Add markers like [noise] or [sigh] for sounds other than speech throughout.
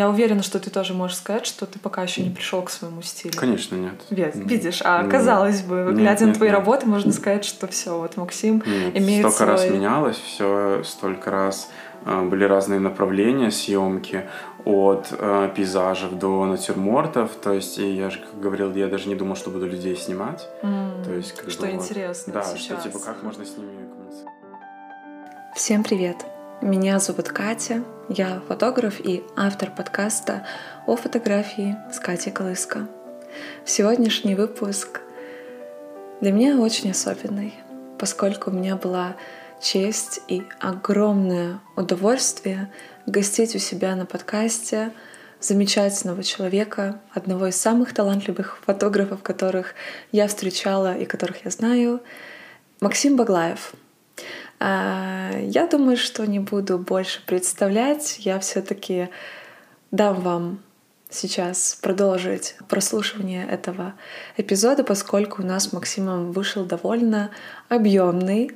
Я уверена, что ты тоже можешь сказать, что ты пока еще не пришел к своему стилю. Конечно, нет. Вес, видишь, а казалось бы, нет, глядя нет, на твои нет. работы, можно сказать, что все, вот Максим нет, имеет столько свой... раз менялось, все столько раз э, были разные направления съемки от э, пейзажев до натюрмортов. То есть, и я же, как говорил, я даже не думал, что буду людей снимать. Mm. То есть, как что бы, интересно. Вот, да, сейчас. что типа как можно с ними Всем привет! Меня зовут Катя, я фотограф и автор подкаста о фотографии с Катей Колыско. Сегодняшний выпуск для меня очень особенный, поскольку у меня была честь и огромное удовольствие гостить у себя на подкасте замечательного человека, одного из самых талантливых фотографов, которых я встречала и которых я знаю, Максим Баглаев — я думаю, что не буду больше представлять. Я все-таки дам вам сейчас продолжить прослушивание этого эпизода, поскольку у нас с Максимом вышел довольно объемный,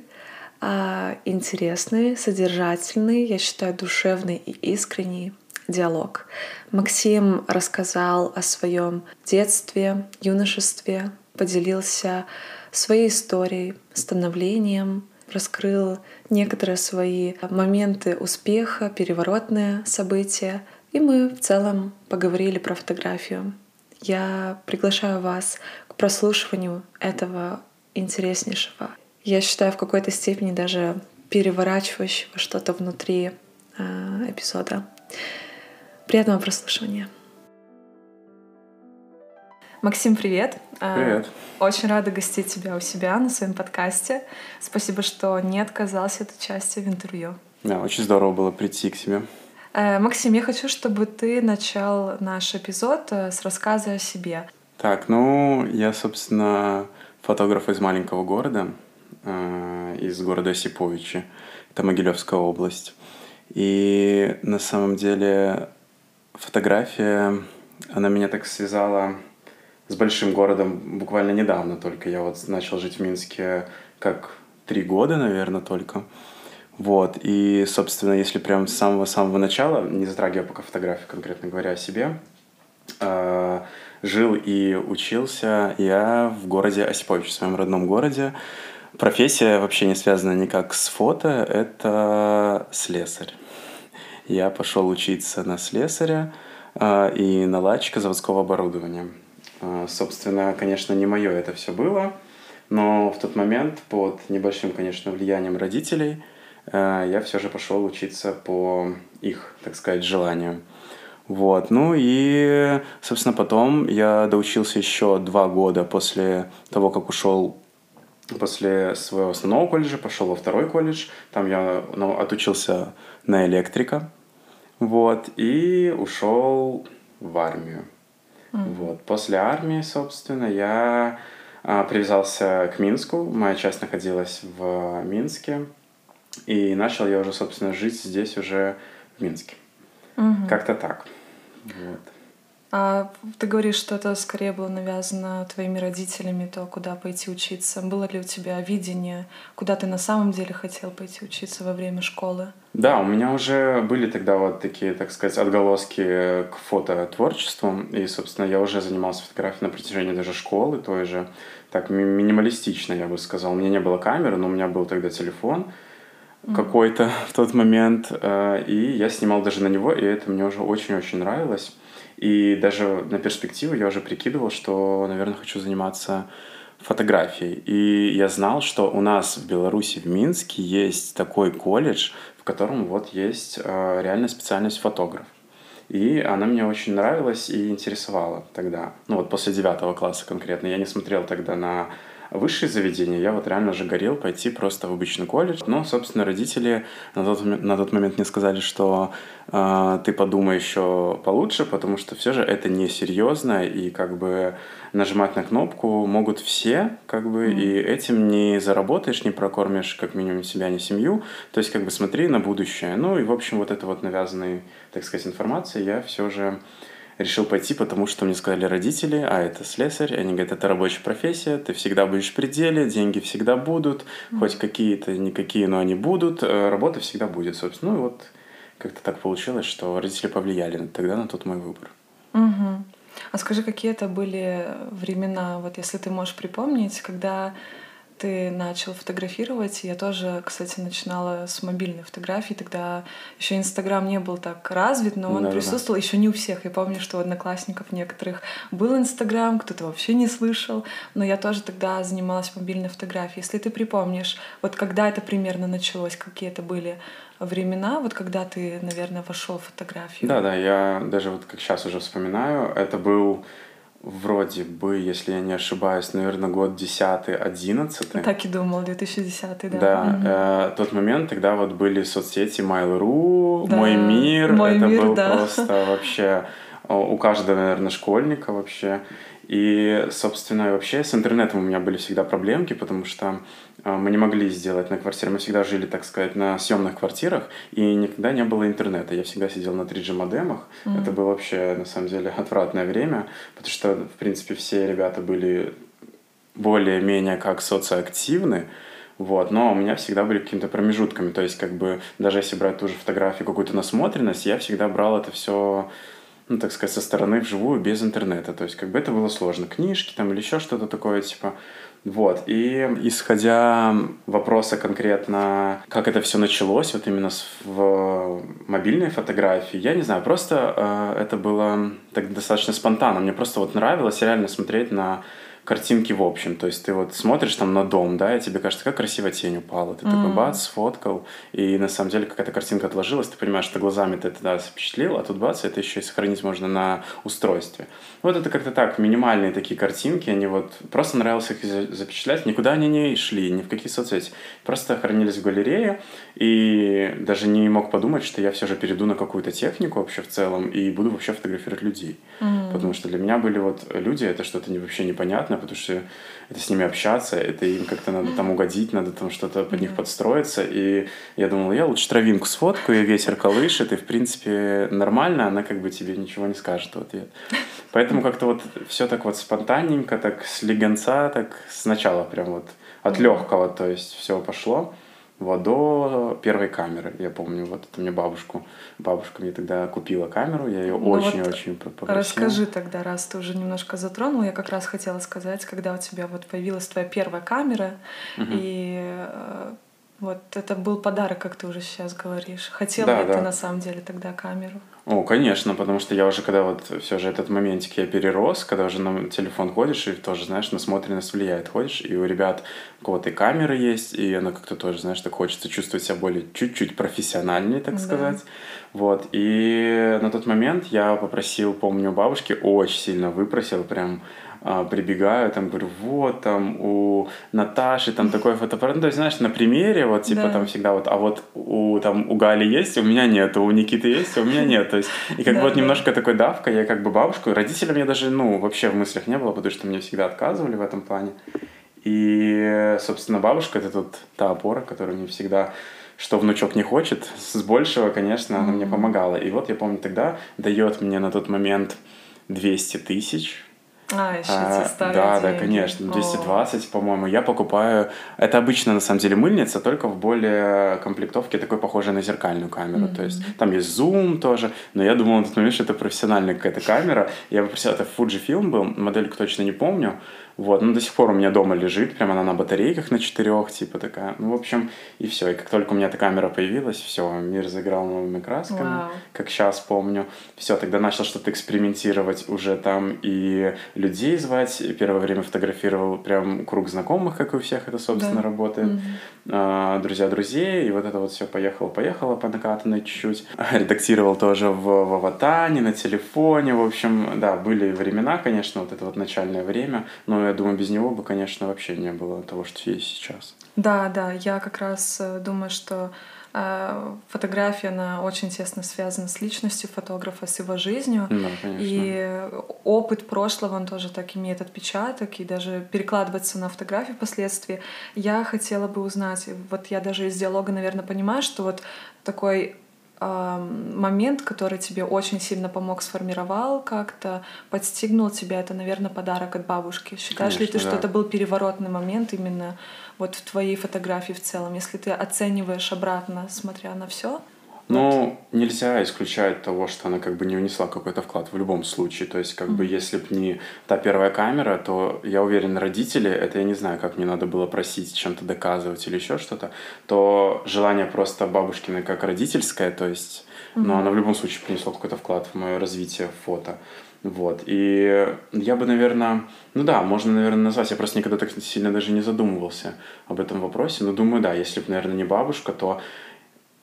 а, интересный, содержательный, я считаю, душевный и искренний диалог. Максим рассказал о своем детстве, юношестве, поделился своей историей, становлением, раскрыл некоторые свои моменты успеха, переворотные события, и мы в целом поговорили про фотографию. Я приглашаю вас к прослушиванию этого интереснейшего, я считаю, в какой-то степени даже переворачивающего что-то внутри э, эпизода. Приятного прослушивания. Максим, привет. А, привет. Очень рада гостить тебя у себя на своем подкасте. Спасибо, что не отказался от участия в интервью. Да, очень здорово было прийти к тебе. Э, Максим, я хочу, чтобы ты начал наш эпизод э, с рассказа о себе. Так, ну, я, собственно, фотограф из маленького города, э, из города Осиповичи. Это Могилевская область. И на самом деле фотография, она меня так связала с большим городом буквально недавно только. Я вот начал жить в Минске как три года, наверное, только. Вот, и, собственно, если прям с самого-самого начала, не затрагивая пока фотографию, конкретно говоря о себе, э, жил и учился я в городе Осипович, в своем родном городе. Профессия вообще не связана никак с фото, это слесарь. Я пошел учиться на слесаря э, и наладчика заводского оборудования. А, собственно, конечно, не мое это все было, но в тот момент под небольшим, конечно, влиянием родителей э, я все же пошел учиться по их, так сказать, желанию. Вот. Ну и, собственно, потом я доучился еще два года после того, как ушел после своего основного колледжа, пошел во второй колледж. Там я ну, отучился на электрика. Вот. И ушел в армию. Вот. После армии, собственно, я а, привязался к Минску. Моя часть находилась в Минске. И начал я уже, собственно, жить здесь уже в Минске. Угу. Как-то так. Вот. А ты говоришь, что это скорее было навязано твоими родителями, то, куда пойти учиться. Было ли у тебя видение, куда ты на самом деле хотел пойти учиться во время школы? Да, у меня уже были тогда вот такие, так сказать, отголоски к фототворчеству. И, собственно, я уже занимался фотографией на протяжении даже школы той же. Так минималистично, я бы сказал. У меня не было камеры, но у меня был тогда телефон какой-то [laughs] в тот момент. Э, и я снимал даже на него, и это мне уже очень-очень нравилось. И даже на перспективу я уже прикидывал, что, наверное, хочу заниматься фотографией. И я знал, что у нас в Беларуси, в Минске, есть такой колледж, в котором вот есть э, реально специальность фотограф. И она мне очень нравилась и интересовала тогда. Ну вот после девятого класса конкретно. Я не смотрел тогда на высшие заведения, я вот реально же горел пойти просто в обычный колледж. Но, собственно, родители на тот, на тот момент мне сказали, что э, ты подумай еще получше, потому что все же это несерьезно, и как бы нажимать на кнопку могут все, как бы, mm. и этим не заработаешь, не прокормишь как минимум себя, не семью. То есть, как бы, смотри на будущее. Ну и, в общем, вот это вот навязанной, так сказать, информации я все же решил пойти, потому что мне сказали родители, а это слесарь, они говорят, это рабочая профессия, ты всегда будешь в пределе, деньги всегда будут, mm-hmm. хоть какие-то, никакие, но они будут, э, работа всегда будет, собственно. Ну и вот как-то так получилось, что родители повлияли тогда на тот мой выбор. Угу. А скажи, какие это были времена, вот если ты можешь припомнить, когда ты начал фотографировать. Я тоже, кстати, начинала с мобильной фотографии. Тогда еще Инстаграм не был так развит, но он да, присутствовал еще не у всех. Я помню, что у одноклассников некоторых был Инстаграм, кто-то вообще не слышал. Но я тоже тогда занималась мобильной фотографией. Если ты припомнишь, вот когда это примерно началось, какие это были времена, вот когда ты, наверное, вошел в фотографию. Да, да, я даже вот как сейчас уже вспоминаю, это был вроде бы, если я не ошибаюсь, наверное, год 10-11. Так и думал, 2010, да. Да, угу. э, тот момент, тогда вот были соцсети Mail.ru, да. Мой мир, Мой это мир, был да. просто вообще у каждого, наверное, школьника вообще. И, собственно, вообще с интернетом у меня были всегда проблемки, потому что мы не могли сделать на квартире. Мы всегда жили, так сказать, на съемных квартирах, и никогда не было интернета. Я всегда сидел на 3G модемах. Mm-hmm. Это было вообще, на самом деле, [laughs] отвратное время, потому что, в принципе, все ребята были более-менее как социоактивны, вот, но у меня всегда были какими-то промежутками, то есть как бы даже если брать ту же фотографию, какую-то насмотренность, я всегда брал это все ну, так сказать, со стороны вживую без интернета. То есть, как бы это было сложно. Книжки там или еще что-то такое, типа. Вот. И исходя вопроса конкретно, как это все началось, вот именно в мобильной фотографии, я не знаю, просто э, это было так достаточно спонтанно. Мне просто вот нравилось реально смотреть на картинки в общем. То есть ты вот смотришь там на дом, да, и тебе кажется, как красиво тень упала. Ты mm-hmm. такой бац, сфоткал, и на самом деле какая-то картинка отложилась, ты понимаешь, что глазами ты это да, запечатлел, а тут бац, это еще и сохранить можно на устройстве. Вот это как-то так, минимальные такие картинки, они вот просто нравилось их запечатлять, никуда они не шли, ни в какие соцсети. Просто хранились в галерее, и даже не мог подумать, что я все же перейду на какую-то технику вообще в целом и буду вообще фотографировать людей. Mm-hmm. Потому что для меня были вот люди, это что-то вообще непонятно, непонятно, потому что это с ними общаться, это им как-то надо там угодить, надо там что-то под них подстроиться. И я думал, я лучше травинку сфоткаю, и ветер колышет, и в принципе нормально, она как бы тебе ничего не скажет в ответ. [laughs] Поэтому как-то вот все так вот спонтанненько, так с легонца, так сначала прям вот от легкого, то есть все пошло вот, до первой камеры, я помню, вот это мне бабушку, бабушка мне тогда купила камеру, я ее очень-очень ну, вот Расскажи тогда, раз ты уже немножко затронул, я как раз хотела сказать, когда у тебя вот появилась твоя первая камера, угу. и э, вот это был подарок, как ты уже сейчас говоришь. Хотела да, ли да. ты на самом деле тогда камеру? О, конечно, потому что я уже, когда вот все же этот моментик я перерос, когда уже на телефон ходишь, и тоже, знаешь, насмотренность влияет. Ходишь, и у ребят у кого-то и камеры есть, и она как-то тоже, знаешь, так хочется чувствовать себя более чуть-чуть профессиональнее, так да. сказать. Вот, и на тот момент я попросил, помню, бабушки, очень сильно выпросил, прям прибегаю, там говорю, вот там у Наташи там такой фотоаппарат. Ну, то есть, знаешь, на примере, вот типа да. там всегда вот, а вот у, там, у Гали есть, у меня нет, у Никиты есть, а у меня [laughs] нет. То есть, и как бы вот немножко такой давка, я как бы бабушку, родителям я даже, ну, вообще в мыслях не было, потому что мне всегда отказывали в этом плане. И, собственно, бабушка — это тут та опора, которая мне всегда что внучок не хочет, с большего, конечно, она мне помогала. И вот я помню, тогда дает мне на тот момент 200 тысяч, а, еще а, Да, деньги. да, конечно. 220, О. по-моему. Я покупаю... Это обычно, на самом деле, мыльница, только в более комплектовке, такой похожей на зеркальную камеру. Mm-hmm. То есть там есть зум тоже, но я думал на тот момент, что это профессиональная какая-то камера. Я попросил, это Fujifilm был, модельку точно не помню. Вот, ну, до сих пор у меня дома лежит, прям она на батарейках на четырех, типа такая. Ну, в общем, и все. И как только у меня эта камера появилась, все, мир заиграл новыми красками, wow. как сейчас помню. Все, тогда начал что-то экспериментировать уже там и людей звать. И первое время фотографировал прям круг знакомых, как и у всех это, собственно, да. работает. Mm-hmm. А, друзья друзей, и вот это вот все поехало-поехало по накатанной чуть-чуть. [laughs] Редактировал тоже в, в аватане, на телефоне, в общем, да, были времена, конечно, вот это вот начальное время, но я думаю, без него бы, конечно, вообще не было того, что есть сейчас. Да, да, я как раз э, думаю, что э, фотография, она очень тесно связана с личностью фотографа, с его жизнью. Да, конечно. И опыт прошлого, он тоже так имеет отпечаток, и даже перекладывается на фотографию впоследствии. Я хотела бы узнать, вот я даже из диалога, наверное, понимаю, что вот такой момент, который тебе очень сильно помог, сформировал как-то, подстегнул тебя, это, наверное, подарок от бабушки. Считаешь Конечно, ли ты, да. что это был переворотный момент именно вот в твоей фотографии в целом, если ты оцениваешь обратно, смотря на все? Ну, нельзя исключать того, что она как бы не внесла какой-то вклад в любом случае. То есть, как mm-hmm. бы, если бы не та первая камера, то я уверен, родители, это я не знаю, как мне надо было просить, чем-то доказывать или еще что-то, то желание просто бабушкины как родительское, то есть, mm-hmm. но она в любом случае принесла какой-то вклад в мое развитие фото. Вот. И я бы, наверное, ну да, можно, наверное, назвать. Я просто никогда так сильно даже не задумывался об этом вопросе. Но думаю, да, если бы, наверное, не бабушка, то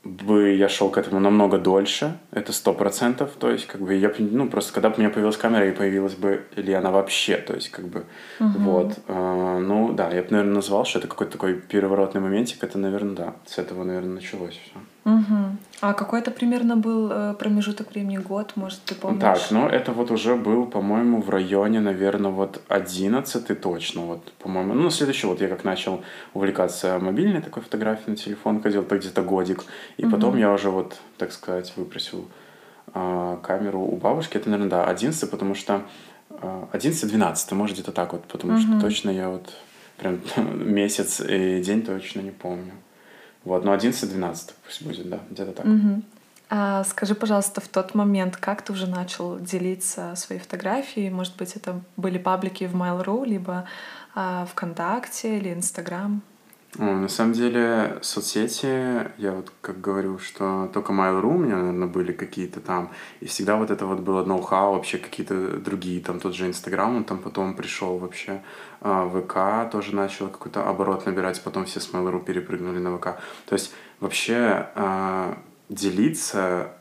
бы я шел к этому намного дольше, это сто процентов, то есть как бы я, ну просто когда бы у меня появилась камера и появилась бы ли она вообще, то есть как бы угу. вот, э, ну да, я бы наверное назвал, что это какой-то такой переворотный моментик, это наверное да, с этого наверное началось все. Угу. А какой это примерно был э, промежуток времени, год, может, ты помнишь? Так, ну это вот уже был, по-моему, в районе, наверное, вот одиннадцатый точно, вот, по-моему. Ну, следующий вот я как начал увлекаться мобильной такой фотографией на телефон, ходил так где-то годик, и угу. потом я уже вот, так сказать, выпросил э, камеру у бабушки. Это, наверное, да, одиннадцатый, потому что э, одиннадцатый, может, где-то так вот, потому угу. что точно я вот прям [laughs] месяц и день точно не помню. Вот, но 11-12 пусть будет, да, где-то так. Угу. А скажи, пожалуйста, в тот момент, как ты уже начал делиться своей фотографией? Может быть, это были паблики в Mail.ru, либо а, ВКонтакте или Инстаграм? На самом деле, соцсети, я вот как говорю, что только Mail.ru у меня, наверное, были какие-то там, и всегда вот это вот было ноу-хау, вообще какие-то другие, там тот же Инстаграм, он там потом пришел вообще, а, ВК тоже начал какой-то оборот набирать, потом все с Mail.ru перепрыгнули на ВК. То есть вообще а, делиться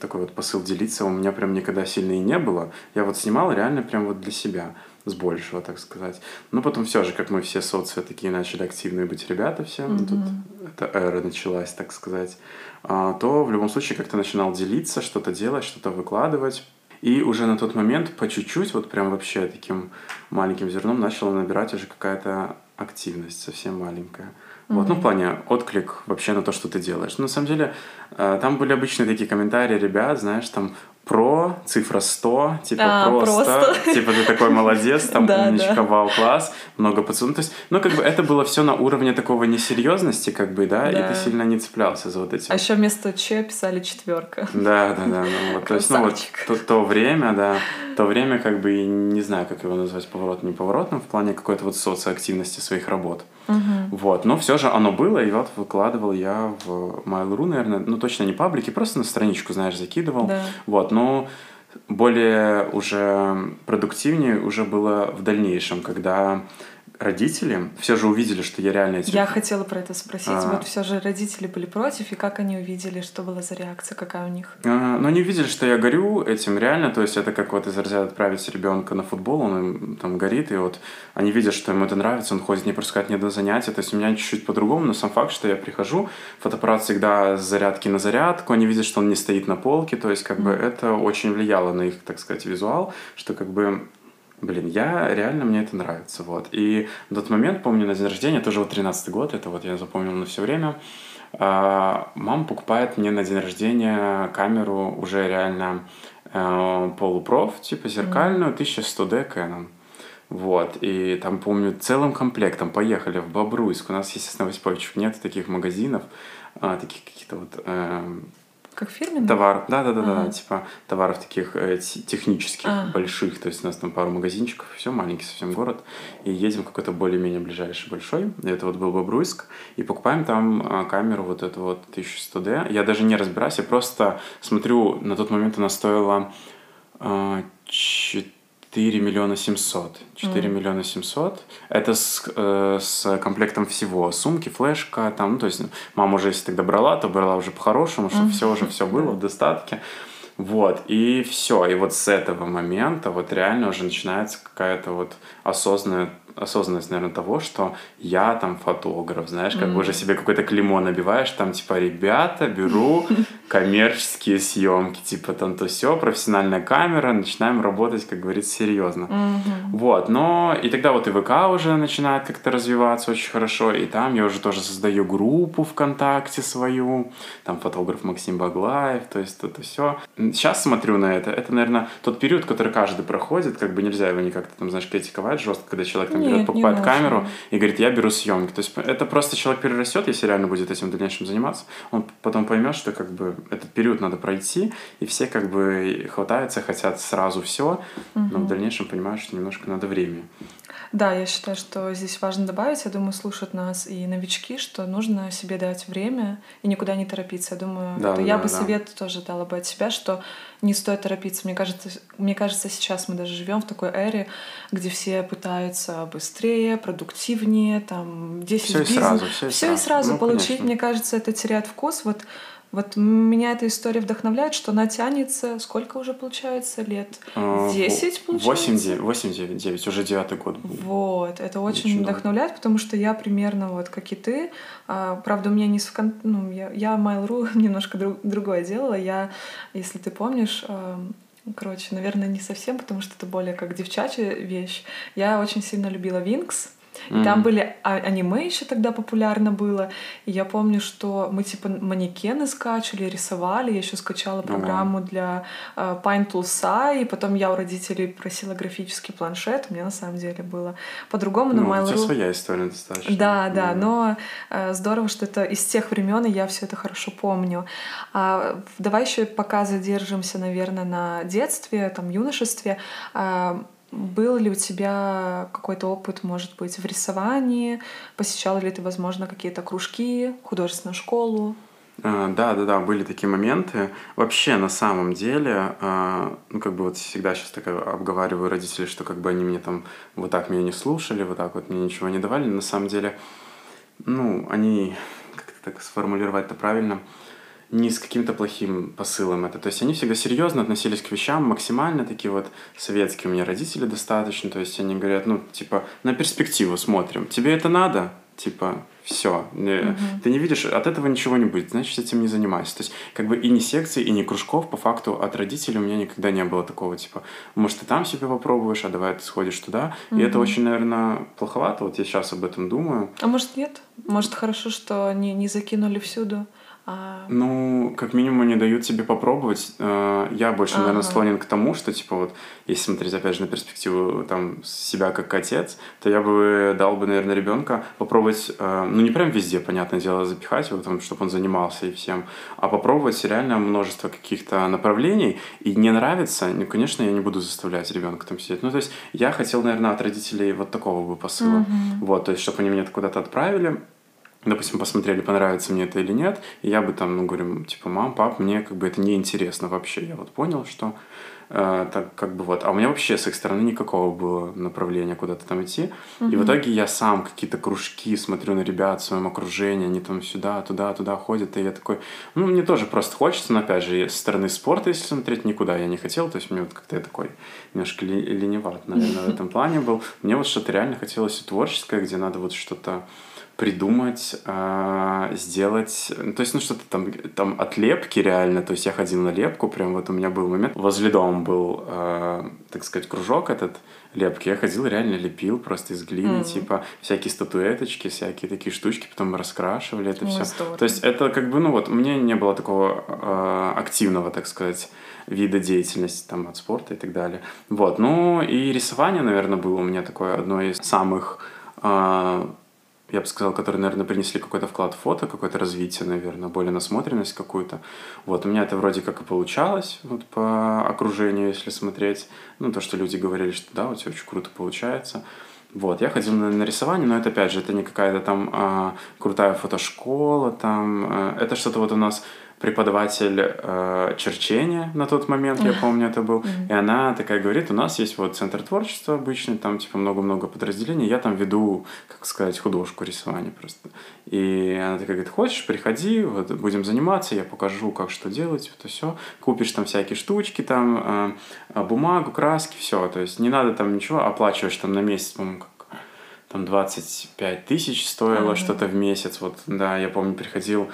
такой вот посыл делиться у меня прям никогда сильно и не было. Я вот снимал реально прям вот для себя с большего, так сказать. Но потом все же, как мы все соции такие начали активные быть ребята все, mm-hmm. тут эта эра началась, так сказать, а, то в любом случае как-то начинал делиться, что-то делать, что-то выкладывать. И уже на тот момент по чуть-чуть, вот прям вообще таким маленьким зерном начала набирать уже какая-то активность совсем маленькая. Mm-hmm. Вот, ну, в плане отклик вообще на то, что ты делаешь. Но на самом деле, э, там были обычные такие комментарии ребят, знаешь, там, про, цифра 100, типа а, просто, просто, [laughs] типа ты такой молодец, там [laughs] да, умничка, да. вау, класс, много пацанов. То есть, ну, как бы это было все на уровне такого несерьезности, как бы, да, да, и ты сильно не цеплялся за вот эти. А еще вместо Ч писали четверка. Да, да, да. Ну, вот, то есть, ну, вот то, то время, да, то время, как бы, не знаю, как его назвать, поворотным, неповоротным, в плане какой-то вот социоактивности своих работ. Угу. Вот, но все же оно было, и вот выкладывал я в Mail.ru, наверное, ну, точно не паблики, просто на страничку, знаешь, закидывал. Да. Вот, но более уже продуктивнее уже было в дальнейшем, когда родители все же увидели, что я реально этим... Я хотела про это спросить. А... Вот все же родители были против, и как они увидели, что была за реакция, какая у них? А, ну, они увидели, что я горю этим реально, то есть это как вот из разряда отправить ребенка на футбол, он там горит, и вот они видят, что ему это нравится, он ходит, не пропускает ни до занятия, то есть у меня чуть-чуть по-другому, но сам факт, что я прихожу, фотоаппарат всегда с зарядки на зарядку, они видят, что он не стоит на полке, то есть как mm. бы это очень влияло на их, так сказать, визуал, что как бы блин, я реально, мне это нравится, вот. И в тот момент, помню, на день рождения, тоже вот 13 год, это вот я запомнил на все время, а, мама покупает мне на день рождения камеру уже реально э, полупроф, типа зеркальную, 1100D Canon. Вот, и там, помню, целым комплектом поехали в Бобруйск. У нас, естественно, в Осиповичах нет таких магазинов, а, таких каких-то вот э, как фирменный? Товар, да, да, да, да, типа товаров таких э, технических, а. больших, то есть у нас там пару магазинчиков, все, маленький совсем город, и едем в какой-то более-менее ближайший большой, это вот был Бобруйск, и покупаем там а, камеру вот эту вот 1100D, я даже не разбираюсь, я просто смотрю, на тот момент она стоила э, 4 4 миллиона 700. 4 mm. миллиона 700. Это с, э, с комплектом всего. Сумки, флешка, там, ну, то есть мама уже, если тогда брала, то брала уже по-хорошему, чтобы mm. все уже все было в достатке. Вот, и все. И вот с этого момента вот реально уже начинается какая-то вот осознанная осознанность, наверное, того, что я там фотограф, знаешь, как mm. бы уже себе какое-то клеймо набиваешь, там типа, ребята, беру [laughs] коммерческие съемки, типа там то все, профессиональная камера, начинаем работать, как говорится, серьезно. Mm-hmm. Вот, но и тогда вот и ВК уже начинает как-то развиваться очень хорошо, и там я уже тоже создаю группу ВКонтакте свою, там фотограф Максим Баглаев, то есть это все. Сейчас смотрю на это, это, наверное, тот период, который каждый проходит, как бы нельзя его никак-то там, знаешь, критиковать жестко, когда человек там берет, Нет, покупает не камеру нужно. и говорит, я беру съемки. То есть это просто человек перерастет, если реально будет этим в дальнейшем заниматься, он потом поймет, что как бы этот период надо пройти, и все как бы хватаются, хотят сразу все, но в дальнейшем понимают, что немножко надо время. Да, я считаю, что здесь важно добавить, я думаю, слушают нас и новички, что нужно себе дать время и никуда не торопиться. Я думаю, Да, да, я бы да. совет тоже дала бы от себя, что не стоит торопиться. Мне кажется, мне кажется, сейчас мы даже живем в такой эре, где все пытаются быстрее, продуктивнее, там 10 Всё и бизнес. сразу, всё и Всё и сразу. сразу Ну, получить, конечно. мне кажется, это теряет вкус. Вот вот меня эта история вдохновляет, что она тянется, сколько уже получается, лет? А, 10, получается? 8, 9, 8, 9, 9, уже девятый год был. Вот, это очень, Очень вдохновляет, потому что я примерно вот как и ты. А, правда, у меня не с вкон- ну, я, я Mail.ru [laughs] немножко друг- другое делала. Я, если ты помнишь, а, короче, наверное, не совсем, потому что это более как девчачья вещь. Я очень сильно любила Винкс. И там были а- аниме еще тогда популярно было. И я помню, что мы типа манекены скачали, рисовали. Я еще скачала программу для э, Pine Toolsa, и потом я у родителей просила графический планшет. У меня на самом деле было по-другому, но Ну, у тебя Mail.ru... своя история достаточно. Да, да, Мгм. но э, здорово, что это из тех времен, и я все это хорошо помню. А, давай еще пока задержимся, наверное, на детстве, там, юношестве. А, был ли у тебя какой-то опыт, может быть, в рисовании? Посещал ли ты, возможно, какие-то кружки, художественную школу? А, Да, да, да, были такие моменты. Вообще, на самом деле, а, ну, как бы вот всегда сейчас так обговариваю родителей, что как бы они мне там вот так меня не слушали, вот так вот мне ничего не давали. На самом деле, ну, они, как это так сформулировать-то правильно, не с каким-то плохим посылом это. То есть они всегда серьезно относились к вещам, максимально такие вот советские у меня родители достаточно. То есть они говорят, ну, типа, на перспективу смотрим. Тебе это надо? Типа, все. Ты не видишь, от этого ничего не будет, значит, этим не занимайся. То есть, как бы и ни секций, и ни кружков, по факту, от родителей у меня никогда не было такого, типа, может, ты там себе попробуешь, а давай ты сходишь туда. И это очень, наверное, плоховато. Вот я сейчас об этом думаю. А может, нет? Может, хорошо, что не, не закинули всюду? А, Ну, как минимум, они дают тебе попробовать. Э, Я больше, наверное, Ага. склонен к тому, что, типа, вот, если смотреть, опять же, на перспективу там себя как отец, то я бы дал бы, наверное, ребенка попробовать, э, ну, не прям везде, понятное дело, запихать его, там, чтобы он занимался и всем, а попробовать реально множество каких-то направлений, и не нравится, ну, конечно, я не буду заставлять ребенка там сидеть. Ну, то есть я хотел, наверное, от родителей вот такого бы посыла. Вот, то есть, чтобы они меня куда-то отправили, допустим, посмотрели, понравится мне это или нет, и я бы там, ну, говорю, типа, мам, пап, мне как бы это не интересно вообще. Я вот понял, что э, так как бы вот, а у меня вообще с их стороны никакого было направления куда-то там идти. И в итоге я сам какие-то кружки смотрю на ребят в своем окружении, они там сюда, туда, туда ходят, и я такой, ну, мне тоже просто хочется, но опять же, со стороны спорта, если смотреть, никуда я не хотел, то есть мне вот как-то я такой немножко ли- лениват, наверное, в [laughs] этом плане был. Мне вот что-то реально хотелось и творческое, где надо вот что-то придумать, а, сделать, ну, то есть, ну, что-то там, там от лепки реально, то есть я ходил на лепку, прям вот у меня был момент, возле дома был, а, так сказать, кружок этот лепки, я ходил, реально лепил просто из глины, Мгм. типа, всякие статуэточки, всякие такие штучки, потом раскрашивали это Ой, все. здорово. То есть это как бы, ну вот, у меня не было такого а, активного, так сказать, вида деятельности там от спорта и так далее. Вот, ну и рисование, наверное, было у меня такое одно из самых я бы сказал, которые, наверное, принесли какой-то вклад в фото, какое-то развитие, наверное, более насмотренность какую-то. Вот, у меня это вроде как и получалось, вот по окружению, если смотреть. Ну, то, что люди говорили, что да, у тебя очень круто получается. Вот, я ходил на, на рисование, но это, опять же, это не какая-то там а, крутая фотошкола, там, а, это что-то вот у нас преподаватель э, черчения на тот момент, я помню, это был. И она такая говорит, у нас есть вот центр творчества обычный, там типа много-много подразделений, я там веду, как сказать, художку рисования просто. И она такая говорит, хочешь, приходи, вот будем заниматься, я покажу, как что делать, это все. Купишь там всякие штучки, там э, бумагу, краски, все. То есть не надо там ничего, оплачиваешь там на месяц, по-моему, как там 25 тысяч стоило Ага. что-то в месяц. Вот, да, я помню, приходил,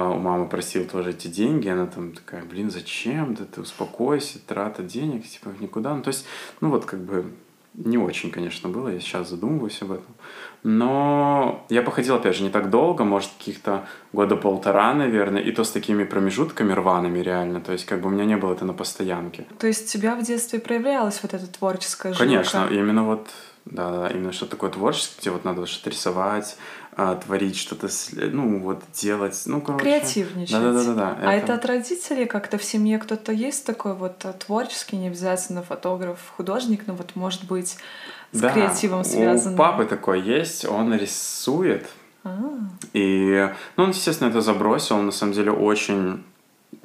у мамы просил тоже эти деньги, она там такая, блин, зачем, да ты успокойся, трата денег, типа, никуда. Ну, то есть, ну вот как бы не очень, конечно, было, я сейчас задумываюсь об этом. Но я походил, опять же, не так долго, может, каких-то года полтора, наверное, и то с такими промежутками рваными реально. То есть, как бы у меня не было это на постоянке. То есть у тебя в детстве проявлялась вот эта творческая жилка? Конечно, именно вот да, да, именно что-то такое творческое, где вот надо что-то рисовать, а, творить что-то, ну, вот делать, ну, короче. Креативничать. Да, да, да, да. А это... от родителей как-то в семье кто-то есть такой вот э, творческий, не обязательно фотограф, художник, но вот может быть с да, креативом связан. У папы такой есть, он рисует. А. И, ну, он, естественно, это забросил, он на самом деле очень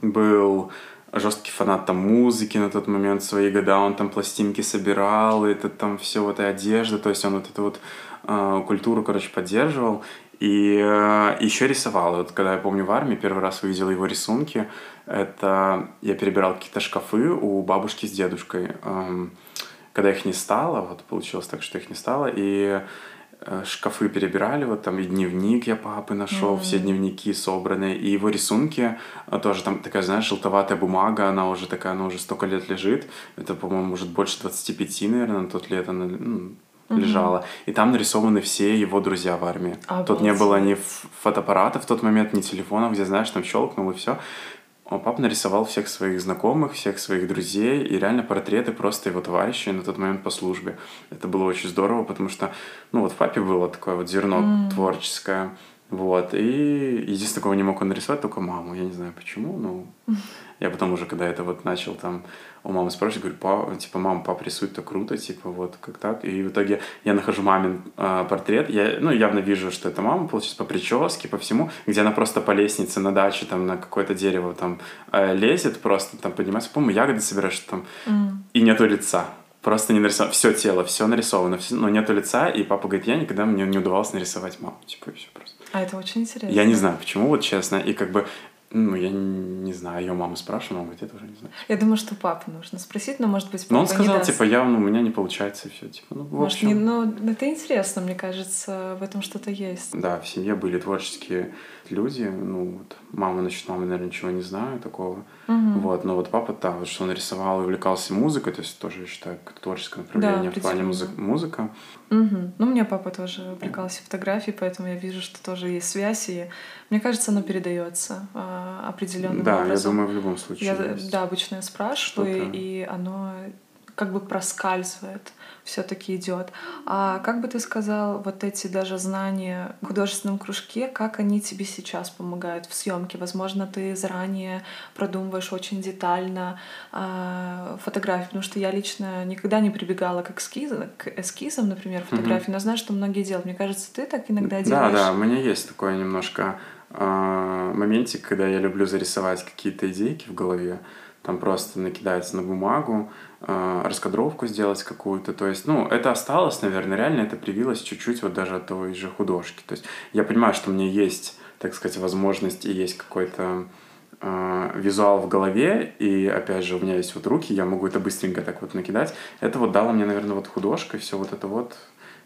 был жесткий фанат там музыки на тот момент, свои года он там пластинки собирал, это там все вот и одежда, то есть он вот эту вот культуру, короче, поддерживал. И э, еще рисовал. вот когда я помню в армии, первый раз увидел его рисунки, это я перебирал какие-то шкафы у бабушки с дедушкой. Эм, когда их не стало, вот получилось так, что их не стало, и Э, шкафы перебирали, вот там и дневник я папы нашел, mm-hmm. все дневники собраны, и его рисунки э, тоже там такая, знаешь, желтоватая бумага, она уже такая, она уже столько лет лежит, это, по-моему, может больше 25, наверное, на тот лет она ну, mm-hmm. лежала, и там нарисованы все его друзья в армии. Обалдеть. Тут не было ни фотоаппарата в тот момент, ни телефонов, где, знаешь, там щелкнул и все. Он папа нарисовал всех своих знакомых, всех своих друзей и реально портреты просто его товарищей на тот момент по службе. Это было очень здорово, потому что, ну вот в папе было такое вот зерно mm. творческое. Вот. И единственное, кого не мог он нарисовать, только маму. Я не знаю почему, но [laughs] я потом уже, когда это вот начал там у мамы спрашивать, говорю, па, типа, мама, папа рисует так круто, типа, вот, как так. И в итоге я нахожу мамин э, портрет, я, ну, явно вижу, что это мама, получается, по прическе, по всему, где она просто по лестнице на даче, там, на какое-то дерево, там, э, лезет, просто там поднимается, по-моему, ягоды собираешь, там, mm. и нету лица. Просто не нарисовано. Все тело, все нарисовано, все, но нету лица, и папа говорит, я никогда мне не удавалось нарисовать маму. Типа, и все просто. А это очень интересно. Я не знаю, почему, вот честно. И как бы ну, я не знаю, ее мама спрашивала, он говорит, я тоже не знаю. Я думаю, что папу нужно спросить, но, может быть, папа Но он сказал, не даст. типа, явно у меня не получается и все. Типа, ну, в может, общем... не, ну, это интересно, мне кажется, в этом что-то есть. Да, в семье были творческие люди. Ну, вот, мама, насчет мамы, наверное, ничего не знаю такого. Угу. Вот, но вот папа, да, вот что он рисовал и увлекался музыкой, то есть тоже, я считаю, творческое направление да, в плане музы- музыка. Угу. Ну, мне папа тоже увлекался фотографией, поэтому я вижу, что тоже есть связь, и мне кажется, оно передается э, определенным да, образом. я думаю, в любом случае. Я, да, обычно я спрашиваю, и оно как бы проскальзывает все-таки идет. А как бы ты сказал, вот эти даже знания в художественном кружке, как они тебе сейчас помогают в съемке? Возможно, ты заранее продумываешь очень детально э, фотографии, потому что я лично никогда не прибегала к, эскиз, к эскизам, например, фотографии, угу. но знаю, что многие делают. Мне кажется, ты так иногда делаешь. Да, да, у меня есть такое немножко э, моментик, когда я люблю зарисовать какие-то идейки в голове, там просто накидается на бумагу, э, раскадровку сделать какую-то. То есть, ну, это осталось, наверное, реально это привилось чуть-чуть вот даже от той же художки. То есть я понимаю, что у меня есть, так сказать, возможность и есть какой-то э, визуал в голове, и опять же у меня есть вот руки, я могу это быстренько так вот накидать. Это вот дало мне, наверное, вот художка, и все вот это вот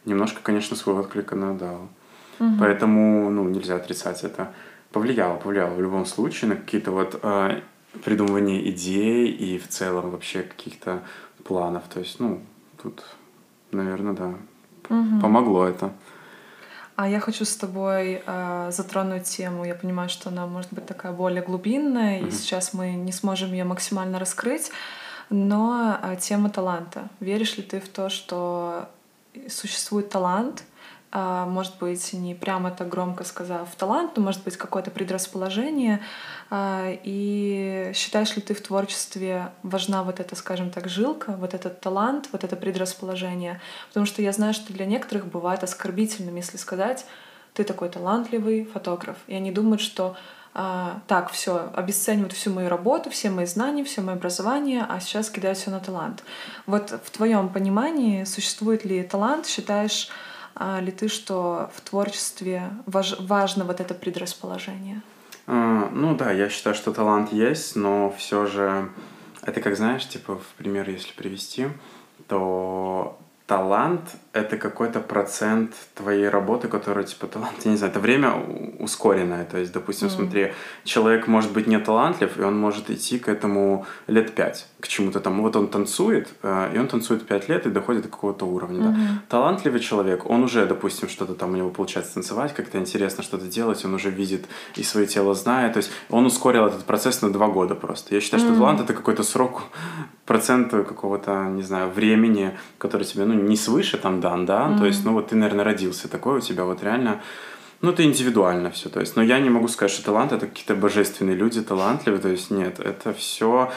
немножко, конечно, свой отклик она дала. Угу. Поэтому, ну, нельзя отрицать это. Повлияло, повлияло в любом случае на какие-то вот э, придумывание идей и в целом вообще каких-то планов. То есть, ну, тут, наверное, да, угу. помогло это. А я хочу с тобой э, затронуть тему. Я понимаю, что она может быть такая более глубинная, mm и сейчас мы не сможем ее максимально раскрыть. Но э, тема таланта. Веришь ли ты в то, что существует талант, может быть, не прямо так громко сказав талант, но может быть какое-то предрасположение. А, и считаешь ли ты в творчестве важна вот эта, скажем так, жилка, вот этот талант, вот это предрасположение? Потому что я знаю, что для некоторых бывает оскорбительным, если сказать, ты такой талантливый фотограф. И они думают, что а, так, все, обесценивают всю мою работу, все мои знания, все мое образование, а сейчас кидают все на талант. Вот в твоем понимании существует ли талант, считаешь, а ли ты, что в творчестве важ, важно вот это предрасположение? А, ну да, я считаю, что талант есть, но все же это как знаешь, типа в пример, если привести, то талант — это какой-то процент твоей работы, который, типа, талант, я не знаю, это время ускоренное. То есть, допустим, mm. смотри, человек может быть не талантлив, и он может идти к этому лет пять. К чему-то там. Вот он танцует, э, и он танцует 5 лет и доходит до какого-то уровня. Mm-hmm. Да. Талантливый человек, он уже, допустим, что-то там у него получается танцевать, как-то интересно что-то делать, он уже видит и свое тело знает. То есть он ускорил этот процесс на 2 года просто. Я считаю, mm-hmm. что талант это какой-то срок, процент какого-то, не знаю, времени, который тебе, ну, не свыше там дан, да. Mm-hmm. То есть, ну вот ты, наверное, родился такой, у тебя вот реально ну, это индивидуально все. То есть, но я не могу сказать, что талант это какие-то божественные люди, талантливые. То есть, нет, это все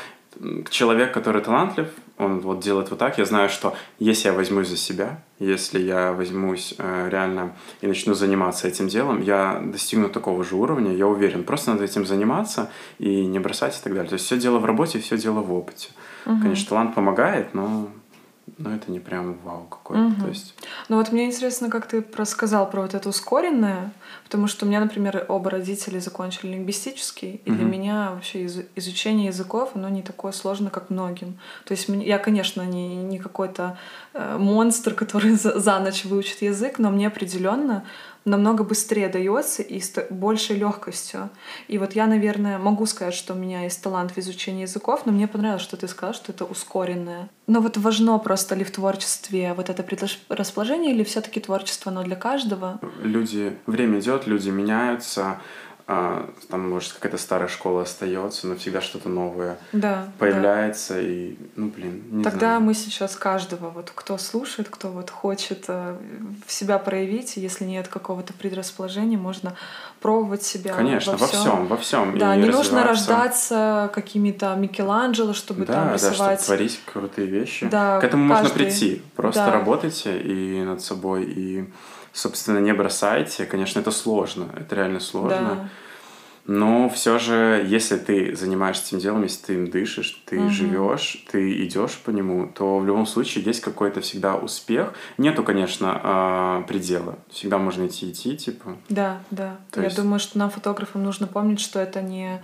человек, который талантлив, он вот делает вот так. Я знаю, что если я возьмусь за себя, если я возьмусь э, реально и начну заниматься этим делом, я достигну такого же уровня, я уверен. Просто надо этим заниматься и не бросать и так далее. То есть все дело в работе, все дело в опыте. Угу. Конечно, талант помогает, но но это не прям вау какой-то. Угу. То есть... Ну вот мне интересно, как ты рассказал про вот это ускоренное, потому что у меня, например, оба родители закончили лингвистический, и для меня вообще из изучение языков, оно не такое сложное, как многим. То есть я, конечно, не, не какой-то э, монстр, [laughs] который за, за ночь выучит язык, но мне определенно намного быстрее дается и с большей легкостью. И вот я, наверное, могу сказать, что у меня есть талант в изучении языков, но мне понравилось, что ты сказал, что это ускоренное. Но вот важно просто ли в творчестве вот это предрасположение или все-таки творчество, оно для каждого? Люди, время идет, люди меняются, а, там, может, какая-то старая школа остается, но всегда что-то новое да, появляется, да. и, ну, блин, не Тогда знаю. мы сейчас каждого, вот кто слушает, кто вот хочет э, в себя проявить, если нет какого-то предрасположения, можно пробовать себя Конечно, во всем, во всем. Во всем да, не нужно рождаться какими-то Микеланджело, чтобы да, там рисовать. Да, чтобы творить крутые вещи. Да, К этому каждый... можно прийти. Просто да. работайте и над собой, и собственно, не бросайте. Конечно, это сложно, это реально сложно. Да. Но все же, если ты занимаешься этим делом, если ты им дышишь, ты угу. живешь, ты идешь по нему, то в любом случае есть какой-то всегда успех. Нету, конечно, а, предела. Всегда можно идти идти, типа. Да, да. То Я есть... думаю, что нам, фотографам, нужно помнить, что это не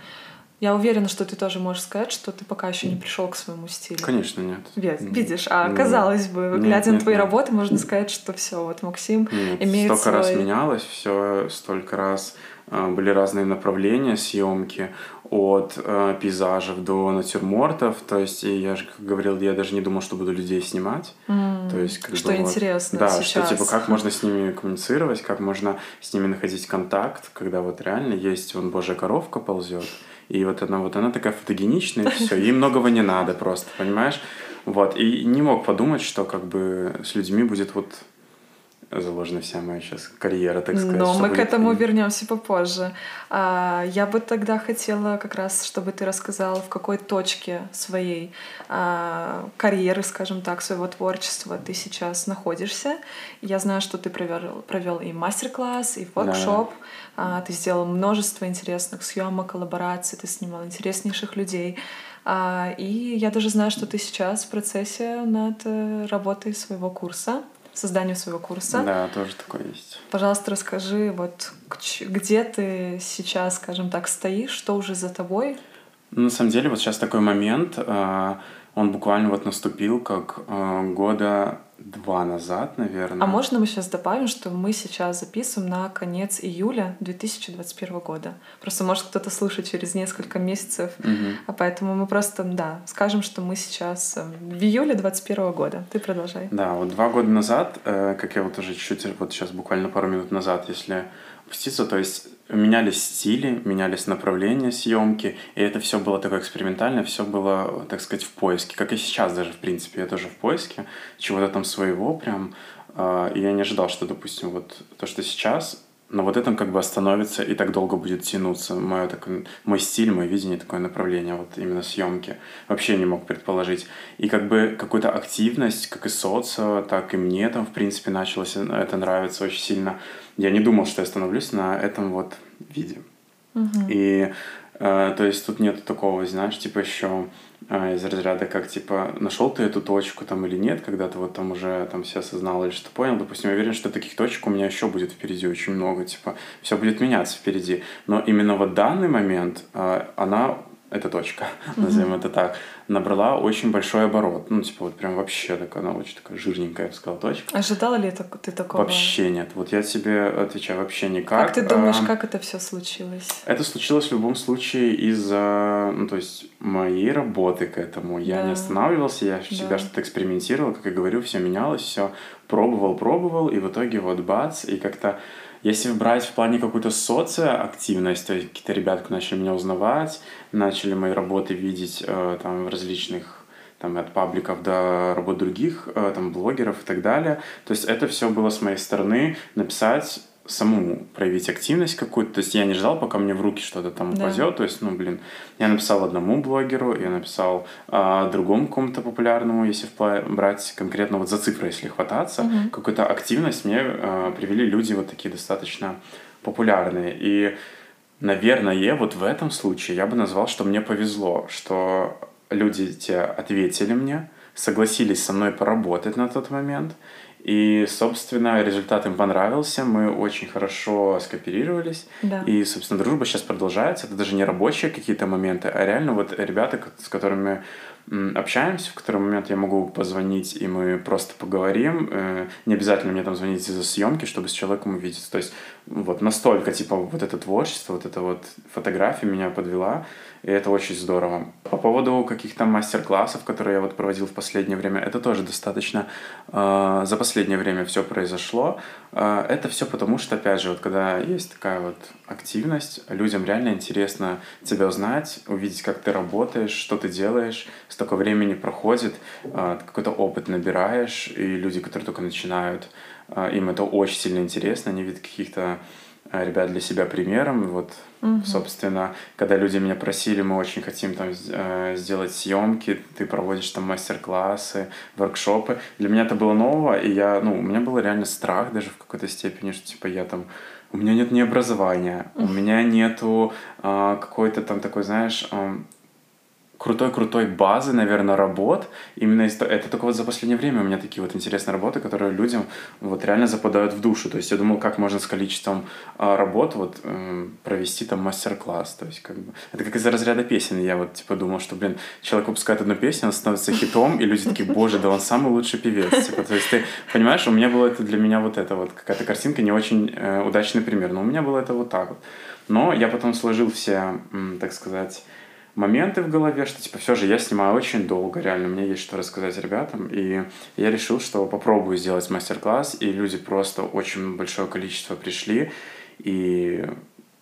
я уверена, что ты тоже можешь сказать, что ты пока еще не пришел к своему стилю. Конечно, нет. Видишь, а нет. казалось бы, нет, глядя нет, на твои нет. работы, можно сказать, что все, вот Максим нет, имеет столько свой... раз менялось, все столько раз э, были разные направления съемки от э, пейзажев до натюрмортов. То есть, и я же как говорил, я даже не думал, что буду людей снимать. Mm, то есть, как что бы, интересно вот, Да, сейчас. что типа как можно с ними коммуницировать, как можно с ними находить контакт, когда вот реально есть, вон Божья коровка ползет. И вот она, вот она такая фотогеничная, и [laughs] все, ей многого не надо просто, понимаешь? Вот, и не мог подумать, что как бы с людьми будет вот заложена вся моя сейчас карьера, так сказать. Но мы к этому они... вернемся попозже. А, я бы тогда хотела как раз, чтобы ты рассказал, в какой точке своей а, карьеры, скажем так, своего творчества ты сейчас находишься. Я знаю, что ты провел, провел и мастер-класс, и воркшоп. Да. А, ты сделал множество интересных съемок, коллабораций, ты снимал интереснейших людей. А, и я даже знаю, что ты сейчас в процессе над э, работой своего курса созданию своего курса. Да, тоже такое есть. Пожалуйста, расскажи, вот где ты сейчас, скажем так, стоишь, что уже за тобой? Ну, на самом деле, вот сейчас такой момент, а, он буквально вот наступил как года два назад, наверное. А можно мы сейчас добавим, что мы сейчас записываем на конец июля 2021 года? Просто может кто-то слушать через несколько месяцев, угу. а поэтому мы просто, да, скажем, что мы сейчас э, в июле 2021 года. Ты продолжай. Да, вот два года назад, э, как я вот уже чуть-чуть, вот сейчас буквально пару минут назад, если опуститься, то есть менялись стили, менялись направления съемки, и это все было такое экспериментальное, все было, так сказать, в поиске, как и сейчас даже, в принципе, я тоже в поиске чего-то там своего прям, а, и я не ожидал, что, допустим, вот то, что сейчас, на вот этом как бы остановится и так долго будет тянуться. Мой, такой, мой стиль, мое видение, такое направление, вот именно съемки. Вообще не мог предположить. И как бы какую-то активность, как и социо, так и мне там, в принципе, началось это нравится очень сильно я не думал, что я становлюсь на этом вот виде. Угу. И э, то есть тут нет такого, знаешь, типа еще э, из разряда, как типа нашел ты эту точку там или нет, когда ты вот там уже там все осознал или что понял. Допустим, я уверен, что таких точек у меня еще будет впереди очень много, типа все будет меняться впереди. Но именно вот данный момент э, она эта точка, [laughs] назовем это так, набрала очень большой оборот. Ну, типа, вот прям вообще такая, она очень такая жирненькая, я бы сказал, точка. Ожидала ли это, ты такого? Вообще нет. Вот я тебе отвечаю, вообще никак. Как ты думаешь, а, как это все случилось? Это случилось в любом случае из-за, ну, то есть, моей работы к этому. Я да. не останавливался, я всегда да. что-то экспериментировал, как я говорю, все менялось, все пробовал, пробовал, и в итоге вот бац, и как-то если брать в плане какую-то социоактивность, то есть какие-то ребята начали меня узнавать, начали мои работы видеть э, там в различных там, от пабликов до работ других, э, там, блогеров и так далее. То есть это все было с моей стороны написать самому проявить активность какую-то. То есть я не ждал, пока мне в руки что-то там упадет. Да. То есть, ну, блин, я написал одному блогеру, я написал а, другому какому-то популярному, если брать конкретно вот за цифры, если хвататься. Угу. Какую-то активность мне а, привели люди вот такие достаточно популярные. И, наверное, вот в этом случае я бы назвал, что мне повезло, что люди те ответили мне, согласились со мной поработать на тот момент. И, собственно, результат им понравился, мы очень хорошо скооперировались. Да. И, собственно, дружба сейчас продолжается. Это даже не рабочие какие-то моменты, а реально вот ребята, с которыми общаемся, в который момент я могу позвонить, и мы просто поговорим. Э, не обязательно мне там звонить из-за съемки, чтобы с человеком увидеться. То есть вот настолько, типа, вот это творчество, вот эта вот фотография меня подвела, и это очень здорово. По поводу каких-то мастер-классов, которые я вот проводил в последнее время, это тоже достаточно э, за последнее время все произошло. Э, это все потому, что, опять же, вот когда есть такая вот активность, людям реально интересно тебя узнать, увидеть, как ты работаешь, что ты делаешь. Столько времени проходит, э, какой-то опыт набираешь, и люди, которые только начинают, э, им это очень сильно интересно, они видят каких-то э, ребят для себя примером. Вот Угу. Собственно, когда люди меня просили, мы очень хотим там э, сделать съемки, ты проводишь там мастер-классы, воркшопы. Для меня это было ново, и я, ну, у меня был реально страх даже в какой-то степени, что типа я там у меня нет ни образования, у меня нету э, какой-то там такой, знаешь, э, крутой-крутой базы, наверное, работ. Именно из... это только вот за последнее время у меня такие вот интересные работы, которые людям вот реально западают в душу. То есть я думал, как можно с количеством а, работ вот э, провести там мастер-класс. То есть как бы это как из разряда песен. Я вот типа думал, что, блин, человек выпускает одну песню, она становится хитом, и люди такие, боже, да он самый лучший певец. Типа, то есть ты понимаешь, у меня было это для меня вот это вот какая-то картинка, не очень э, удачный пример, но у меня было это вот так вот. Но я потом сложил все, так сказать, моменты в голове, что типа все же я снимаю очень долго, реально, мне есть что рассказать ребятам, и я решил, что попробую сделать мастер-класс, и люди просто очень большое количество пришли, и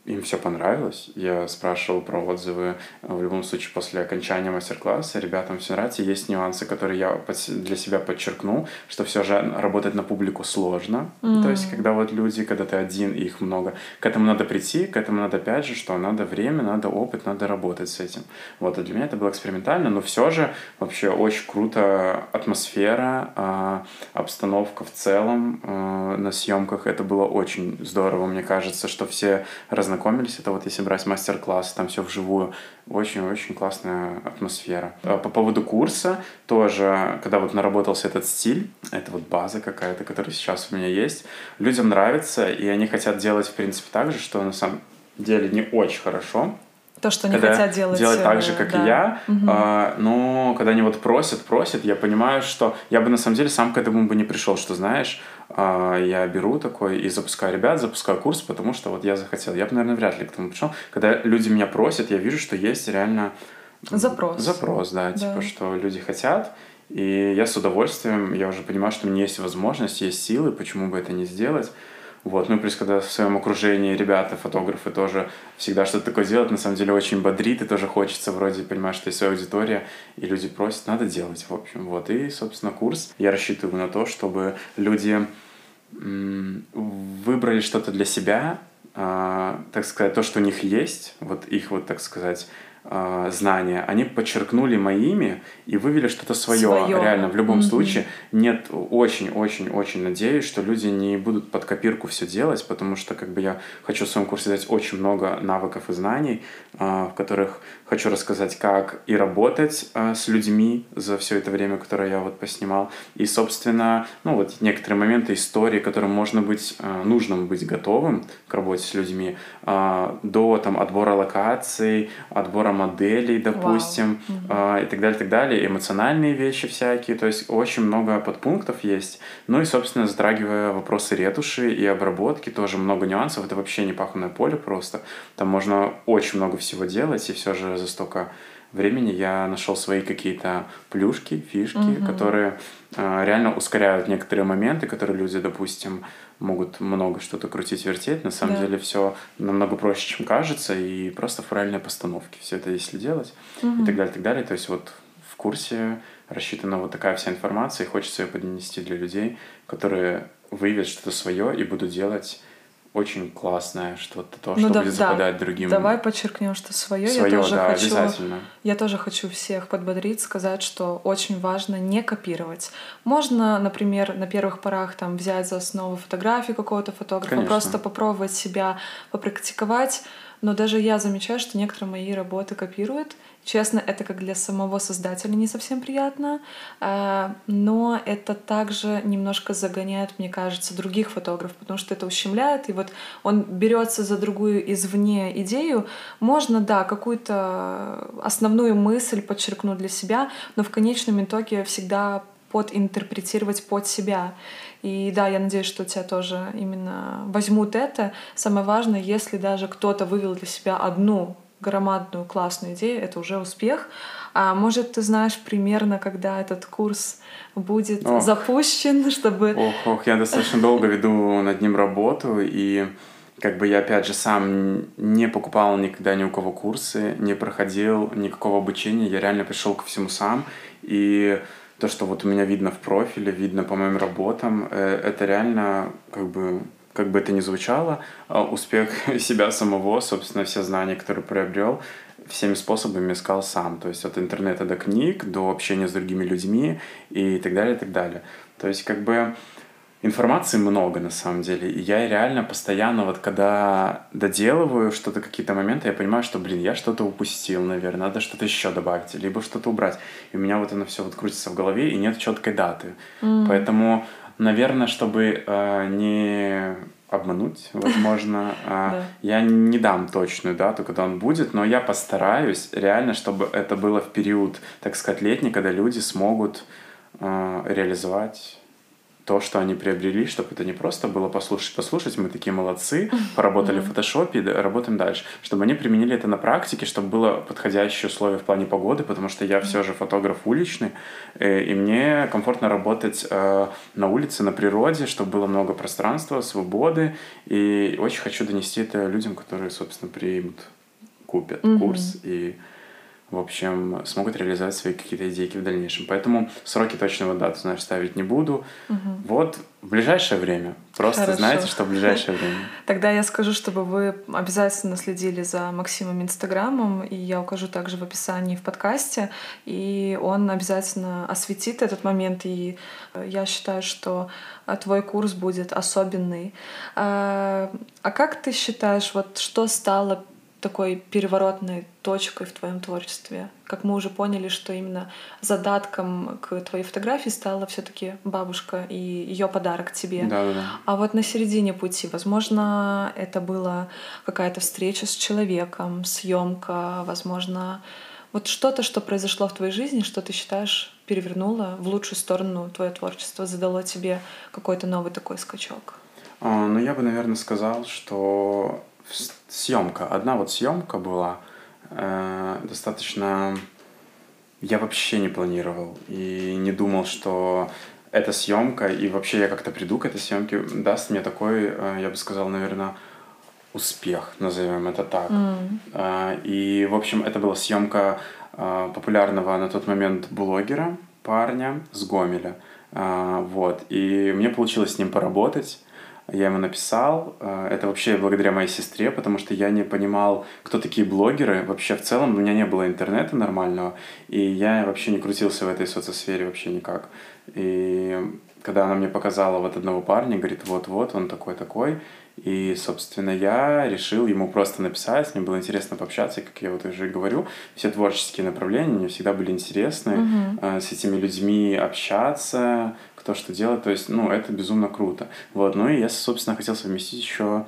им все понравилось. Я спрашивал про отзывы в любом случае после окончания мастер-класса. Ребятам все нравится. Есть нюансы, которые я для себя подчеркнул, что все же работать на публику сложно. Mm. То есть, когда вот люди, когда ты один, их много, к этому надо прийти, к этому надо опять же, что надо время, надо опыт, надо работать с этим. Вот, и для меня это было экспериментально, но все же вообще очень круто атмосфера, а, обстановка в целом а, на съемках. Это было очень здорово, мне кажется, что все раз познакомились. Это вот если брать мастер-класс, там все вживую. Очень-очень классная атмосфера. А по поводу курса тоже, когда вот наработался этот стиль, это вот база какая-то, которая сейчас у меня есть, людям нравится, и они хотят делать, в принципе, так же, что на самом деле не очень хорошо, то, что они хотят делать. Делать так же, как да. и я. Угу. А, но когда они вот просят, просят, я понимаю, что я бы на самом деле сам к этому бы не пришел, что знаешь, я беру такой и запускаю ребят, запускаю курс, потому что вот я захотел. Я бы, наверное, вряд ли к этому пришел. Когда люди меня просят, я вижу, что есть реально запрос. Запрос, да, да. типа, что люди хотят. И я с удовольствием, я уже понимаю, что у меня есть возможность, есть силы, почему бы это не сделать. Вот. Ну, плюс, когда в своем окружении ребята, фотографы тоже всегда что-то такое делают, на самом деле очень бодрит, и тоже хочется вроде, понимаешь, что есть своя аудитория, и люди просят, надо делать, в общем. Вот. И, собственно, курс я рассчитываю на то, чтобы люди выбрали что-то для себя, а, так сказать, то, что у них есть, вот их вот, так сказать, знания, они подчеркнули моими и вывели что-то свое. свое. Реально, в любом mm-hmm. случае, нет, очень-очень-очень надеюсь, что люди не будут под копирку все делать, потому что как бы я хочу в своем курсе дать очень много навыков и знаний, а, в которых хочу рассказать, как и работать а, с людьми за все это время, которое я вот поснимал, и, собственно, ну вот некоторые моменты истории, которым можно быть, нужно быть готовым к работе с людьми, до там отбора локаций, отбора про моделей, допустим, э, и так далее, так далее, эмоциональные вещи всякие, то есть очень много подпунктов есть. Ну и, собственно, затрагивая вопросы ретуши и обработки, тоже много нюансов, это вообще не паханное поле просто, там можно очень много всего делать, и все же за столько времени я нашел свои какие-то плюшки, фишки, угу. которые э, реально ускоряют некоторые моменты, которые люди, допустим, могут много что-то крутить, вертеть. На самом да. деле все намного проще, чем кажется, и просто в правильной постановке все это если делать угу. и так далее, и так далее. То есть вот в курсе рассчитана вот такая вся информация, и хочется ее поднести для людей, которые выявят что-то свое и будут делать очень классное что-то, то, ну, что да, будет западать да. другим. Давай подчеркнем, что свое. свое я тоже да, хочу, обязательно. Я тоже хочу всех подбодрить, сказать, что очень важно не копировать. Можно, например, на первых порах там взять за основу фотографии какого-то фотографа, Конечно. просто попробовать себя попрактиковать. Но даже я замечаю, что некоторые мои работы копируют, Честно, это как для самого создателя не совсем приятно, а, но это также немножко загоняет, мне кажется, других фотографов, потому что это ущемляет, и вот он берется за другую извне идею. Можно, да, какую-то основную мысль подчеркнуть для себя, но в конечном итоге всегда подинтерпретировать под себя. И да, я надеюсь, что тебя тоже именно возьмут это. Самое важное, если даже кто-то вывел для себя одну громадную классную идею, это уже успех. А может, ты знаешь примерно, когда этот курс будет ох. запущен, чтобы... Ох, ох, я достаточно долго веду над ним работу, и как бы я, опять же, сам не покупал никогда ни у кого курсы, не проходил никакого обучения, я реально пришел ко всему сам, и то, что вот у меня видно в профиле, видно по моим работам, э, это реально как бы как бы это ни звучало, а успех [laughs] себя самого, собственно, все знания, которые приобрел, всеми способами искал сам. То есть от интернета до книг, до общения с другими людьми и так далее, и так далее. То есть как бы информации много на самом деле. И я реально постоянно, вот когда доделываю что-то, какие-то моменты, я понимаю, что, блин, я что-то упустил, наверное, надо что-то еще добавить, либо что-то убрать. И у меня вот оно все вот крутится в голове, и нет четкой даты. Mm. Поэтому Наверное, чтобы э, не обмануть, [laughs] возможно, э, я не дам точную дату, когда он будет, но я постараюсь реально, чтобы это было в период, так сказать, летний, когда люди смогут э, реализовать то, что они приобрели, чтобы это не просто было послушать, послушать, мы такие молодцы, поработали mm-hmm. в фотошопе и работаем дальше, чтобы они применили это на практике, чтобы было подходящее условие в плане погоды, потому что я все же фотограф уличный, э, и мне комфортно работать э, на улице, на природе, чтобы было много пространства, свободы, и очень хочу донести это людям, которые, собственно, примут, купят mm-hmm. курс и в общем, смогут реализовать свои какие-то идейки в дальнейшем. Поэтому сроки точного дату, знаешь, ставить не буду. Угу. Вот в ближайшее время. Просто Хорошо. знаете, что в ближайшее время. [laughs] Тогда я скажу, чтобы вы обязательно следили за Максимом Инстаграмом, и я укажу также в описании в подкасте, и он обязательно осветит этот момент, и я считаю, что твой курс будет особенный. А, а как ты считаешь, вот что стало такой переворотной точкой в твоем творчестве? Как мы уже поняли, что именно задатком к твоей фотографии стала все-таки бабушка и ее подарок тебе. Да, да, да. А вот на середине пути, возможно, это была какая-то встреча с человеком, съемка, возможно, вот что-то, что произошло в твоей жизни, что ты считаешь перевернуло в лучшую сторону твое творчество, задало тебе какой-то новый такой скачок? А, ну, я бы, наверное, сказал, что съемка. Одна вот съемка была э, достаточно... Я вообще не планировал и не думал, что эта съемка и вообще я как-то приду к этой съемке даст мне такой, э, я бы сказал, наверное, успех, назовем это так. Mm. Э, и, в общем, это была съемка э, популярного на тот момент блогера, парня с Гомеля. Э, вот. И мне получилось с ним поработать. Я ему написал. Э, это вообще благодаря моей сестре, потому что я не понимал, кто такие блогеры. Вообще в целом у меня не было интернета нормального, и я вообще не крутился в этой соцсфере вообще никак. И когда она мне показала вот одного парня, говорит, вот-вот, он такой-такой, и, собственно, я решил ему просто написать, мне было интересно пообщаться, как я вот уже говорю, все творческие направления мне всегда были интересны, uh-huh. с этими людьми общаться, кто что делает, то есть, ну, это безумно круто. Вот, ну и я, собственно, хотел совместить еще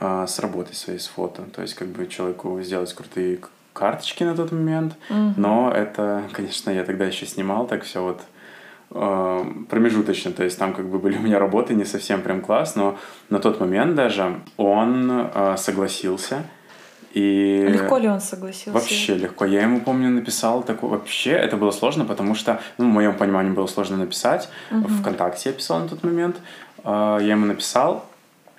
а, с работой своей, с фото, то есть, как бы человеку сделать крутые карточки на тот момент, Мгм. но это, [laughs] конечно, я тогда еще снимал так все вот э, промежуточно, то есть там как бы были у меня работы не совсем прям класс, но на тот момент даже он э, согласился. И Легко ли он согласился? Вообще легко. Я ему, помню, написал такое... Вообще это было сложно, потому что, ну, в моем понимании было сложно написать. Мгм. Вконтакте я писал на тот момент. А, Я ему написал,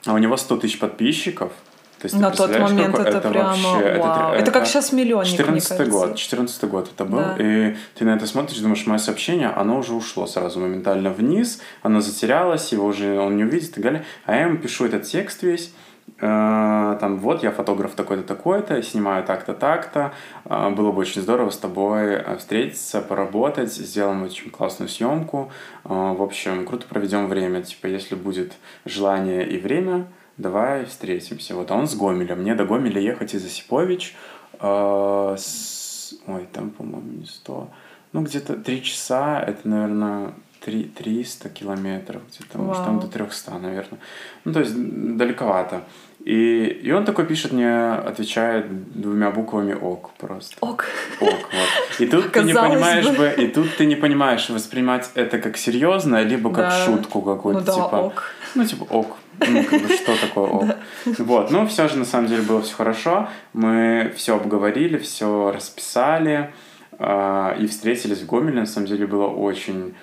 а у него 100 тысяч подписчиков. То есть, На тот момент какой- это, прямо вообще- вау. тр- Это, как сейчас миллионник, мне 14 кажется. год, 14 год это был, Да. и ты на это смотришь, думаешь, мое сообщение, оно уже ушло сразу моментально вниз, оно затерялось, его уже он не увидит и так далее. А я ему пишу этот текст весь, там, вот, я фотограф такой-то, такой-то, снимаю так-то, так-то, Э, было бы очень здорово с тобой э, встретиться, поработать, сделаем очень классную съемку, Э, в общем, круто проведем время, типа, если будет желание и время, давай встретимся. Вот, а он с Гомеля. Мне до Гомеля ехать из Осипович, э, с- ой, там, по-моему, не 100, ну, где-то 3 часа, это, наверное, 3, 300 километров, где-то, может, там Вау. до 300, наверное. Ну, то есть далековато. И, и он такой пишет мне, отвечает двумя буквами ок просто. Ок. Ок, вот. И тут ты не понимаешь бы. бы, и тут ты не понимаешь, воспринимать это как серьезно, либо как Да. шутку какую-то, Ну да, типа. ок. Ну, типа, ок. Ну, как бы, что такое ок? Вот, но все же, на самом деле, было все хорошо. Мы все обговорили, все расписали а, и встретились в Гомеле. На самом деле, было очень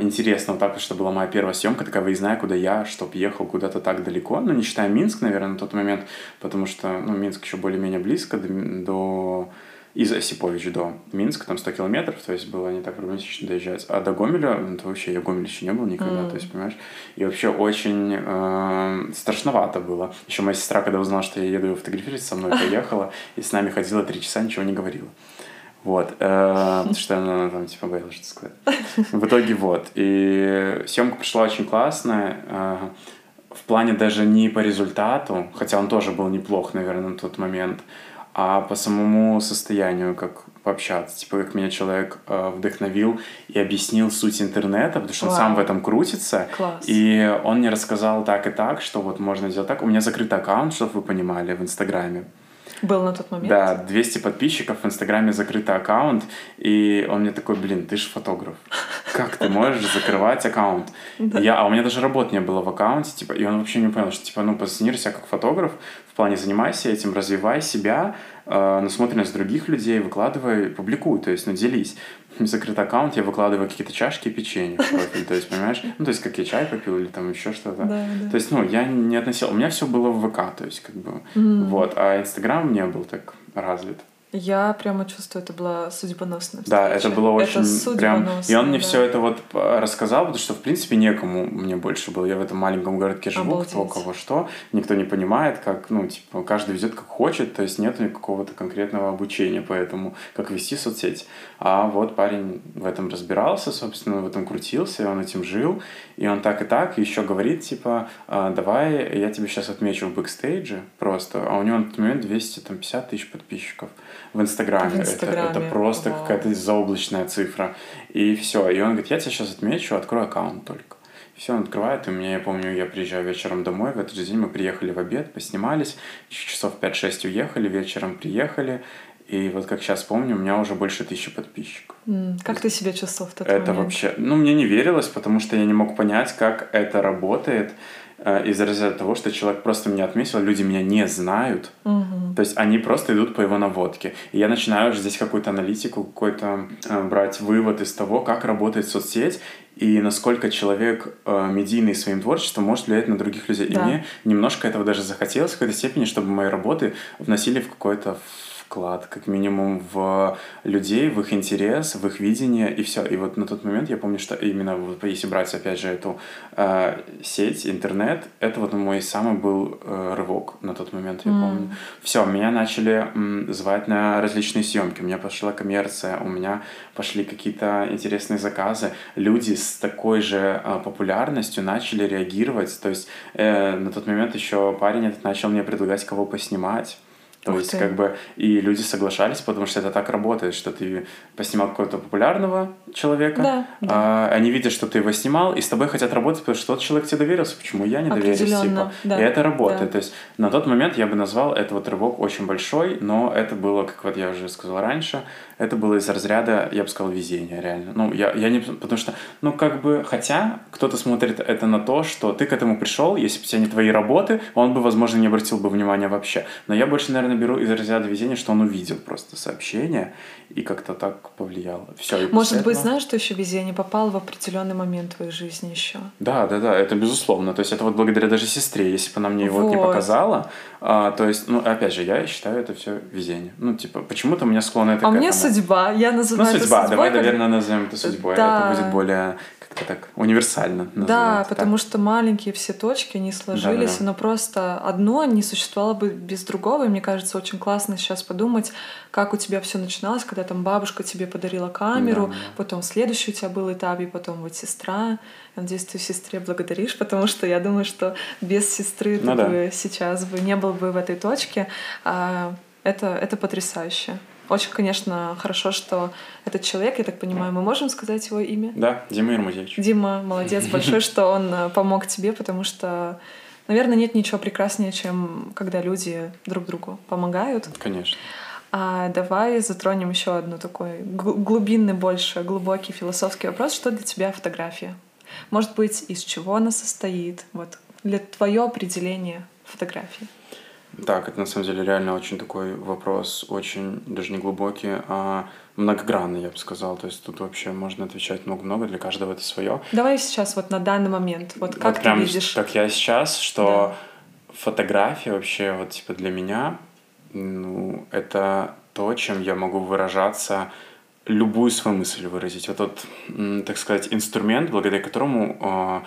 интересно. Вот так, что была моя первая съемка, такая выездная, куда я, чтоб ехал куда-то так далеко. Ну, не считая Минск, наверное, на тот момент, потому что, ну, Минск еще более-менее близко до, до из Осипович до Минска, там 100 километров, то есть было не так проблематично доезжать. А до Гомеля, ну, это вообще, я в Гомеле еще не был никогда, Мгм. то есть, понимаешь? И вообще очень э, страшновато было. Еще моя сестра, когда узнала, что я еду фотографировать, со мной [laughs] поехала, и с нами ходила три часа, ничего не говорила. Вот, э, что она там типа боялась что сказать. В итоге вот. И съемка прошла очень классная. э, В плане даже не по результату, хотя он тоже был неплох, наверное, на тот момент, а по самому состоянию, как пообщаться. Типа, как меня человек э, вдохновил и объяснил суть интернета, потому что он Вау. сам в этом крутится. Класс. И он мне рассказал так и так, что вот можно сделать так. У меня закрыт аккаунт, чтобы вы понимали, в Инстаграме. Был на тот момент? Да, 200 подписчиков, в Инстаграме закрытый аккаунт, и он мне такой, блин, ты же фотограф. Как ты можешь закрывать аккаунт? Я, а у меня даже работ не было в аккаунте, типа, и он вообще не понял, что, типа, ну, позиционируй себя как фотограф, в плане занимайся этим, развивай себя, э, насмотренность других людей, выкладывай, публикуй, то есть, ну, делись. Закрытый аккаунт, я выкладываю какие-то чашки и печенье в профиль, то есть, понимаешь? Ну, то есть, как я чай попил или там еще что-то. Да, да. То есть, ну, я не относил, у меня все было в ВК, то есть, как бы, Мгм. вот, а Инстаграм не был так развит. Я прямо чувствую, это была судьбоносная Да, встреча. это было очень это прям... И он мне да. все это вот п- рассказал, потому что, в принципе, некому мне больше было. Я в этом маленьком городке живу, кто Обалдеть. кого что. Никто не понимает, как, ну, типа, каждый везет как хочет, то есть нет какого-то конкретного обучения по этому, как вести соцсети. А вот парень в этом разбирался, собственно, в этом крутился, он этим жил, и он так и так еще говорит, типа, «А, давай я тебе сейчас отмечу в бэкстейдже просто, а у него на тот момент 250 тысяч подписчиков в Инстаграме. В Это- Это, Инстаграме, просто вау. какая-то заоблачная цифра. И все. И он говорит, я тебя сейчас отмечу, открой аккаунт только. Все, он открывает, и у меня, я помню, я приезжаю вечером домой, в этот же день мы приехали в обед, поснимались, часов 5-6 уехали, вечером приехали, и вот как сейчас помню, у меня уже больше тысячи подписчиков. М, Как ты себя чувствовал в тот это момент? вообще, ну, мне не верилось, потому что я не мог понять, как это работает, э, из-за того, что человек просто меня отметил, люди меня не знают, Мгм. то есть они просто идут по его наводке. И я начинаю уже здесь какую-то аналитику, какой-то э, брать вывод из того, как работает соцсеть и насколько человек э, медийный своим творчеством может влиять на других людей. Да. И мне немножко этого даже захотелось в какой-то степени, чтобы мои работы вносили в какой-то вклад, как минимум, в людей, в их интерес, в их видение, и все. И вот на тот момент я помню, что именно вот если брать, опять же, эту э, сеть, интернет, это вот мой самый был э, рывок на тот момент, я М. помню. Все, меня начали м, звать на различные съемки. У меня пошла коммерция, у меня пошли какие-то интересные заказы. Люди с такой же а, популярностью начали реагировать. То есть э, на тот момент еще парень этот начал мне предлагать, кого поснимать. То Ух есть, ты. как бы, и люди соглашались, потому что это так работает, что ты поснимал какого-то популярного человека, да, да. А, они видят, что ты его снимал, и с тобой хотят работать, потому что тот человек тебе доверился, почему я не доверюсь, типа. Да. И это работает. Да. То есть, на тот момент я бы назвал это вот рывок очень большой, но это было, как вот я уже сказал раньше, это было из разряда, я бы сказал, везения, реально. Ну, я, я не... Потому что, ну, как бы, хотя кто-то смотрит это на то, что ты к этому пришел, если бы у тебя не твои работы, он бы, возможно, не обратил бы внимания вообще. Но я больше, наверное, беру из разряда везения, что он увидел просто сообщение и как-то так повлияло. Все, Может быть, этого... знаешь, что еще везение попал в определенный момент твоей жизни еще? Да, да, да, это безусловно. То есть это вот благодаря даже сестре, если бы она мне его вот. не показала, а, то есть, ну, опять же, я считаю это все везение. Ну, типа, почему-то у меня склон это А мне судьба, я называю ну, судьба, это судьбой. давай, как... наверное, назовем это судьбой. Да. Это будет более как-то так универсально. Да, потому так. что маленькие все точки, они сложились, да, да, но просто одно не существовало бы без другого. И мне кажется, очень классно сейчас подумать, как у тебя все начиналось, когда там бабушка тебе подарила камеру, да, да. потом следующий у тебя был этап, и потом вот сестра. Я надеюсь, ты сестре благодаришь, потому что я думаю, что без сестры ну, ты да. бы сейчас бы не был бы в этой точке. А это, это потрясающе. Очень, конечно, хорошо, что этот человек, я так понимаю, мы можем сказать его имя? Да, Дима Ермузевич. Дима, молодец [laughs] большой, что он э, помог тебе, потому что, наверное, нет ничего прекраснее, чем когда люди друг другу помогают. Конечно. А давай затронем еще одну такой глубинный, больше глубокий философский вопрос. Что для тебя фотография? Может быть, из чего она состоит? Вот для твое определение фотографии. Так, это на самом деле реально очень такой вопрос, очень даже не глубокий, а многогранный, я бы сказал. То есть тут вообще можно отвечать много-много, для каждого это свое. Давай сейчас вот на данный момент, вот как вот ты прям, видишь? Как я сейчас, что да. фотография вообще вот типа для меня, ну, это то, чем я могу выражаться, любую свою мысль выразить. Вот тот, так сказать, инструмент, благодаря которому а,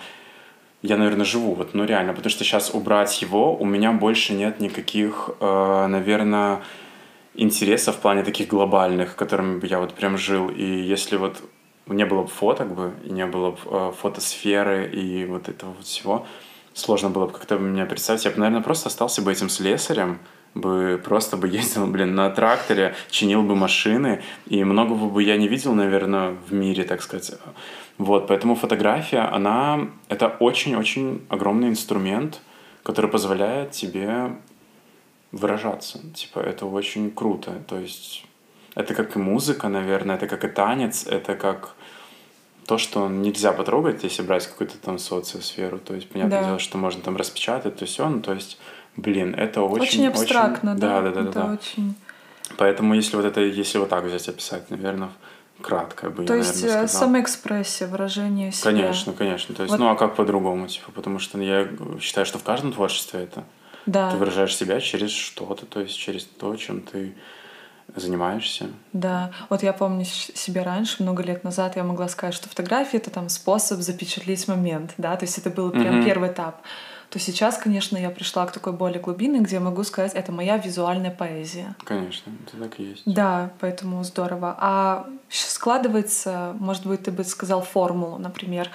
я, наверное, живу, вот, ну реально, потому что сейчас убрать его, у меня больше нет никаких, э, наверное, интересов в плане таких глобальных, которыми бы я вот прям жил. И если вот не было бы фоток бы, и не было бы э, фотосферы и вот этого вот всего, сложно было бы как-то меня представить. Я бы, наверное, просто остался бы этим слесарем, бы просто бы ездил, блин, на тракторе, чинил бы машины, и многого бы я не видел, наверное, в мире, так сказать. Вот, поэтому фотография, она, это очень-очень огромный инструмент, который позволяет тебе выражаться. Типа, это очень круто. То есть, это как и музыка, наверное, это как и танец, это как то, что нельзя потрогать, если брать какую-то там социосферу. То есть, понятное да. дело, что можно там распечатать, то все, ну, то есть, блин, это очень... Очень абстрактно, очень... да? Да, да, да. Это да, очень... Поэтому, если вот это, если вот так взять описать, наверное, кратко бы То я, есть наверное, э, самоэкспрессия, выражение себя. Конечно, конечно. То есть, вот. ну а как по-другому, типа, потому что я считаю, что в каждом творчестве это. Да. Ты выражаешь себя через что-то, то есть через то, чем ты занимаешься. Да, вот я помню себе раньше, много лет назад, я могла сказать, что фотография — это там способ запечатлеть момент, да, то есть это был прям mm-hmm. первый этап то сейчас, конечно, я пришла к такой более глубинной, где я могу сказать, это моя визуальная поэзия. Конечно, это так и есть. Да, поэтому здорово. А складывается, может быть, ты бы сказал формулу, например,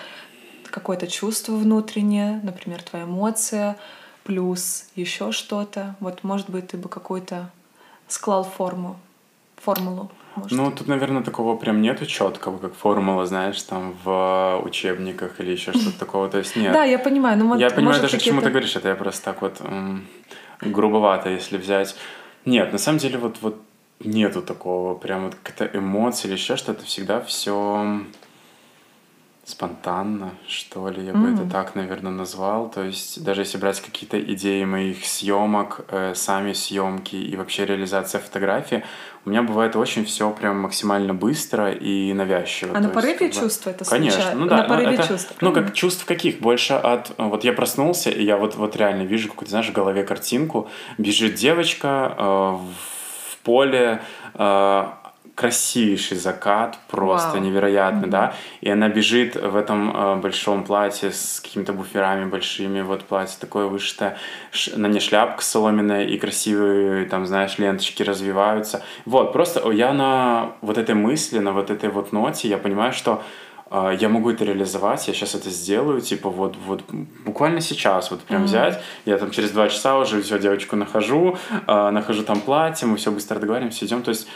какое-то чувство внутреннее, например, твоя эмоция, плюс еще что-то. Вот, может быть, ты бы какую-то склал форму, формулу. Может. Ну, тут, наверное, такого прям нету четкого, как формула, знаешь, там в учебниках или еще что-то [laughs] такого. То есть нет. Да, я понимаю. Но я понимаю даже, к чему ты говоришь. Это я просто так вот грубовато, если взять. Нет, на самом деле вот, вот нету такого прям вот какая-то эмоция или еще что-то. Всегда все спонтанно, что ли, я mm-hmm. бы это так, наверное, назвал. То есть даже если брать какие-то идеи моих съемок, э, сами съемки и вообще реализация фотографии, у меня бывает очень все прям максимально быстро и навязчиво. А на порыве есть, чувства это Конечно, случается? ну да. На порыве это, чувств. Ну как чувств каких? Больше от... Вот я проснулся, и я вот, вот реально вижу какую-то, знаешь, в голове картинку. Бежит девочка э, в поле, э, красивейший закат, просто Вау. невероятно, mm-hmm. да. И она бежит в этом э, большом платье с какими-то буферами большими, вот платье такое вышитое, ш- на ней шляпка соломенная и красивые, там, знаешь, ленточки развиваются. Вот, просто я на вот этой мысли, на вот этой вот ноте, я понимаю, что а, я могу это реализовать, я сейчас это сделаю, типа вот, вот буквально сейчас, вот прям mm-hmm. взять, я там через два часа уже все девочку нахожу, э, нахожу там платье, мы все быстро договариваемся, идем, то есть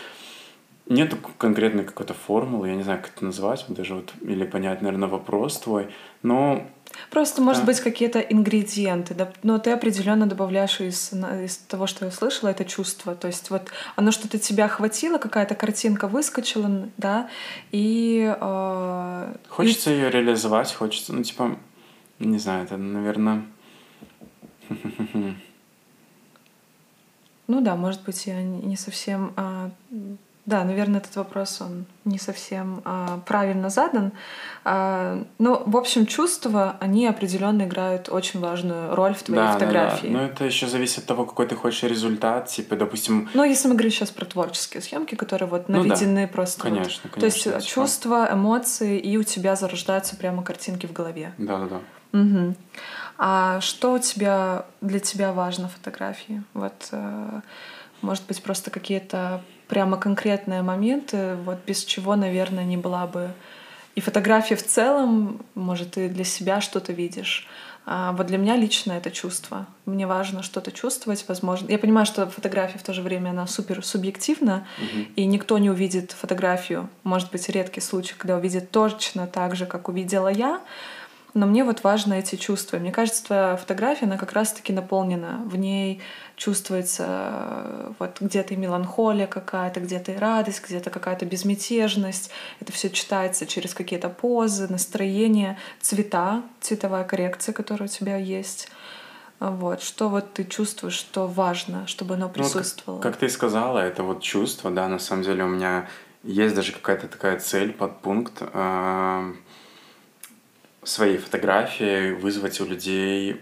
нет конкретной какой-то формулы, я не знаю, как это назвать, даже вот, или понять, наверное, вопрос твой, но Просто, может да. быть, какие-то ингредиенты, да, но ты определенно добавляешь из, из того, что я слышала, это чувство. То есть вот оно что-то тебя охватило, какая-то картинка выскочила, да, и... Э, хочется и... ее реализовать, хочется, ну, типа, не знаю, это, наверное... [laughs] Ну да, может быть, я не совсем а, да, наверное, этот вопрос он не совсем а, правильно задан. А, но, в общем, чувства, они определенно играют очень важную роль в твоей да, фотографии. Да, да. Но это еще зависит от того, какой ты хочешь результат. Типа, допустим. Ну, если мы говорим сейчас про творческие съемки, которые вот наведены ну, да. просто. Конечно, вот. конечно. То есть чувства, эмоции, и у тебя зарождаются прямо картинки в голове. Да, да, да. Угу. А что у тебя для тебя важно в фотографии? Вот, э, может быть, просто какие-то прямо конкретные моменты, вот без чего, наверное, не была бы и фотография в целом, может, ты для себя что-то видишь. А вот для меня лично это чувство. Мне важно что-то чувствовать, возможно. Я понимаю, что фотография в то же время она супер субъективна, угу. и никто не увидит фотографию. Может быть, редкий случай, когда увидит точно так же, как увидела я. Но мне вот важно эти чувства. Мне кажется, твоя фотография, она как раз-таки наполнена. В ней чувствуется э, вот где-то и меланхолия какая-то, где-то и радость, где-то какая-то безмятежность. Это все читается через какие-то позы, настроение, цвета, цветовая коррекция, которая у тебя есть. Вот. Что вот ты чувствуешь, что важно, чтобы оно присутствовало? Ну, как, как ты сказала, это вот чувство, да, на самом деле у меня есть даже какая-то такая цель, подпункт. Э- своей фотографией вызвать у людей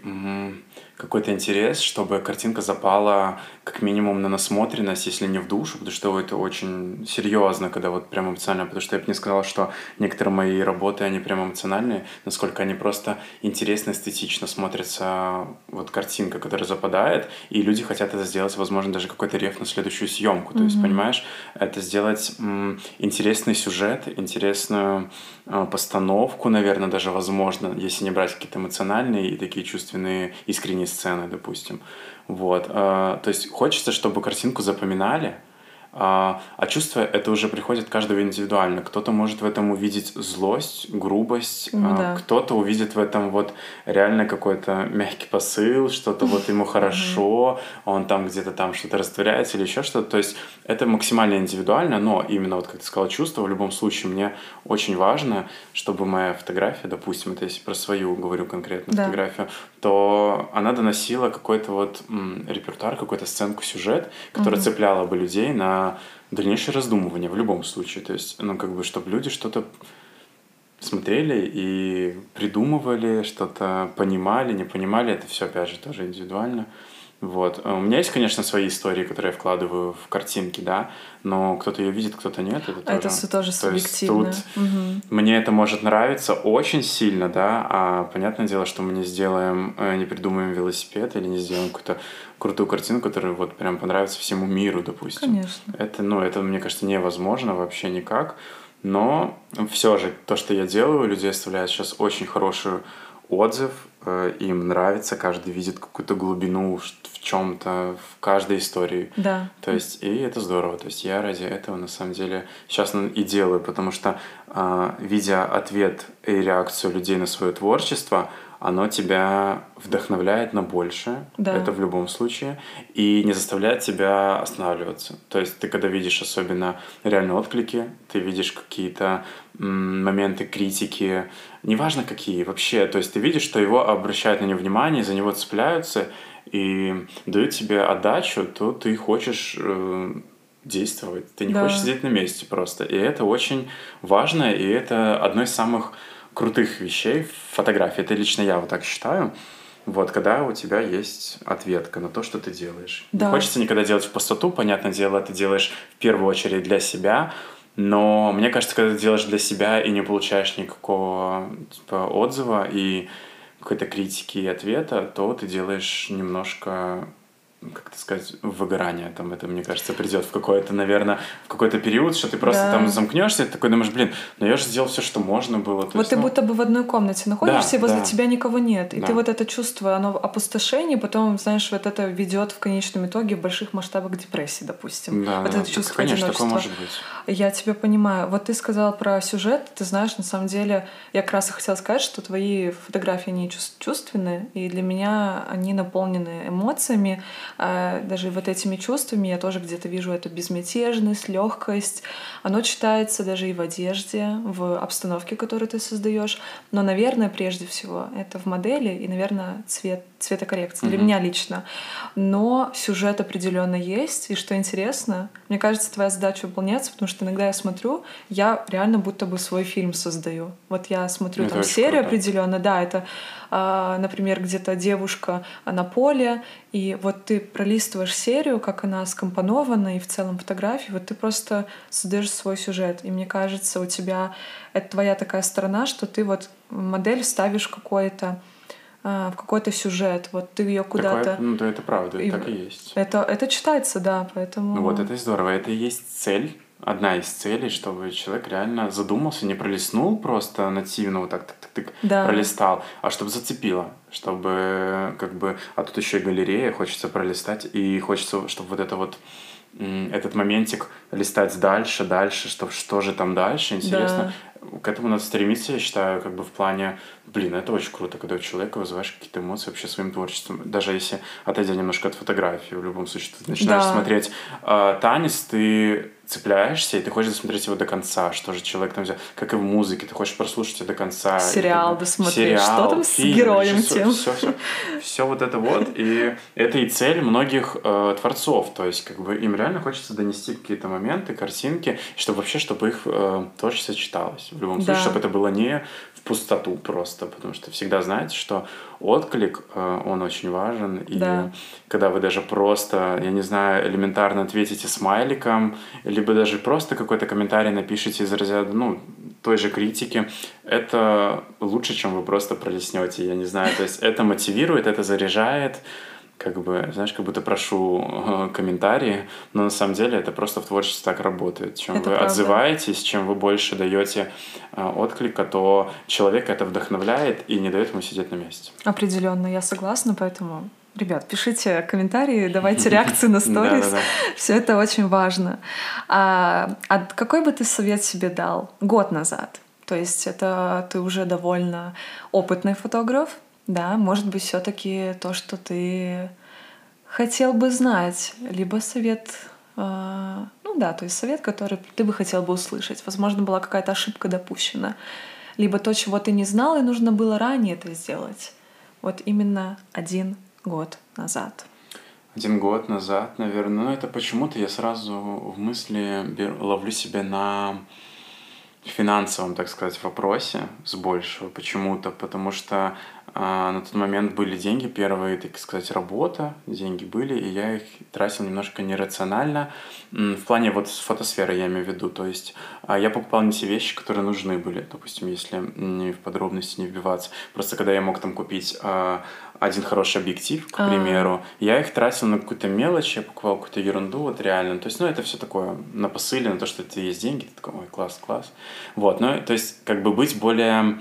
какой-то интерес, чтобы картинка запала как минимум на насмотренность, если не в душу, потому что это очень серьезно, когда вот прям эмоционально, потому что я бы не сказал, что некоторые мои работы, они прям эмоциональные, насколько они просто интересно, эстетично смотрятся, вот картинка, которая западает, и люди хотят это сделать, возможно, даже какой-то реф на следующую съемку, то mm-hmm. есть, понимаешь, это сделать м, интересный сюжет, интересную э, постановку, наверное, даже возможно, если не брать какие-то эмоциональные и такие чувственные, искренние сцены, допустим. Вот. Э, то есть хочется, чтобы картинку запоминали, а, а чувство это уже приходит каждого индивидуально. Кто-то может в этом увидеть злость, грубость, ну, да. кто-то увидит в этом вот реально какой-то мягкий посыл, что-то вот ему [laughs] хорошо, он там где-то там что-то растворяется или еще что-то. То есть это максимально индивидуально, но именно вот как ты сказал, чувство в любом случае мне очень важно, чтобы моя фотография, допустим, это если про свою говорю конкретно да. фотографию, то она доносила какой-то вот м, репертуар, какую-то сценку, сюжет, который угу. цепляла бы людей на дальнейшее раздумывание в любом случае. То есть, ну, как бы, чтобы люди что-то смотрели и придумывали, что-то понимали, не понимали. Это все, опять же, тоже индивидуально. Вот. У меня есть, конечно, свои истории, которые я вкладываю в картинки, да, но кто-то ее видит, кто-то нет. Это, а тоже... это все тоже субъективно. То тут угу. Мне это может нравиться очень сильно, да, а понятное дело, что мы не сделаем, э, не придумаем велосипед или не сделаем какую-то крутую картину, которая вот прям понравится всему миру, допустим. Конечно. Это, ну, это, мне кажется, невозможно вообще никак. Но все же то, что я делаю, люди оставляют сейчас очень хороший отзыв, э, им нравится, каждый видит какую-то глубину в чем-то, в каждой истории. Да. То есть, и это здорово. То есть я ради этого на самом деле сейчас и делаю, потому что, э, видя ответ и реакцию людей на свое творчество, оно тебя вдохновляет на большее, да. это в любом случае, и не заставляет тебя останавливаться. То есть ты когда видишь особенно реальные отклики, ты видишь какие-то моменты критики, неважно какие вообще, то есть ты видишь, что его обращают на него внимание, за него цепляются и дают тебе отдачу, то ты хочешь э, действовать, ты не да. хочешь сидеть на месте просто. И это очень важно, и это одно из самых крутых вещей в фотографии. Это лично я вот так считаю. Вот, когда у тебя есть ответка на то, что ты делаешь. Да. Не хочется никогда делать в пустоту, понятное дело, ты делаешь в первую очередь для себя, но мне кажется, когда ты делаешь для себя и не получаешь никакого типа, отзыва и какой-то критики и ответа, то ты делаешь немножко как это сказать, выгорание там это, мне кажется, придет в какой-то, наверное, в какой-то период, что ты просто да. там замкнешься, и ты такой думаешь, блин, ну я же сделал все, что можно было. То вот есть, ты ну... будто бы в одной комнате находишься, да, и возле да. тебя никого нет. И да. ты вот это чувство, оно опустошение, потом, знаешь, вот это ведет в конечном итоге в больших масштабах депрессии, допустим. Да, вот да. это чувство Конечно, такое может быть. Я тебя понимаю. Вот ты сказала про сюжет, ты знаешь, на самом деле, я как раз и хотела сказать, что твои фотографии, они чувственные, и для меня они наполнены эмоциями, даже вот этими чувствами я тоже где-то вижу эту безмятежность, легкость. Оно читается даже и в одежде, в обстановке, которую ты создаешь. Но, наверное, прежде всего это в модели и, наверное, цвет, цветокоррекция mm-hmm. для меня лично. Но сюжет определенно есть. И что интересно, мне кажется, твоя задача выполняется, потому что иногда я смотрю, я реально будто бы свой фильм создаю. Вот я смотрю это там серию определенно, да, это а, например, где-то девушка на поле, и вот ты пролистываешь серию, как она скомпонована, и в целом фотографии, вот ты просто создаешь свой сюжет. И мне кажется, у тебя это твоя такая сторона, что ты вот модель ставишь какой-то а, в какой-то сюжет, вот ты ее куда-то... Ну, да, это правда, и так и есть. Это, это читается, да, поэтому... Ну вот, это здорово, это и есть цель одна из целей, чтобы человек реально задумался, не пролистнул просто нативно вот так так так, так да. пролистал, а чтобы зацепило, чтобы как бы, а тут еще и галерея, хочется пролистать, и хочется, чтобы вот это вот этот моментик листать дальше, дальше, что, что же там дальше, интересно. Да. К этому надо стремиться, я считаю, как бы в плане, блин, это очень круто, когда у человека вызываешь какие-то эмоции вообще своим творчеством. Даже если, отойдя немножко от фотографии, в любом случае, ты начинаешь да. смотреть э, танец, ты цепляешься, и ты хочешь досмотреть его до конца, что же человек там взял, как и в музыке, ты хочешь прослушать его до конца. Сериал досмотреть, сериал, что там фильм, с героем тем. Все, все, все вот это вот, и это и цель многих э, творцов, то есть как бы им реально хочется донести какие-то моменты, картинки, чтобы вообще, чтобы их э, творчество читалось. В любом да. случае, чтобы это было не пустоту просто, потому что всегда знаете, что отклик, э, он очень важен. И да. когда вы даже просто, я не знаю, элементарно ответите смайликом, либо даже просто какой-то комментарий напишите из разряда, ну, той же критики, это лучше, чем вы просто пролеснете, я не знаю. То есть это мотивирует, это заряжает, как бы, знаешь, как будто прошу э, комментарии, но на самом деле это просто в творчестве так работает. Чем это вы правда. отзываетесь, чем вы больше даете э, отклика, то человек это вдохновляет и не дает ему сидеть на месте. Определенно, я согласна, поэтому Ребят, пишите комментарии, давайте [laughs] реакции на сторис. Все это очень важно. А, а какой бы ты совет себе дал год назад? То есть это ты уже довольно опытный фотограф, да, может быть, все-таки то, что ты хотел бы знать, либо совет, э, ну да, то есть совет, который ты бы хотел бы услышать. Возможно, была какая-то ошибка допущена, либо то, чего ты не знал, и нужно было ранее это сделать. Вот именно один год назад. Один год назад, наверное. Ну, это почему-то я сразу в мысли ловлю себя на финансовом, так сказать, вопросе с большего почему-то, потому что а, на тот момент были деньги, первые, так сказать, работа, деньги были, и я их тратил немножко нерационально. В плане вот фотосферы я имею в виду, то есть а, я покупал не те вещи, которые нужны были, допустим, если не в подробности не вбиваться. Просто когда я мог там купить а, один хороший объектив, к примеру, А-а-а. я их тратил на какую-то мелочь, я покупал какую-то ерунду, вот реально. То есть, ну, это все такое на посыле, на то, что это есть деньги, ты такой, ой, класс, класс. Вот, ну, то есть, как бы быть более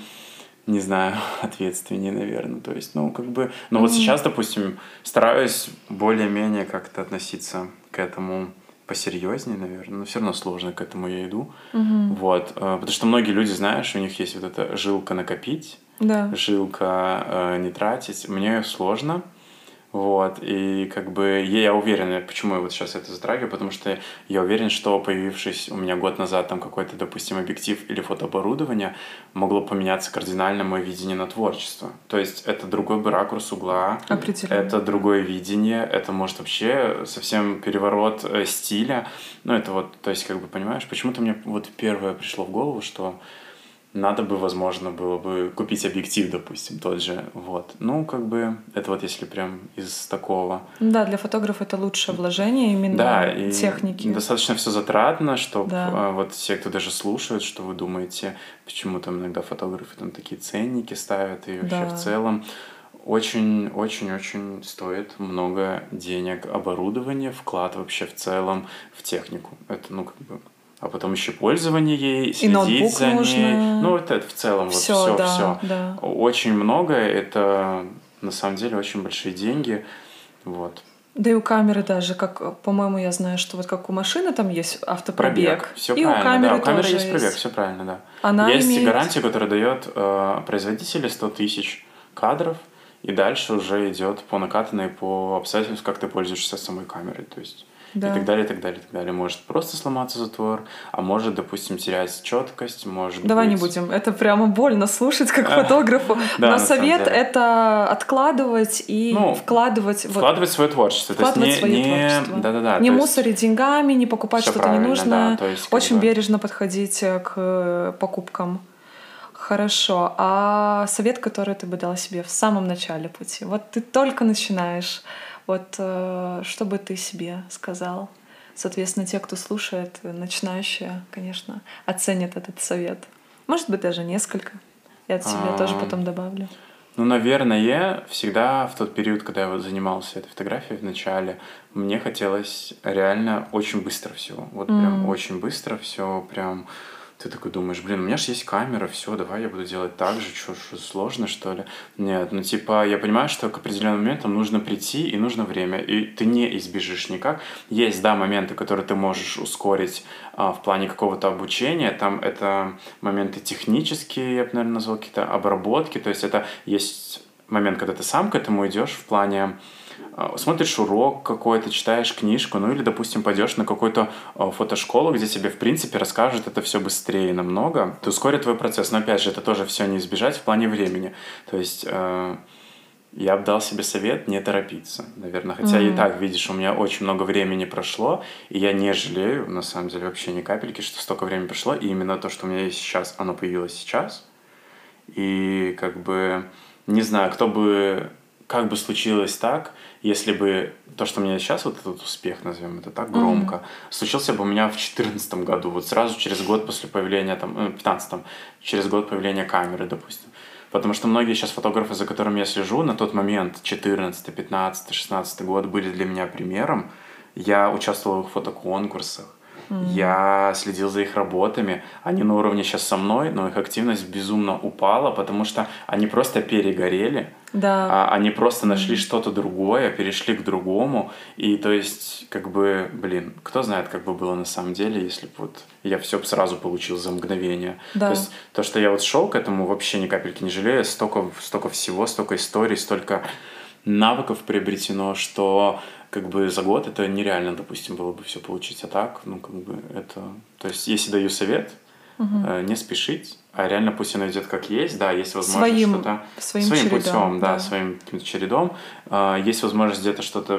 не знаю, [laughs] ответственнее, наверное. То есть, ну, как бы... Но mm-hmm. вот сейчас, допустим, стараюсь более-менее как-то относиться к этому посерьезнее, наверное, но все равно сложно к этому я иду. Mm-hmm. Вот. Э, потому что многие люди, знаешь, у них есть вот эта жилка накопить, да. жилка э, не тратить. Мне сложно. Вот, и как бы я уверен, почему я вот сейчас это затрагиваю, потому что я уверен, что появившись у меня год назад там какой-то, допустим, объектив или фотооборудование, могло поменяться кардинально мое видение на творчество. То есть это другой бы ракурс угла, это другое видение, это может вообще совсем переворот э, стиля. Ну это вот, то есть как бы понимаешь, почему-то мне вот первое пришло в голову, что надо бы, возможно, было бы купить объектив, допустим, тот же. Вот. Ну, как бы, это вот если прям из такого. Да, для фотографа это лучшее вложение именно да, и техники. достаточно все затратно, чтобы да. Вот все, кто даже слушают, что вы думаете, почему там иногда фотографы там такие ценники ставят и вообще да. в целом очень-очень-очень стоит много денег, оборудование, вклад вообще в целом в технику. Это, ну, как бы а потом еще пользование ей, следить за нужно. ней. Ну, это, это в целом Всё, вот все, да, все. да. Очень много, это на самом деле очень большие деньги. Вот. Да и у камеры даже, как, по-моему, я знаю, что вот как у машины там есть автопробег. Все и правильно, у камеры да. У камеры есть пробег, все правильно, да. Она есть имеет- гарантия, которая дает э, производителю 100 тысяч кадров, и дальше уже идет по накатанной по обстоятельствам, как ты пользуешься самой камерой. То есть Да. и так далее, и так далее, и так далее. Может просто сломаться затвор, а может, допустим, терять четкость, может Давай не быть- будем. Это прямо больно слушать как фотографу. [laughs] Но совет это откладывать и Ну, вкладывать. Вкладывать свое творчество. Вкладывать не, свое не, творчество. да-да-да. не мусорить деньгами, не покупать что-то ненужное. Очень бережно подходить э, к э, покупкам. Хорошо. А совет, который ты бы дала себе в самом начале пути? Вот ты только начинаешь. Вот э, что бы ты себе сказал? Соответственно, те, кто слушает, начинающие, конечно, оценят этот совет. Может быть, даже несколько. Я от себя тоже А. потом добавлю. Ну, наверное, всегда в тот период, когда я вот занимался этой фотографией в начале, мне хотелось реально очень быстро всего. Вот прям Мгм. очень быстро все, прям ты такой думаешь, блин, у меня же есть камера, все, давай я буду делать так же, что, сложно, что ли? Нет, ну типа я понимаю, что к определенным моментам нужно прийти и нужно время, и ты не избежишь никак. Есть, да, моменты, которые ты можешь ускорить а, в плане какого-то обучения, там это моменты технические, я бы, наверное, назвал, какие-то обработки, то есть это есть момент, когда ты сам к этому идешь в плане смотришь урок какой-то, читаешь книжку, ну или, допустим, пойдешь на какую-то а, фотошколу, где тебе, в принципе, расскажут это все быстрее намного, то ускорит твой процесс. Но, опять же, это тоже все не избежать в плане времени. То есть э, я бы дал себе совет не торопиться, наверное. Хотя и Мгм. так, видишь, у меня очень много времени прошло, и я не жалею, на самом деле, вообще ни капельки, что столько времени прошло, и именно то, что у меня есть сейчас, оно появилось сейчас. И как бы не знаю, кто бы, как бы случилось так, если бы то, что у меня сейчас, вот этот успех, назовем это так, громко, случился бы у меня в 2014 году, вот сразу через год после появления, там, э, в 15 через год появления камеры, допустим. Потому что многие сейчас фотографы, за которыми я слежу, на тот момент, 14, 15, 16 год, были для меня примером. Я участвовал в их фотоконкурсах, я следил за их работами. Они на уровне сейчас со мной, но их активность безумно упала, потому что они просто перегорели. Да. А они просто нашли что-то другое, перешли к другому. И то есть, как бы, блин, кто знает, как бы было на самом деле, если бы вот я все сразу получил за мгновение. Да. То есть то, что я вот шел к этому, вообще ни капельки не жалею. Столько, столько всего, столько историй, столько навыков приобретено, что как бы за год это нереально, допустим, было бы все получить. А так, ну, как бы это... То есть, если даю совет, э, не спешить, а реально пусть оно идет как есть, да, есть возможность Своим- что-то своим чередом, путем, да, да. своим чередом. А, Есть возможность где-то что-то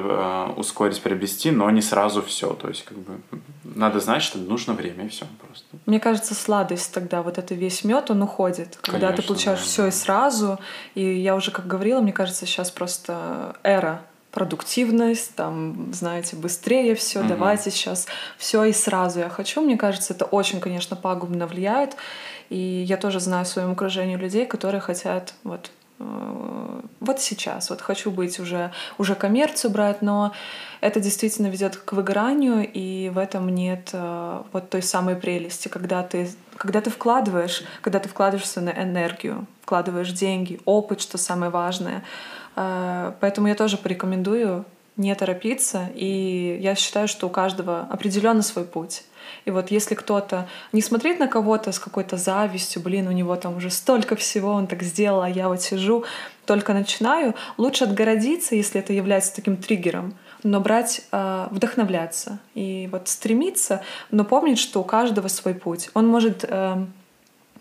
э, ускорить, приобрести, но не сразу все. То есть, как бы надо знать, что нужно время, и все просто. Мне кажется, сладость тогда, вот это весь мед, он уходит. Когда ты Конечно, получаешь да, все да. и сразу. И я уже как говорила, мне кажется, сейчас просто эра продуктивность, там, знаете, быстрее все, Мгм. давайте сейчас все и сразу я хочу. Мне кажется, это очень, конечно, пагубно влияет. И я тоже знаю в своем окружении людей, которые хотят вот э, вот сейчас, вот хочу быть уже, уже коммерцию брать, но это действительно ведет к выгоранию, и в этом нет э, вот той самой прелести, когда ты, когда ты вкладываешь, когда ты вкладываешь свою энергию, вкладываешь деньги, опыт, что самое важное. Э, Поэтому я тоже порекомендую не торопиться, и я считаю, что у каждого определенно свой путь. И вот если кто-то не смотреть на кого-то с какой-то завистью, блин, у него там уже столько всего, он так сделал, а я вот сижу, только начинаю, лучше отгородиться, если это является таким триггером, но брать, э, вдохновляться и вот стремиться, но помнить, что у каждого свой путь. Он может э,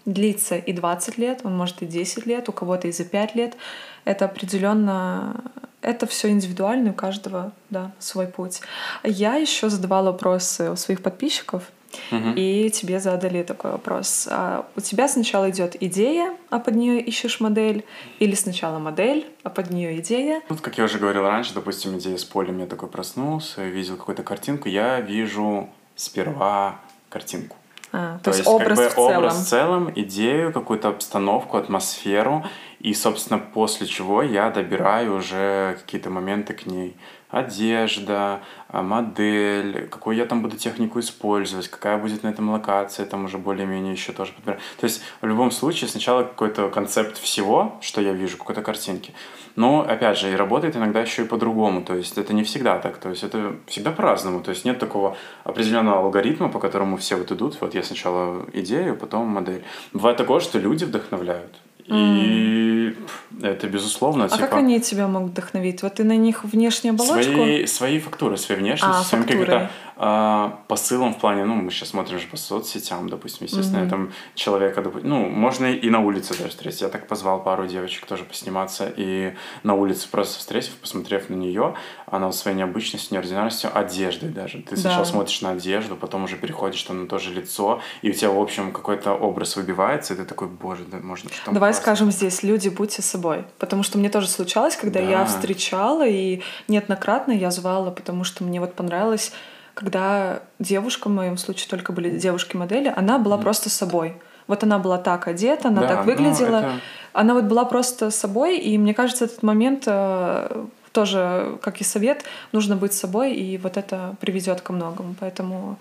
длиться и 20 лет, он может и 10 лет, у кого-то и за 5 лет. Это определенно, это все индивидуально, у каждого да, свой путь. Я еще задавала вопросы у своих подписчиков, Мгм. и тебе задали такой вопрос. А у тебя сначала идет идея, а под нее ищешь модель, или сначала модель, а под нее идея? Вот, как я уже говорил раньше, допустим, идея с полем, я такой проснулся, видел какую-то картинку, я вижу сперва картинку. А, то, есть, образ как бы в целом. образ в целом, идею, какую-то обстановку, атмосферу. И, собственно, после чего я добираю уже какие-то моменты к ней одежда, а, модель, какую я там буду технику использовать, какая будет на этом локация, там уже более-менее еще тоже подбираю. То есть в любом случае сначала какой-то концепт всего, что я вижу, какой-то картинки. Но, опять же, и работает иногда еще и по-другому. То есть это не всегда так. То есть это всегда по-разному. То есть нет такого определенного алгоритма, по которому все вот идут. Вот я сначала идею, потом модель. Бывает такое, что люди вдохновляют. И это безусловно. А типа, как они тебя могут вдохновить? Вот ты на них внешнюю оболочку? Свои, свои фактуры, свои внешности, А, своим каким-то а, посылом в плане, ну, мы сейчас смотрим же по соцсетям, допустим, естественно, Мгм. там человека, допу- ну, можно и на улице даже встретить. Я так позвал пару девочек тоже посниматься, и на улице просто встретив, посмотрев на нее, она своей необычностью, неординарностью, одеждой даже. Ты Да. сначала смотришь на одежду, потом уже переходишь там на то же лицо, и у тебя, в общем, какой-то образ выбивается, и ты такой, боже, да можно что там Давай классно». скажем здесь, люди, будьте собой. Потому что мне тоже случалось, когда я Да. встречала, и неоднократно я звала, потому что мне вот понравилось, когда девушка, в моем случае только были девушки-модели, она была просто собой. Вот она была так одета, она Да, так ну, выглядела. это- Она вот была просто собой, и мне кажется, этот момент э, тоже, как и совет, нужно быть собой, и вот это приведет ко многому. Поэтому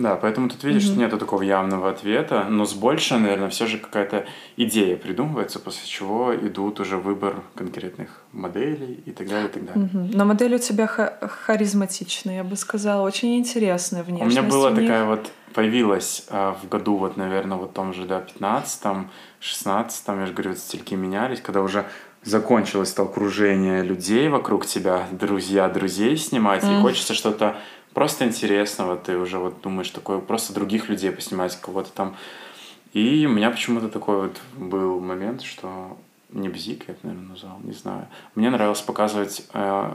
Да, поэтому тут видишь, Мгм. нету такого явного ответа, но с большей, наверное, все же какая-то идея придумывается, после чего идут уже выбор конкретных моделей и так далее, и так далее. мгм. но модель у тебя ха- харизматичная, я бы сказала, очень интересная У внешность. меня была у них. такая вот, появилась а, в году, вот, наверное, вот том же, да, 15-м, 16-м, я же говорю, вот стильки менялись, когда уже закончилось то окружение людей вокруг тебя, друзья друзей снимать, и Мгм. хочется что-то просто интересного, ты уже вот думаешь такое, просто других людей поснимать, кого-то там. И у меня почему-то такой вот был момент, что не бзик, я это, наверное, назвал, не знаю. Мне нравилось показывать э,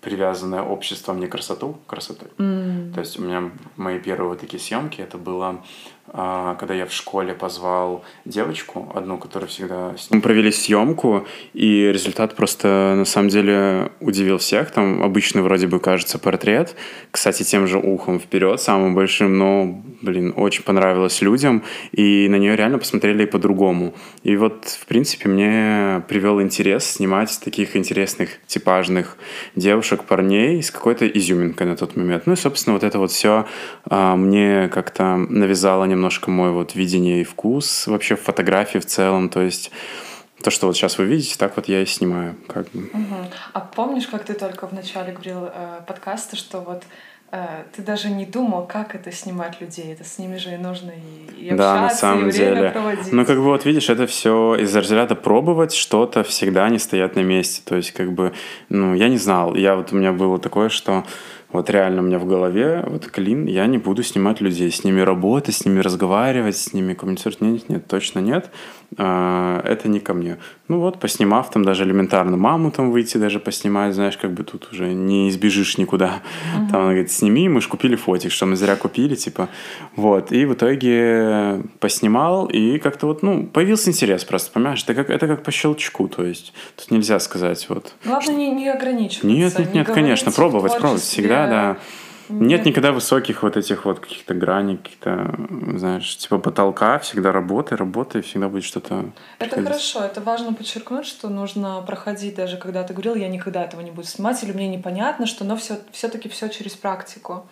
привязанное общество мне красоту, красотой. М. То есть у меня мои первые вот такие съемки, это было, когда я в школе позвал девочку, одну, которая всегда... с ним- Мы провели съемку, и результат просто на самом деле удивил всех. Там обычный вроде бы кажется портрет, кстати, тем же ухом вперед, самым большим, но, блин, очень понравилось людям, и на нее реально посмотрели по-другому. И вот, в принципе, мне привел интерес снимать таких интересных типажных девушек, парней с какой-то изюминкой на тот момент. Ну и, собственно, вот это вот все мне как-то навязало немножко мой вот видение и вкус вообще в фотографии в целом. То есть то, что вот сейчас вы видите, так вот я и снимаю. Как бы. Мгм. А помнишь, как ты только в начале говорил э, подкаста, что вот э, ты даже не думал, как это снимать людей, это с ними же и нужно и, и Да, на общаться, самом и время деле. проводить. Ну, как бы вот видишь, это все из разряда пробовать что-то всегда не стоять на месте. То есть, как бы, ну, я не знал. Я вот у меня было такое, что вот реально у меня в голове вот клин, я не буду снимать людей, с ними работать, с ними разговаривать, с ними коммуницировать. Нет, нет, точно нет. А, Это не ко мне. Ну вот, поснимав там даже элементарно маму там выйти даже поснимать, знаешь, как бы тут уже не избежишь никуда. Там она говорит, сними, мы же купили фотик, что мы зря купили, типа. Вот, и в итоге поснимал, и как-то вот, ну, появился интерес просто, понимаешь? Это как, это как по щелчку, то есть тут нельзя сказать вот... Главное не, не ограничиваться. Нет, нет, не нет, конечно, говорить в пробовать, пробовать, всегда, да. Нет никогда высоких вот этих вот каких-то граней, каких-то, знаешь, типа потолка, всегда работай, работай, всегда будет что-то Это приходить. хорошо, это важно подчеркнуть, что нужно проходить, даже когда ты говорил, я никогда этого не буду снимать, или мне непонятно, что, но все, все-таки все через практику.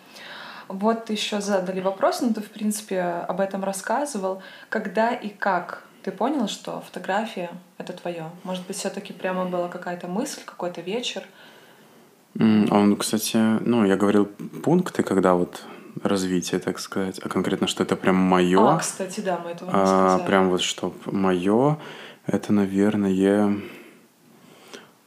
Вот еще задали вопрос, но ты, в принципе, об этом рассказывал. Когда и как ты понял, что фотография — это твое? Может быть, все-таки прямо была какая-то мысль, какой-то вечер? Он, кстати, ну, я говорил пункты, когда вот развитие, так сказать, а конкретно, что это прям мое. А, кстати, да, мы этого не А, сказали. прям вот чтоб мое, это, наверное,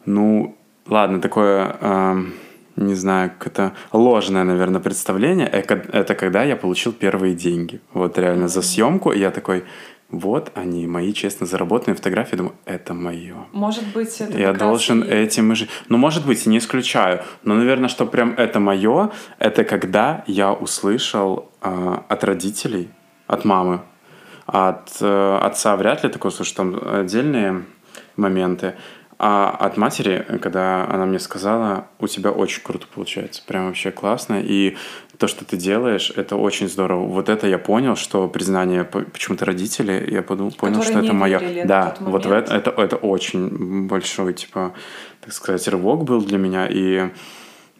ну, ладно, такое, ам, не знаю, как это ложное, наверное, представление. Эко- Это когда я получил первые деньги. Вот реально за съемку. И я такой, вот они, мои честно заработанные фотографии. Думаю, это мое. Может быть, это Я должен и- этим и жить. Ну, может быть, не исключаю. Но, наверное, что прям это мое, это когда я услышал а, от родителей, от мамы, от э, отца вряд ли такое, слушай, там отдельные моменты, А от матери, когда она мне сказала, у тебя очень круто получается, прям вообще классно, и то, что ты делаешь, это очень здорово. Вот это я понял, что признание почему-то родители, я подумал, понял, что это мое. Да, вот в это, это, это очень большой, типа, так сказать, рывок был для меня, и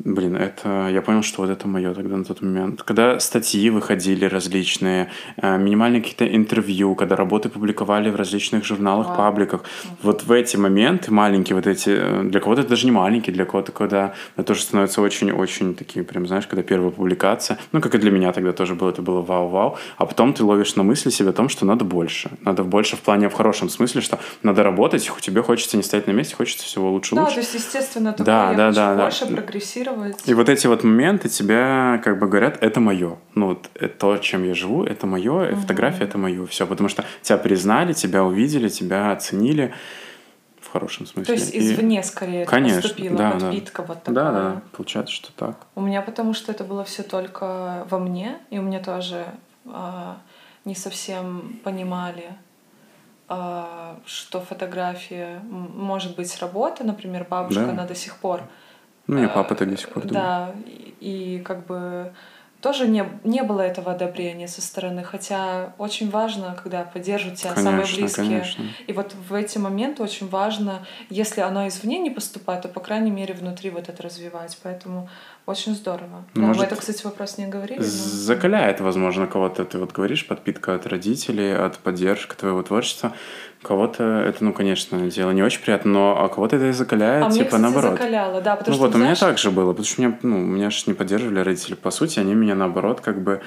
Блин, это я понял, что вот это мое тогда на тот момент. Когда статьи выходили различные, э, минимальные какие-то интервью, когда работы публиковали в различных журналах, wow. пабликах, вот в эти моменты маленькие, вот эти, э, для кого-то это даже не маленькие, для кого-то, когда это тоже становится очень-очень такие, прям, знаешь, когда первая публикация, ну, как и для меня тогда тоже было, это было вау-вау, а потом ты ловишь на мысли себе о том, что надо больше. Надо больше в плане, в хорошем смысле, что надо работать, тебе хочется не стоять на месте, хочется всего лучше-лучше. Да, лучше. то есть, естественно, такое, да, да, да, больше да. прогрессировать адаптировать. И вот эти вот моменты тебя как бы говорят, это мое. Ну вот это то, чем я живу, это мое, угу. фотография это мое. Все, потому что тебя признали, тебя увидели, тебя оценили в хорошем смысле. То есть извне и... скорее Конечно, поступила да, подпитка да. вот такая. Да, да, получается, что так. У меня потому что это было все только во мне, и у меня тоже э, не совсем понимали, э, что фотография может быть работа, например, бабушка, да. она до сих пор ну, мне папа так до сих пор думает. Да, и, и как бы тоже не, не было этого одобрения со стороны, хотя очень важно, когда поддерживают тебя конечно, самые близкие. Конечно. И вот в эти моменты очень важно, если оно извне не поступает, то, по крайней мере, внутри вот это развивать. Поэтому очень здорово. Может, да, мы это, кстати, вопрос не говорили. Но... Закаляет, возможно, кого-то, ты вот говоришь, подпитка от родителей, от поддержки твоего творчества. Кого-то это, ну, конечно, дело не очень приятно, но а кого-то это и закаляет, а типа мне, кстати, наоборот. закаляло, да, потому ну что, вот, знаешь... у меня так же было, потому что меня, ну, меня же не поддерживали родители, по сути, они меня наоборот как бы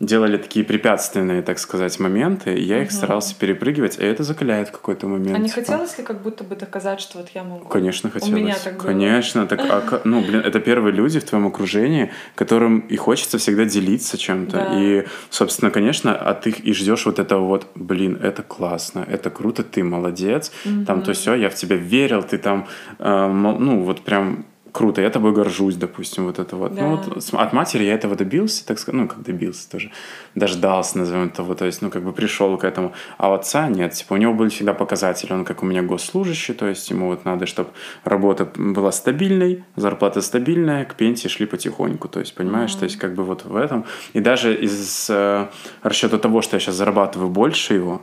делали такие препятственные, так сказать, моменты, и я их старался перепрыгивать, и это закаляет в какой-то момент. А не типа. хотелось ли как будто бы доказать, что вот я могу? Конечно, хотелось. У меня так было. Конечно, так, а, ну, блин, это первые люди в твоем окружении, которым и хочется всегда делиться чем-то. Да. И, собственно, конечно, а ты и ждешь вот этого вот, блин, это классно, это круто, ты молодец, угу. там то все, я в тебя верил, ты там, э, ну, вот прям круто, я тобой горжусь, допустим, вот это вот. Ну, да. Ну, вот от матери я этого добился, так сказать, ну, как добился тоже, дождался, назовем того, то есть, ну, как бы пришел к этому. А у отца нет, типа, у него были всегда показатели, он как у меня госслужащий, то есть, ему вот надо, чтобы работа была стабильной, зарплата стабильная, к пенсии шли потихоньку, то есть, понимаешь, mm-hmm. то есть, как бы вот в этом. И даже из э, расчета того, что я сейчас зарабатываю больше его,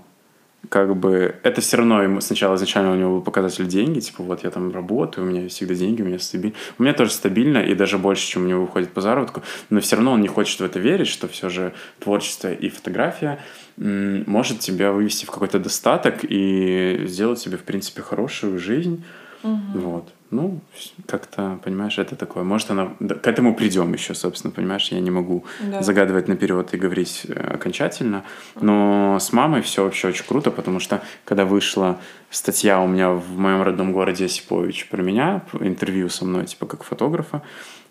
как бы это все равно ему сначала изначально у него был показатель деньги, типа вот я там работаю, у меня всегда деньги, у меня стабильно. У меня тоже стабильно и даже больше, чем у него выходит по заработку, но все равно он не хочет в это верить, что все же творчество и фотография может тебя вывести в какой-то достаток и сделать себе, в принципе, хорошую жизнь. Угу. Вот. Ну, как-то, понимаешь, это такое. Может, она... К этому придем еще, собственно, понимаешь, я не могу да. загадывать наперед и говорить э, окончательно. Но с мамой все вообще очень круто, потому что когда вышла статья у меня в моем родном городе Осипович про меня, интервью со мной, типа, как фотографа,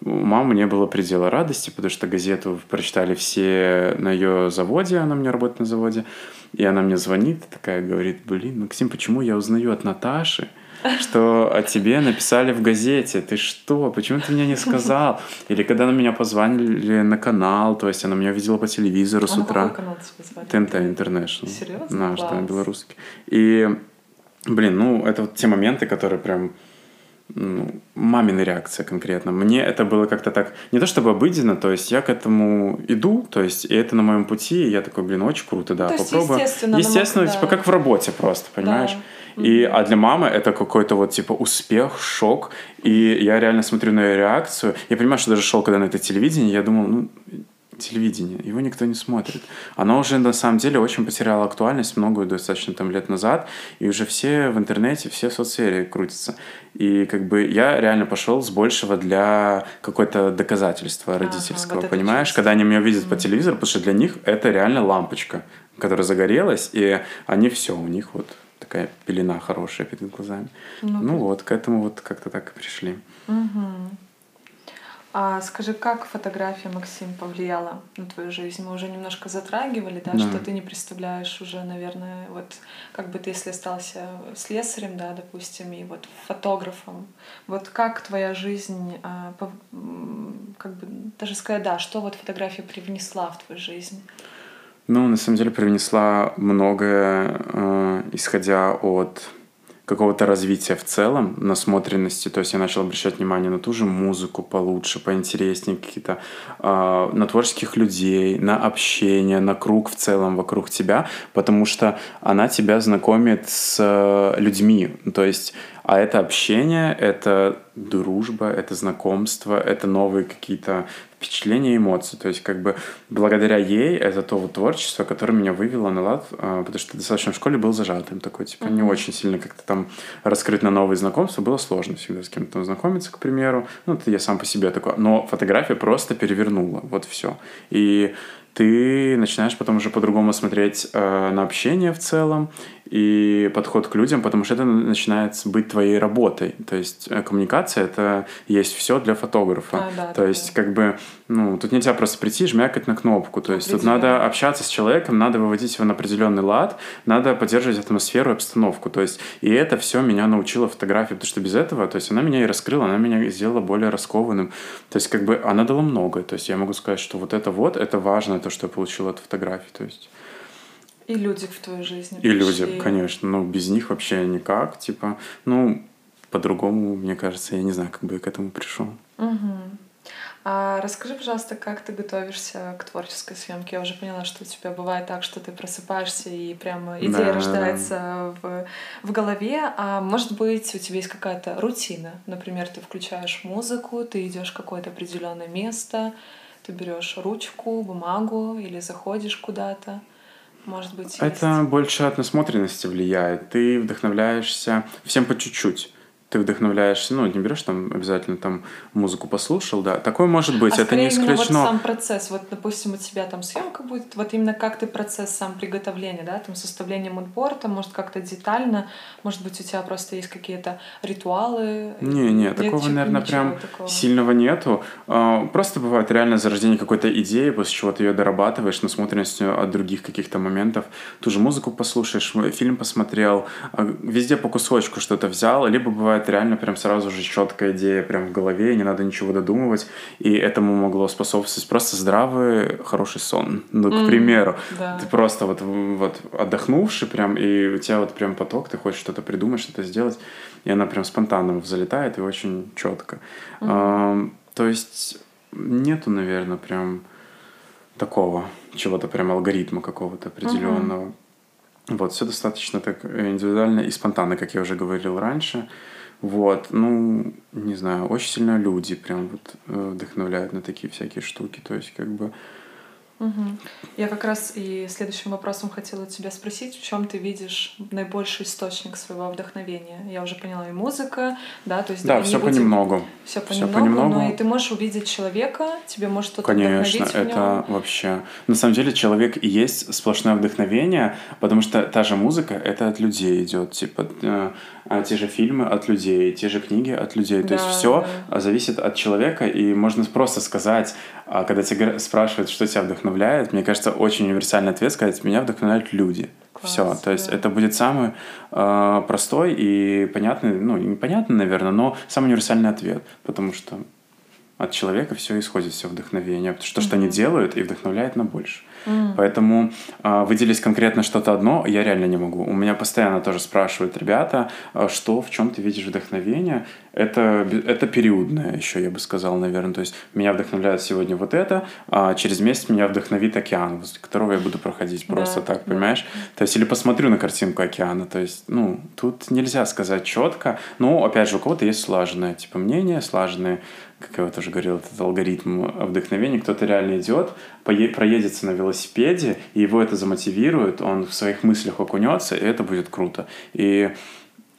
у мамы не было предела радости, потому что газету прочитали все на ее заводе, она у меня работает на заводе, и она мне звонит, такая говорит, блин, Максим, почему я узнаю от Наташи, что о тебе написали в газете. Ты что? Почему ты мне не сказал? Или когда на меня позвонили на канал, то есть она меня видела по телевизору с а утра. какой канал тебя звали? ТНТ International. Серьезно? Наш, да, белорусский. И, блин, ну, это вот те моменты, которые прям ну, мамина реакция конкретно. Мне это было как-то так, не то чтобы обыденно, то есть я к этому иду, то есть и это на моем пути, и я такой, блин, очень круто, да, то попробую. Естественно, естественно типа как в работе просто, понимаешь? Да. И, а для мамы это какой-то вот типа успех, шок. И я реально смотрю на ее реакцию. Я понимаю, что даже шел когда на это телевидение, я думал, ну, телевидение, его никто не смотрит. Оно уже на самом деле очень потеряло актуальность многое достаточно там лет назад, и уже все в интернете, все в соцсети крутятся. И как бы я реально пошел с большего для какое-то доказательства родительского, ага, вот понимаешь? Когда они меня видят mm-hmm. по телевизору, потому что для них это реально лампочка, которая загорелась, и они все, у них вот такая пелена хорошая перед глазами. Ну, ну вот, к этому вот как-то так и пришли. Угу. А скажи, как фотография, Максим, повлияла на твою жизнь? Мы уже немножко затрагивали, да, да. что ты не представляешь уже, наверное, вот как бы ты, если остался слесарем, да, допустим, и вот фотографом, вот как твоя жизнь, а, как бы даже сказать, да, что вот фотография привнесла в твою жизнь? Ну, на самом деле привнесла многое, э, исходя от какого-то развития в целом, насмотренности. То есть я начал обращать внимание на ту же музыку получше, поинтереснее какие-то, э, на творческих людей, на общение, на круг в целом вокруг тебя, потому что она тебя знакомит с э, людьми. То есть а это общение, это дружба, это знакомство, это новые какие-то впечатления и эмоции. То есть как бы благодаря ей это то вот творчество, которое меня вывело на лад, а, потому что достаточно в школе был зажатым такой, типа mm-hmm. не очень сильно как-то там раскрыть на новые знакомства, было сложно всегда с кем-то там знакомиться, к примеру. Ну, это я сам по себе такой. Но фотография просто перевернула, вот все. И ты начинаешь потом уже по-другому смотреть э, на общение в целом и подход к людям, потому что это начинает быть твоей работой. То есть э, коммуникация это есть все для фотографа. А, да, То есть, как бы, ну, тут нельзя просто прийти и жмякать на кнопку. То есть тут надо общаться с человеком, надо выводить его на определенный лад, надо поддерживать атмосферу, обстановку. То есть, и это все меня научило фотографии, потому что без этого, то есть она меня и раскрыла, она меня сделала более раскованным. То есть, как бы, она дала многое. То есть, я могу сказать, что вот это вот, это важно, то, что я получил от фотографии. То есть, и люди в твоей жизни. И пришли. люди, конечно. Но без них вообще никак. Типа, ну, по-другому, мне кажется, я не знаю, как бы я к этому пришел. Угу. А расскажи, пожалуйста, как ты готовишься к творческой съемке? Я уже поняла, что у тебя бывает так, что ты просыпаешься и прямо идея да, рождается В, в голове. А может быть, у тебя есть какая-то рутина? Например, ты включаешь музыку, ты идешь в какое-то определенное место, ты берешь ручку, бумагу или заходишь куда-то может быть, есть? Это больше от насмотренности влияет. Ты вдохновляешься всем по чуть-чуть ты вдохновляешься, ну, не берешь там обязательно там музыку послушал, да, такое может быть, а это не исключено. вот сам процесс, вот, допустим, у тебя там съемка будет, вот именно как ты процесс сам приготовления, да, там составление мудборда, может как-то детально, может быть у тебя просто есть какие-то ритуалы. Не, не, такого, наверное, прям такого. сильного нету. А, просто бывает реально зарождение какой-то идеи, после чего ты ее дорабатываешь насмотренностью от других каких-то моментов. Ту же музыку послушаешь, фильм посмотрел, а, везде по кусочку что-то взял, либо бывает бывает реально прям сразу же четкая идея прям в голове, не надо ничего додумывать, и этому могло способствовать просто здравый, хороший сон. Ну, к mm, примеру, да. ты просто вот, вот отдохнувший прям, и у тебя вот прям поток, ты хочешь что-то придумать, что-то сделать, и она прям спонтанно залетает и очень четко. Mm. А, то есть нету, наверное, прям такого чего-то прям алгоритма какого-то определенного. Mm-hmm. Вот, все достаточно так индивидуально и спонтанно, как я уже говорил раньше. Вот, ну, не знаю, очень сильно люди прям вот э, вдохновляют на такие всякие штуки. То есть, как бы, Угу. Я как раз и следующим вопросом хотела тебя спросить, в чем ты видишь наибольший источник своего вдохновения? Я уже поняла, и музыка, да, то есть да, все будет... понемногу. Все понемногу, все понемногу, но и ты можешь увидеть человека, тебе может что-то Конечно, это вообще. На самом деле человек и есть сплошное вдохновение, потому что та же музыка это от людей идет, типа э, а те же фильмы от людей, те же книги от людей. Да, То есть все да. зависит от человека, и можно просто сказать, а, когда тебя спрашивают, что тебя вдохновляет, мне кажется, очень универсальный ответ сказать, меня вдохновляют люди. Все, то есть да. это будет самый э, простой и понятный, ну, непонятный, наверное, но самый универсальный ответ, потому что от человека все исходит, все вдохновение. Что mm-hmm. что они делают и вдохновляет на больше. Mm. Поэтому э, выделить конкретно что-то одно я реально не могу. У меня постоянно тоже спрашивают ребята, э, что, в чем ты видишь вдохновение. Это, это периодное еще, я бы сказал, наверное. То есть меня вдохновляет сегодня вот это, а через месяц меня вдохновит океан, возле которого я буду проходить просто да, так, да. понимаешь? То есть или посмотрю на картинку океана. То есть, ну, тут нельзя сказать четко. Но, опять же, у кого-то есть слаженное типа мнение, слаженные как я вот уже говорил, этот алгоритм вдохновения, кто-то реально идет, проедется на велосипеде, и его это замотивирует, он в своих мыслях окунется, и это будет круто. И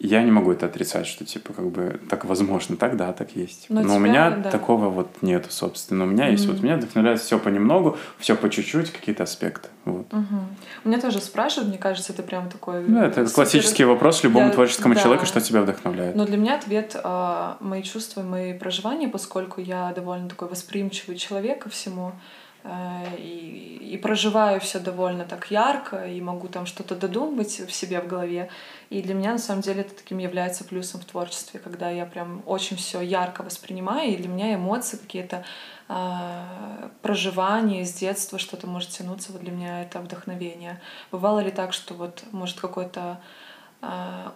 я не могу это отрицать, что типа как бы так возможно, так да, так есть. Но, Но тебя, у меня да. такого вот нету, собственно. У меня mm-hmm. есть вот меня вдохновляет все понемногу, все по чуть-чуть, какие-то аспекты. Вот. Угу. Меня тоже спрашивают, мне кажется, это прям такой. Ну, это супер... классический вопрос любому для... творческому да. человеку, что тебя вдохновляет. Но для меня ответ э, мои чувства, мои проживания, поскольку я довольно такой восприимчивый человек ко всему. Э, и, и проживаю все довольно так ярко, и могу там что-то додумывать в себе в голове. И для меня на самом деле это таким является плюсом в творчестве, когда я прям очень все ярко воспринимаю, и для меня эмоции какие-то э, проживания из детства, что-то может тянуться, вот для меня это вдохновение. Бывало ли так, что вот может какой-то а,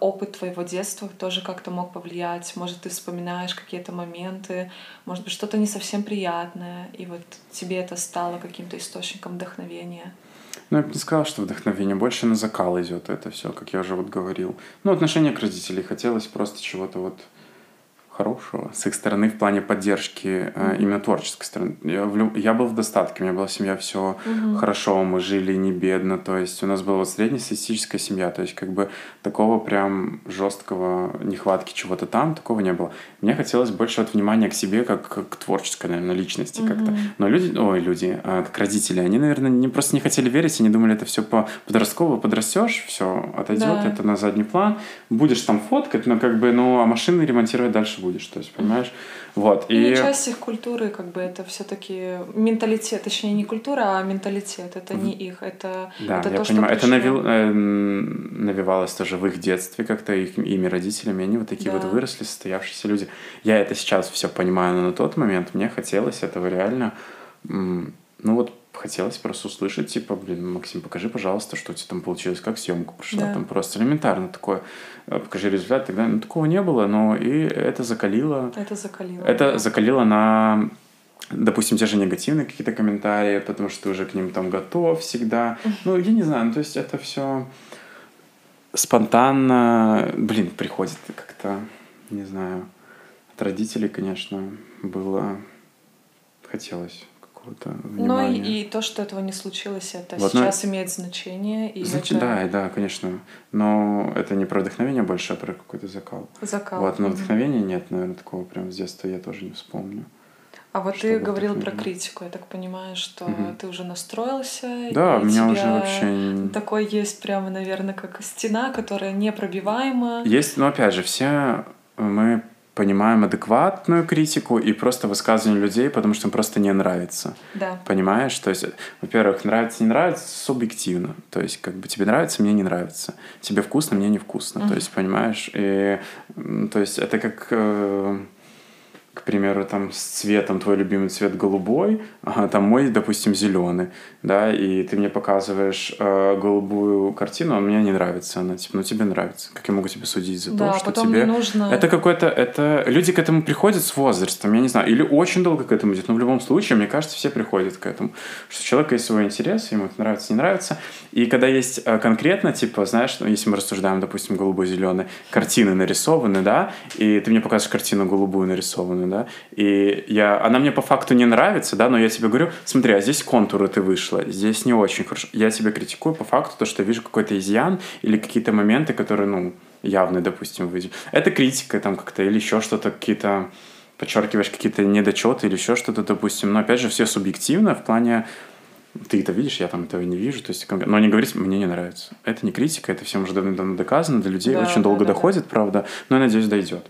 опыт твоего детства тоже как-то мог повлиять. Может, ты вспоминаешь какие-то моменты, может быть, что-то не совсем приятное, и вот тебе это стало каким-то источником вдохновения. Ну, я бы не сказал, что вдохновение. Больше на закал идет это все, как я уже вот говорил. Ну, отношение к родителям. Хотелось просто чего-то вот хорошего с их стороны в плане поддержки mm-hmm. именно творческой стороны. Я, в, я был в достатке, у меня была семья, все mm-hmm. хорошо, мы жили не бедно, то есть у нас была вот среднестатистическая семья, то есть как бы такого прям жесткого нехватки чего-то там, такого не было. Мне хотелось больше вот внимания к себе, как, как к творческой, наверное, личности mm-hmm. как-то. Но люди, ой, люди, а, как родители, они, наверное, не, просто не хотели верить, они думали, это все по подростково подрастешь, все отойдет, да. это на задний план, будешь там фоткать, но как бы, ну, а машины ремонтировать дальше будешь, то есть, понимаешь? Вот. И... Ну, часть их культуры, как бы, это все-таки менталитет, точнее, не культура, а менталитет, это не их, это, да, это я то, понимаю. что Это навил, э, навивалось тоже в их детстве как-то, их, ими родителями, они вот такие да. вот выросли, состоявшиеся люди. Я это сейчас все понимаю, но на тот момент мне хотелось этого реально, ну вот хотелось просто услышать, типа, блин, Максим, покажи, пожалуйста, что у тебя там получилось, как съемка прошла, да. там просто элементарно такое, э, покажи результат, тогда ну, такого не было, но и это закалило. Это закалило. Это да. закалило на допустим, те же негативные какие-то комментарии, потому что ты уже к ним там готов всегда. Ну, я не знаю, ну, то есть это все спонтанно, блин, приходит как-то, не знаю, от родителей, конечно, было, хотелось какого-то внимания. Ну и, и то, что этого не случилось, это вот, сейчас но... имеет значение. И Значит, это... да, да, конечно. Но это не про вдохновение больше, а про какой-то закал. Закал. Вот, но вдохновения нет, наверное, такого прям с детства я тоже не вспомню. А вот ты говорил про критику, я так понимаю, что угу. ты уже настроился. Да, у меня уже вообще... Такой есть прямо, наверное, как стена, которая непробиваема. Есть, но опять же, все мы понимаем адекватную критику и просто высказывание людей, потому что им просто не нравится. Да. Понимаешь? То есть, во-первых, нравится, не нравится субъективно. То есть, как бы тебе нравится, мне не нравится. Тебе вкусно, мне не вкусно. Mm-hmm. То есть, понимаешь? И, то есть, это как... Э, к примеру, там с цветом твой любимый цвет голубой, а там мой, допустим, зеленый, да, и ты мне показываешь э, голубую картину, а мне не нравится она, типа, ну тебе нравится, как я могу тебе судить за да, то, что тебе нужно. Это какой-то, это люди к этому приходят с возрастом, я не знаю, или очень долго к этому идет, но в любом случае, мне кажется, все приходят к этому, что у человека есть свой интерес, ему это нравится, не нравится, и когда есть э, конкретно, типа, знаешь, ну, если мы рассуждаем, допустим, голубой-зеленый, картины нарисованы, да, и ты мне показываешь картину голубую нарисованную, да, и я, она мне по факту не нравится, да, но я тебе говорю, смотри, а здесь контуры ты вышла, здесь не очень хорошо. Я тебя критикую по факту, то, что вижу какой-то изъян или какие-то моменты, которые, ну, явные, допустим, выйдем. Это критика там как-то или еще что-то, какие-то подчеркиваешь какие-то недочеты или еще что-то, допустим. Но опять же, все субъективно в плане ты это видишь, я там этого не вижу. То есть, но не говорить, мне не нравится. Это не критика, это всем уже давно доказано, до людей да, очень да, долго да, доходит, да. правда, но я надеюсь, дойдет.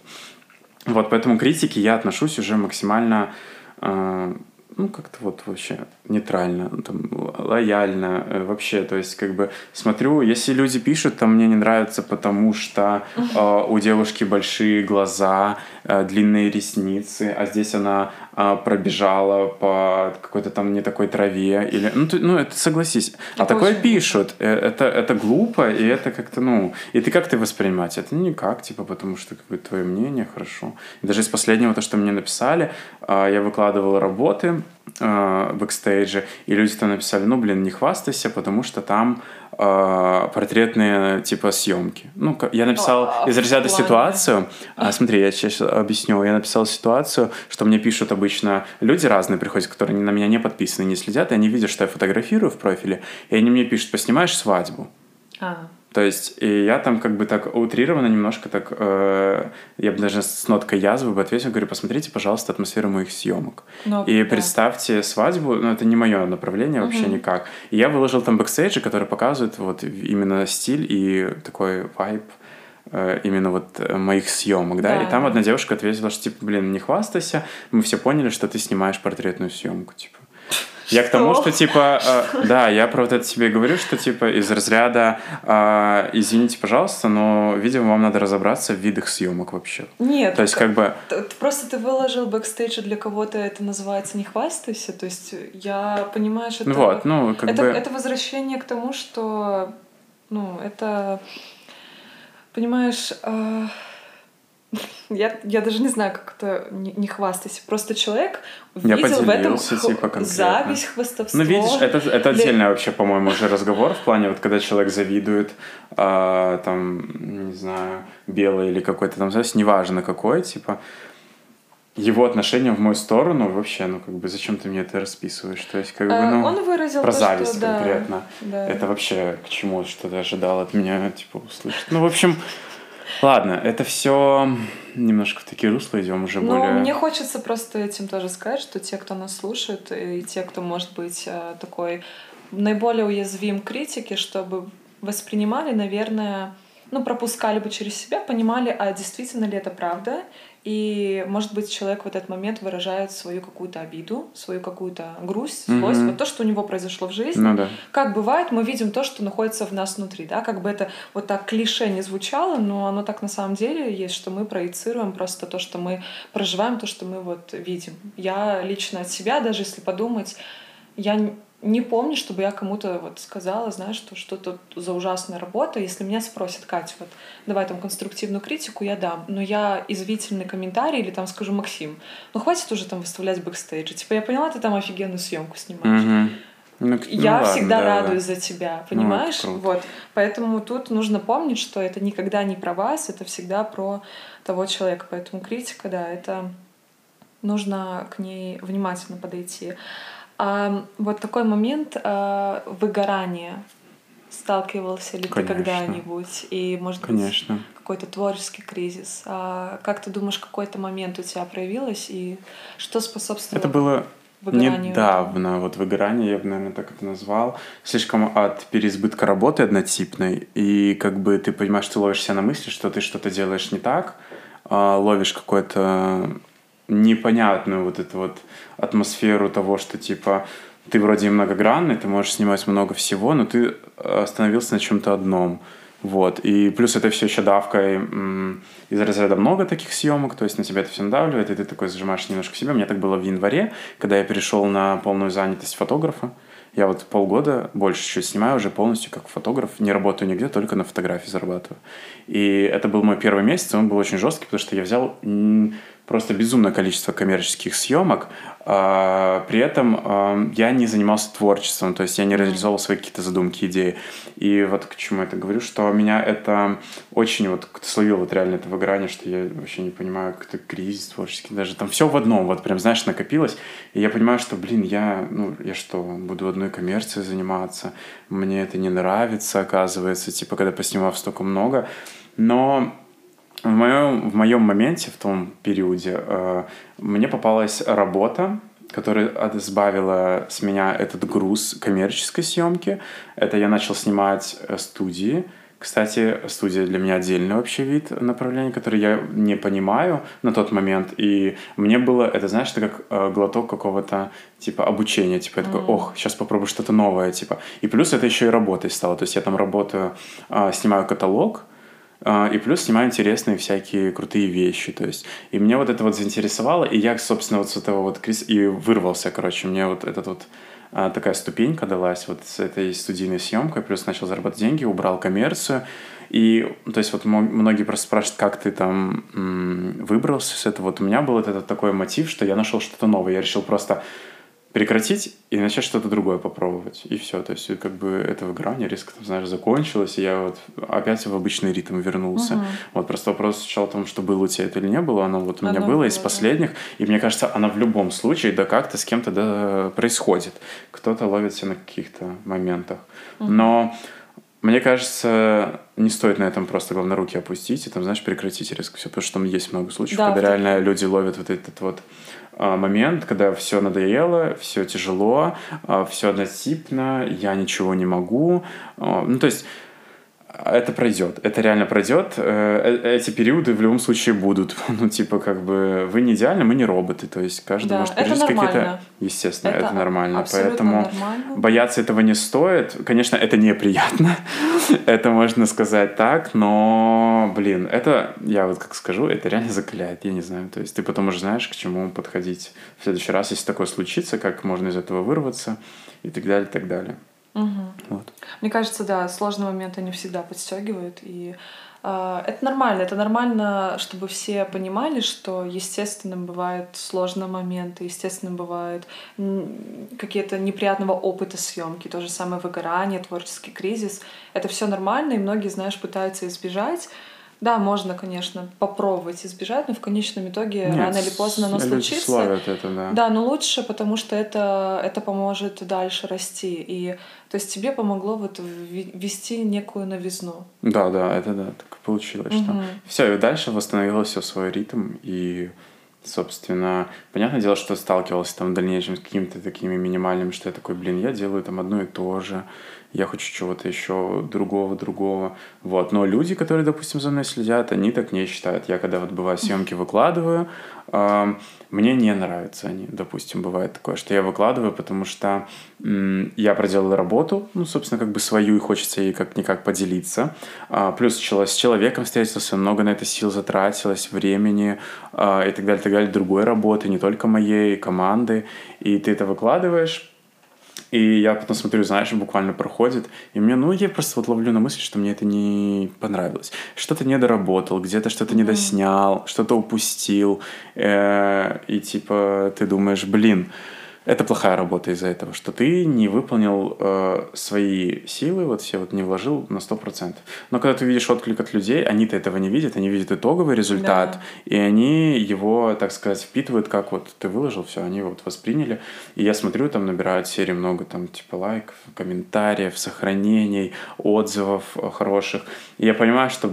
Вот, поэтому к критике я отношусь уже максимально, э, ну, как-то вот вообще нейтрально, ну, там, лояльно э, вообще. То есть, как бы, смотрю, если люди пишут, там мне не нравится, потому что э, у девушки большие глаза, э, длинные ресницы, а здесь она э, пробежала по какой-то там не такой траве. Или, ну, ты, ну это согласись. А это а такое пишут. Э, это, это глупо, и это как-то, ну... И ты как ты воспринимать? Это никак, типа, потому что как бы твое мнение хорошо. И даже из последнего, то, что мне написали, э, я выкладывал работы, э, бэкстейджа, и люди там написали, ну, блин, не хвастайся, потому что там э, портретные, типа, съемки. Ну, я написал из разряда ситуацию, а, смотри, я сейчас объясню, я написал ситуацию, что мне пишут обычно люди разные приходят, которые на меня не подписаны, не следят, и они видят, что я фотографирую в профиле, и они мне пишут, поснимаешь свадьбу. А. То есть, и я там как бы так утрированно немножко так, э, я бы даже с ноткой язвы бы ответил, говорю, посмотрите, пожалуйста, атмосферу моих съемок. Ну, и да. представьте свадьбу, ну это не мое направление вообще угу. никак. И я выложил там бэкстейджи, которые показывают вот именно стиль и такой вайб э, именно вот моих съемок, да? да, и там одна девушка ответила, что типа, блин, не хвастайся, мы все поняли, что ты снимаешь портретную съемку, типа. Я к тому, что, типа, э, да, я про вот это тебе говорю, что, типа, из разряда, э, извините, пожалуйста, но, видимо, вам надо разобраться в видах съемок вообще. Нет. То есть, как бы... Просто ты выложил бэкстейдж, для кого-то это называется «не хвастайся», то есть я, понимаешь, это... Вот, ну, как это, бы... Это возвращение к тому, что, ну, это Понимаешь, э, [laughs] я, я даже не знаю, как это не, не хвастайся. Просто человек видел в этом х- типа, конкретно. зависть, хвастовство. Ну, видишь, это, это Для- отдельный вообще, по-моему, уже разговор в плане, вот когда человек завидует, а, там, не знаю, белый или какой-то там зависть, неважно какой, типа, его отношение в мою сторону вообще, ну, как бы, зачем ты мне это расписываешь? То есть, как бы, Э, ну, Он выразил про то, зависть что, да, конкретно. да. Это вообще к чему, что ты ожидал от меня, типа, услышать? Ну, в общем, ладно, это все немножко в такие русла идем уже Но более... мне хочется просто этим тоже сказать, что те, кто нас слушает, и те, кто может быть э, такой наиболее уязвим критике, чтобы воспринимали, наверное, ну, пропускали бы через себя, понимали, а действительно ли это правда, и, может быть, человек в этот момент выражает свою какую-то обиду, свою какую-то грусть, злость, Мгм. вот то, что у него произошло в жизни. Ну да. Как бывает, мы видим то, что находится в нас внутри, да, как бы это вот так клише не звучало, но оно так на самом деле есть, что мы проецируем просто то, что мы проживаем, то, что мы вот видим. Я лично от себя, даже если подумать, я не помню, чтобы я кому-то вот сказала, знаешь, что что-то за ужасная работа. Если меня спросят, Катя, вот давай там конструктивную критику, я дам. Но язвительный комментарий или там скажу, Максим, ну хватит уже там выставлять бэкстейджи. Типа, я поняла, ты там офигенную съемку снимаешь. Ну, ну Я ладно, всегда да, да. радуюсь за тебя, Ну, понимаешь? круто. вот. Поэтому тут нужно помнить, что это никогда не про вас, это всегда про того человека. Поэтому критика, да, это нужно к ней внимательно подойти. А вот такой момент а, выгорания. Сталкивался ли ты Конечно. когда-нибудь? И, может быть, Конечно. какой-то творческий кризис. А как ты думаешь, какой-то момент у тебя проявилось и что способствовало Это было выгоранию? недавно, вот выгорание, я бы, наверное, так это назвал, слишком от переизбытка работы однотипной, и как бы ты понимаешь, ты ловишь себя на мысли, что ты что-то делаешь не так, а, ловишь какую-то непонятную вот эту вот атмосферу того, что типа ты вроде многогранный, ты можешь снимать много всего, но ты остановился на чем-то одном. Вот. И плюс это все еще давкой м, из разряда много таких съемок, то есть на тебя это все надавливает, и ты такой зажимаешь немножко себя. Меня так было в январе, когда я перешел на полную занятость фотографа. Я вот полгода больше чуть снимаю уже полностью как фотограф, не работаю нигде, только на фотографии зарабатываю. И это был мой первый месяц, он был очень жесткий, потому что я взял просто безумное количество коммерческих съемок, а, при этом а, я не занимался творчеством, то есть я не реализовывал свои какие-то задумки, идеи. И вот к чему я это говорю, что меня это очень вот как-то словило вот реально это выгорание, что я вообще не понимаю, как это кризис творческий, даже там все в одном, вот прям, знаешь, накопилось, и я понимаю, что, блин, я, ну, я что, буду одной коммерцией заниматься, мне это не нравится, оказывается, типа, когда поснимав столько много, но в моем, в моем моменте, в том периоде, э, мне попалась работа, которая избавила с меня этот груз коммерческой съемки. Это я начал снимать э, студии. Кстати, студия для меня отдельный вообще вид направления, который я не понимаю на тот момент. И мне было, это знаешь, это как э, глоток какого-то типа обучения. Типа я такой, ох, сейчас попробую что-то новое. Типа. И плюс это еще и работой стало. То есть я там работаю, э, снимаю каталог, И плюс снимаю интересные всякие крутые вещи, то есть. И мне вот это вот заинтересовало, и я, собственно, вот с этого вот криз... и вырвался, короче, мне вот этот вот а, такая ступенька далась вот с этой студийной съемкой, плюс начал зарабатывать деньги, убрал коммерцию, и, то есть, вот многие просто спрашивают, как ты там м, выбрался с этого. Вот у меня был этот такой мотив, что я нашел что-то новое. Я решил просто прекратить и начать что-то другое попробовать. И все. То есть, как бы это выгорание резко, там, знаешь, закончилось, и я вот опять в обычный ритм вернулся. Мгм. Вот просто вопрос сначала в том, что было у тебя это или не было. Оно вот у меня Оно было было, из последних. И мне кажется, оно в любом случае, да как-то с кем-то да, происходит. Кто-то ловит себя на каких-то моментах. Но мне кажется, не стоит на этом просто, главное, руки опустить и там, знаешь, прекратить резко все, потому что там есть много случаев, Да, когда реально люди ловят вот этот вот момент, когда все надоело, все тяжело, все однотипно, я ничего не могу. А, Ну, то есть это пройдет, это реально пройдет. Э, э, Эти периоды в любом случае будут. [laughs] Ну, типа, как бы, вы не идеальны, мы не роботы. То есть каждый Да, может пережить какие-то... Естественно, Это это, нормально. Поэтому нормально. бояться этого не стоит. Конечно, это неприятно. [laughs] это можно сказать так, но, блин, это, я вот как скажу, это реально закаляет, я не знаю. То есть ты потом уже знаешь, к чему подходить в следующий раз, если такое случится, как можно из этого вырваться и так далее, и так далее. Мгм. Вот. Мне кажется, да, сложные моменты они всегда подстегивают, и а, это нормально, это нормально, чтобы все понимали, что естественным бывают сложные моменты, естественным бывают какие-то неприятного опыта съемки, то же самое выгорание, творческий кризис. Это все нормально, и многие, знаешь, пытаются избежать. Да, можно, конечно, попробовать избежать, но в конечном итоге Нет, рано или поздно оно случится. Славят это, да. Да, но лучше, потому что это, это поможет дальше расти. И то есть тебе помогло вот ввести некую новизну. Да, да, это да, так получилось, угу. что все, и дальше восстановило все свой ритм, и собственно, понятное дело, что сталкивался там в дальнейшем с какими-то такими минимальными, что я такой, блин, я делаю там одно и то же, я хочу чего-то еще другого, другого. Вот. Но люди, которые, допустим, за мной следят, они так не считают. Я когда вот бываю съемки выкладываю, э, мне не нравятся они. Допустим, бывает такое, что я выкладываю, потому что э, я проделал работу, ну, собственно, как бы свою, и хочется ей как-никак поделиться. А, плюс с человеком встретился, много на это сил затратилось, времени а, и так далее, так далее, другой работы, не только моей, команды. И ты это выкладываешь, и я потом смотрю, знаешь, буквально проходит, и мне, ну, я просто вот ловлю на мысль, что мне это не понравилось. Что-то не доработал, где-то что-то mm-hmm. недоснял, что-то упустил, э, и типа ты думаешь, блин, это плохая работа из-за этого, что ты не выполнил э, свои силы, вот все вот не вложил на 100%. Но когда ты видишь отклик от людей, они-то этого не видят, они видят итоговый результат, да. и они его, так сказать, впитывают, как вот ты выложил, все, они вот восприняли. И я смотрю, там набирают серии много, там, типа, лайков, комментариев, сохранений, отзывов хороших. И я понимаю, что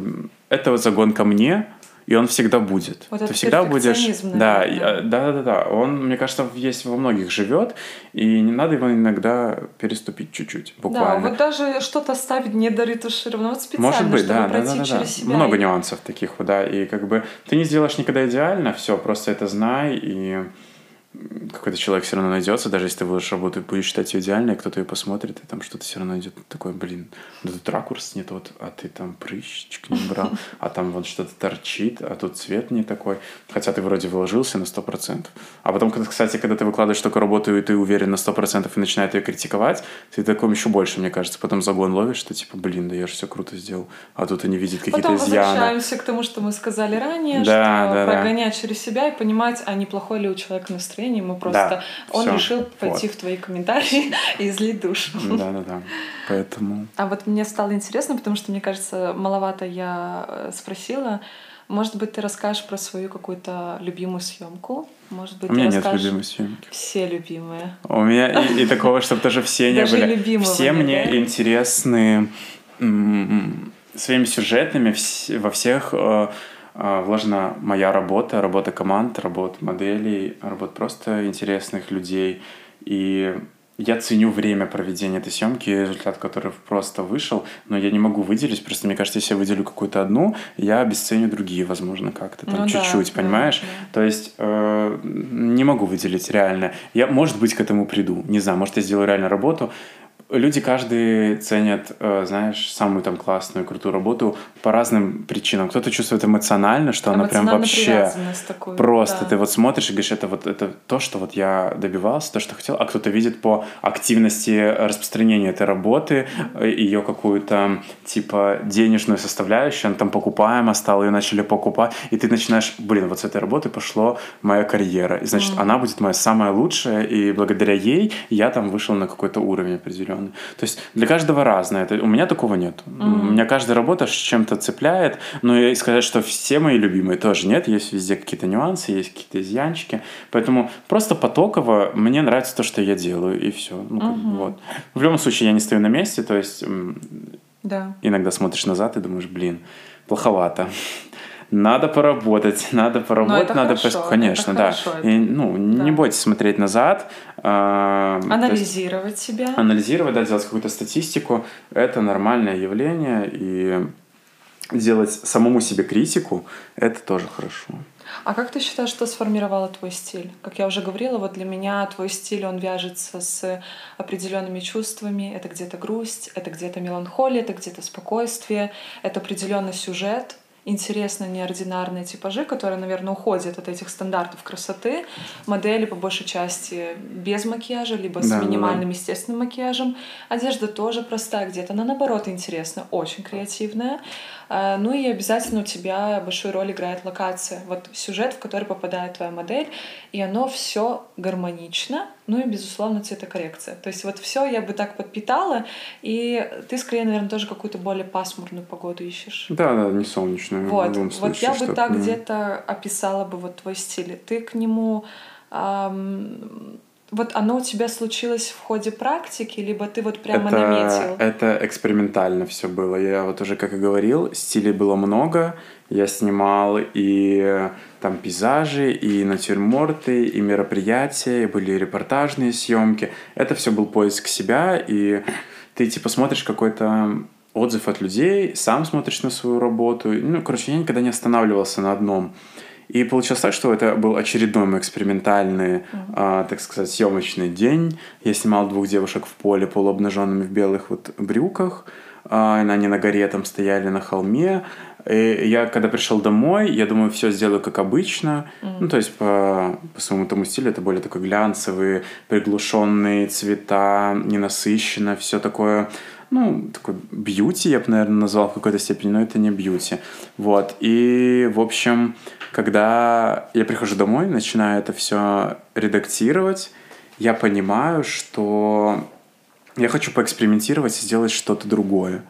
это вот загон ко мне, и он всегда будет. Вот Ты всегда будешь. Да, да, да, да, да. Он, мне кажется, есть во многих живет, и не надо его иногда переступить чуть-чуть, буквально. Да, вот даже что-то ставить недоретушированно, вот специально, Может быть, чтобы да, пройти да, да, через да. себя. Много нюансов таких, да, и как бы ты не сделаешь никогда идеально, все, просто это знай и какой-то человек все равно найдется, даже если ты выложишь работу и будешь считать ее идеальной, кто-то ее посмотрит, и там что-то все равно идет такой, блин, да тут ракурс не тот, а ты там прыщичек не брал, а там вот что-то торчит, а тут цвет не такой, хотя ты вроде вложился на сто процентов. А потом, кстати, когда ты выкладываешь такую работу, и ты уверен на сто процентов и начинает ее критиковать, ты таком еще больше, мне кажется, потом загон ловишь, что типа, блин, да я же все круто сделал, а тут они видят какие-то изъяны. Потом возвращаемся к тому, что мы сказали ранее, да, что да, прогонять да. через себя и понимать, а неплохое ли у человека настроение, настроении, мы просто... Да, он все. решил пойти вот. в твои комментарии [laughs] и излить душу. Да-да-да, поэтому... А вот мне стало интересно, потому что, мне кажется, маловато я э, спросила, может быть, ты расскажешь про свою какую-то любимую съемку? Может быть, у меня нет любимой съемки. Все любимые. У меня и, и такого, чтобы тоже все не Даже были. Любимого все мне интересны своими сюжетами во всех э, вложена моя работа, работа команд, работа моделей, работа просто интересных людей. И я ценю время проведения этой съемки, результат, который просто вышел, но я не могу выделить, просто мне кажется, если я выделю какую-то одну, я обесценю другие, возможно, как-то там ну, чуть-чуть, да, понимаешь? Да, да. То есть э, не могу выделить реально. Я, может быть, к этому приду, не знаю, может, я сделаю реально работу, люди каждый ценят, э, знаешь, самую там классную, крутую работу по разным причинам. Кто-то чувствует эмоционально, что она прям вообще такую, просто. Да. Ты вот смотришь и говоришь, это вот это то, что вот я добивался, то, что хотел, а кто-то видит по активности распространения этой работы, э, ее какую-то типа денежную составляющую, она там покупаема стала, ее начали покупать, и ты начинаешь, блин, вот с этой работы пошло моя карьера, и значит, mm. она будет моя самая лучшая, и благодаря ей я там вышел на какой-то уровень определенный стороны. То есть для каждого разное. Это, у меня такого нет. Mm-hmm. У меня каждая работа с чем-то цепляет, но и сказать, что все мои любимые тоже нет. Есть везде какие-то нюансы, есть какие-то изъянчики. Поэтому просто потоково мне нравится то, что я делаю, и все. Ну, mm-hmm. вот. В любом случае я не стою на месте, то есть да. иногда смотришь назад и думаешь, блин, плоховато надо поработать, [laughs] надо поработать, надо хорошо, пос... конечно, да. Хорошо, и, ну, да. не бойтесь смотреть назад. Э, анализировать себя. Анализировать, да, делать какую-то статистику. Это нормальное явление, и делать самому себе критику — это тоже хорошо. А как ты считаешь, что сформировало твой стиль? Как я уже говорила, вот для меня твой стиль, он вяжется с определенными чувствами. Это где-то грусть, это где-то меланхолия, это где-то спокойствие, это определенный сюжет — интересные, неординарные типажи, которые, наверное, уходят от этих стандартов красоты. Модели, по большей части, без макияжа, либо с Да, да, минимальным да. естественным макияжем. Одежда тоже простая где-то, она, наоборот, интересная, очень креативная. А, Ну и обязательно у тебя большую роль играет локация. Вот сюжет, в который попадает твоя модель, и оно все гармонично, ну и, безусловно, цветокоррекция. То есть вот все я бы так подпитала, и ты скорее, наверное, тоже какую-то более пасмурную погоду ищешь. Да, да, не солнечную. Вот, любом вот случае, я бы так не- где-то описала бы вот твой стиль. Ты к нему ам, вот оно у тебя случилось в ходе практики, либо ты вот прямо это, наметил? Это экспериментально все было. Я вот уже, как и говорил, стилей было много. Я снимал и там пейзажи, и натюрморты, и мероприятия, и были репортажные съемки. Это все был поиск себя, и ты типа смотришь какой-то отзыв от людей, сам смотришь на свою работу. Ну, короче, я никогда не останавливался на одном. И получилось так, что это был очередной мой экспериментальный, а, так сказать, съемочный день. Я снимал двух девушек в поле полуобнаженными в белых вот брюках. А, они на горе там стояли на холме. И я, когда пришел домой, я думаю, все сделаю как обычно. Ну, то есть по, по своему тому стилю это более такой глянцевые, приглушенные цвета, ненасыщенно, все такое ну, такой бьюти, я бы, наверное, назвал в какой-то степени, но это не бьюти. Вот. И, в общем, когда я прихожу домой, начинаю это все редактировать, я понимаю, что я хочу поэкспериментировать и сделать что-то другое.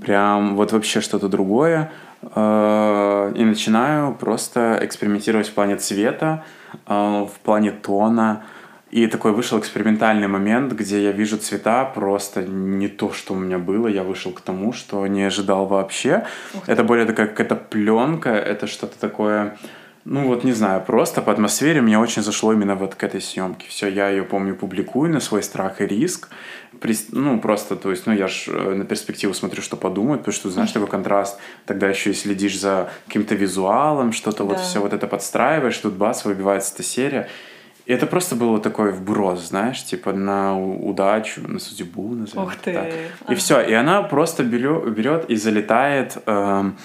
Прям вот вообще что-то другое. Э, И начинаю просто экспериментировать в плане цвета, э, в плане тона. И такой вышел экспериментальный момент, где я вижу цвета просто не то, что у меня было. Я вышел к тому, что не ожидал вообще. Это более такая какая-то пленка, это что-то такое, ну вот не знаю, просто по атмосфере мне очень зашло именно вот к этой съемке. Все, я ее, помню, публикую на свой страх и риск. Прис- Ну, просто, то есть, ну, я ж э, на перспективу смотрю, что подумают, потому что, знаешь, такой контраст, тогда еще и следишь за каким-то визуалом, что-то вот Да. все вот это подстраиваешь, тут бац, выбивается эта серия. И это просто был вот такой вброс, знаешь, типа на удачу, на судьбу, назовем Ух ты. так. И Ага. все, и она просто берет, и залетает эм,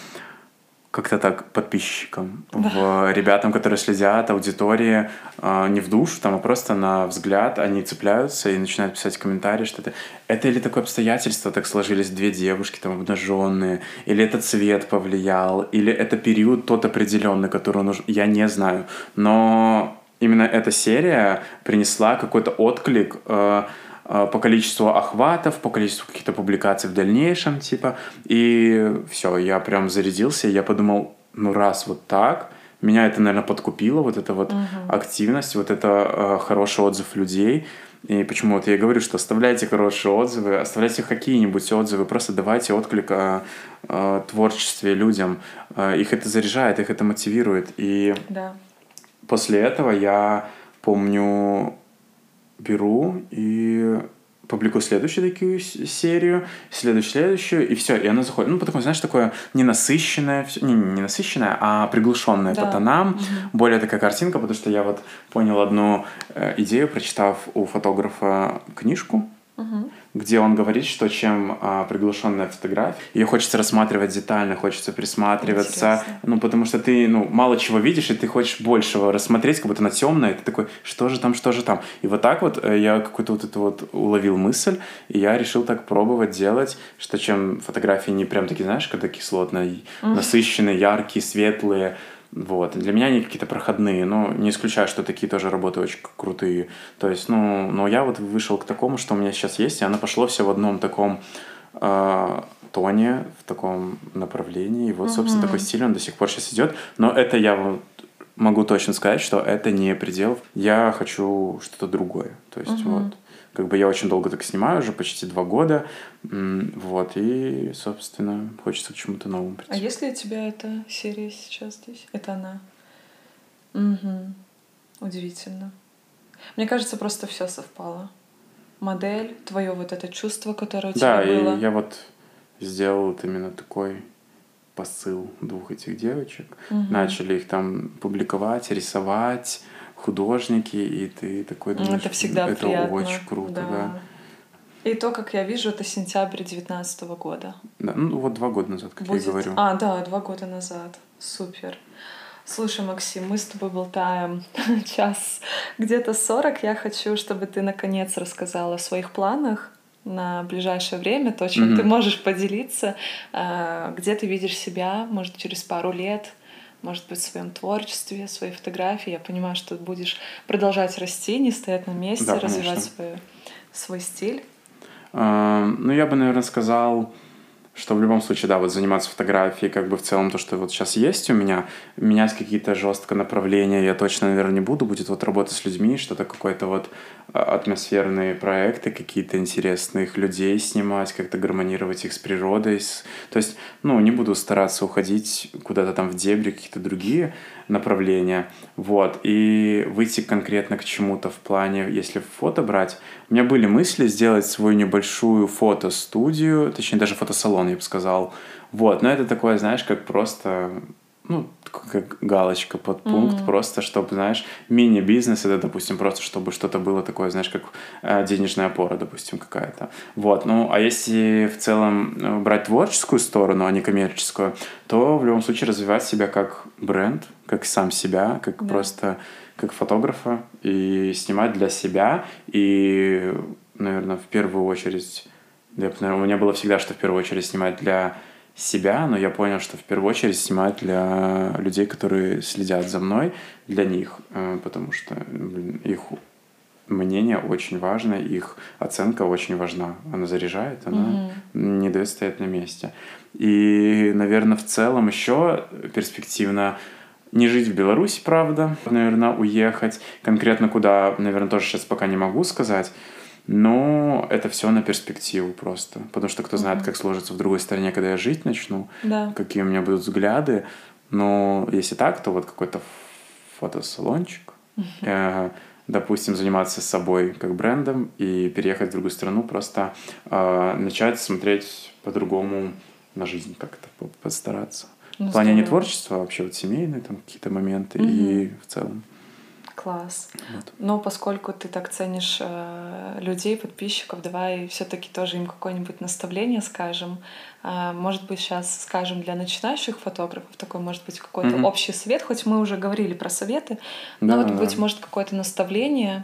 как-то так подписчикам, в ребятам, которые следят, аудитории, э, не в душу, там, а просто на взгляд, они цепляются и начинают писать комментарии, что это, это или такое обстоятельство, так сложились две девушки там обнаженные, или это цвет повлиял, или это период тот определенный, который нужен, я не знаю, но именно эта серия принесла какой-то отклик э, э, по количеству охватов, по количеству каких-то публикаций в дальнейшем, типа. И все, я прям зарядился, я подумал, ну раз вот так, меня это, наверное, подкупило, вот эта вот активность, вот это э, хороший отзыв людей. И почему вот я и говорю, что оставляйте хорошие отзывы, оставляйте какие-нибудь отзывы, просто давайте отклик о, о творчестве людям. Э, Их это заряжает, их это мотивирует. И Да. После этого я помню, беру и публикую следующую такую серию, следующую, следующую, и все, и она заходит. Ну, потому, знаешь, такое ненасыщенное, не, не насыщенное, а приглушенное Да. по тонам, более такая картинка, потому что я вот понял одну э, идею, прочитав у фотографа книжку, где он говорит, что чем а, приглушенная фотография, ее хочется рассматривать детально, хочется присматриваться, Интересно. ну, потому что ты, ну, мало чего видишь, и ты хочешь большего рассмотреть, как будто она темная, и ты такой, что же там, что же там. И вот так вот э, я какую-то вот эту вот уловил мысль, и я решил так пробовать делать, что чем фотографии не прям такие, знаешь, когда кислотные, насыщенные, яркие, светлые, вот. Для меня они какие-то проходные, но не исключаю, что такие тоже работы очень крутые. То есть, ну, но я вот вышел к такому, что у меня сейчас есть, и оно пошло все в одном таком э, тоне, в таком направлении. И вот, собственно, такой стиль он до сих пор сейчас идет. Но это я вот могу точно сказать, что это не предел. Я хочу что-то другое. То есть, вот. Как бы я очень долго так снимаю, уже почти два года. Вот, и, собственно, хочется к чему-то новому прийти. А есть ли у тебя эта серия сейчас здесь? Это она. Угу. Удивительно. Мне кажется, просто все совпало. Модель, твое вот это чувство, которое у Да, тебя и было. я вот сделал вот именно такой посыл двух этих девочек. Мгм. Начали их там публиковать, рисовать, художники, и ты такой Ну, думаешь, это всегда это приятно. очень круто, да. И то, как я вижу, это сентябрь 2019 года. Да, ну вот два года назад, как Будет... я и говорю. А, да, два года назад. Супер. Слушай, Максим, мы с тобой болтаем [laughs] час где-то сорок. Я хочу, чтобы ты наконец рассказала о своих планах на ближайшее время, то, чем Мгм. ты можешь поделиться, э, где ты видишь себя, может, через пару лет, может быть, в своем творчестве, своей фотографии. Я понимаю, что будешь продолжать расти, не стоять на месте, Да, развивать конечно. свой, стиль. А, Ну, я бы, наверное, сказал, что в любом случае, да, вот заниматься фотографией, как бы в целом то, что вот сейчас есть у меня, менять какие-то жестко направления я точно, наверное, не буду. Будет вот работа с людьми, что-то какой-то вот а, атмосферные проекты, какие-то интересных людей снимать, как-то гармонировать их с природой. То есть, ну, не буду стараться уходить куда-то там в дебри, какие-то другие направления. Вот. И выйти конкретно к чему-то в плане, если фото брать. У меня были мысли сделать свою небольшую фотостудию, точнее, даже фотосалон, я бы сказал. Вот. Но это такое, знаешь, как просто ну, как галочка под пункт, Мгм. просто чтобы, знаешь, мини-бизнес, это, допустим, просто чтобы что-то было такое, знаешь, как э, денежная опора, допустим, какая-то. Вот, ну, а если в целом э, брать творческую сторону, а не коммерческую, то в любом случае развивать себя как бренд, как сам себя, как Да. просто как фотографа и снимать для себя и, наверное, в первую очередь, я наверное, у меня было всегда, что в первую очередь снимать для себя, но я понял, что в первую очередь снимать для людей, которые следят за мной, для них, э, потому что блин, их мнение очень важно, их оценка очень важна. Она заряжает, она не дает стоять на месте. И, наверное, в целом еще перспективно не жить в Беларуси, правда, наверное, уехать. Конкретно куда, наверное, тоже сейчас пока не могу сказать. Но это все на перспективу просто. Потому что кто знает, как сложится в другой стране, когда я жить начну, Да. какие у меня будут взгляды. Но если так, то вот какой-то фотосалончик, э, допустим, заниматься собой как брендом и переехать в другую страну, просто э, начать смотреть по-другому на жизнь как-то, по- постараться. Ну, в плане не творчества, а вообще вот семейные там какие-то моменты Мгм. и в целом. Класс. Вот. Но поскольку ты так ценишь э, людей, подписчиков, давай все-таки тоже им какое-нибудь наставление скажем. А, может быть, сейчас скажем для начинающих фотографов такой, может быть, какой-то Мгм. общий совет, хоть мы уже говорили про советы, но Да, вот быть да. может какое-то наставление.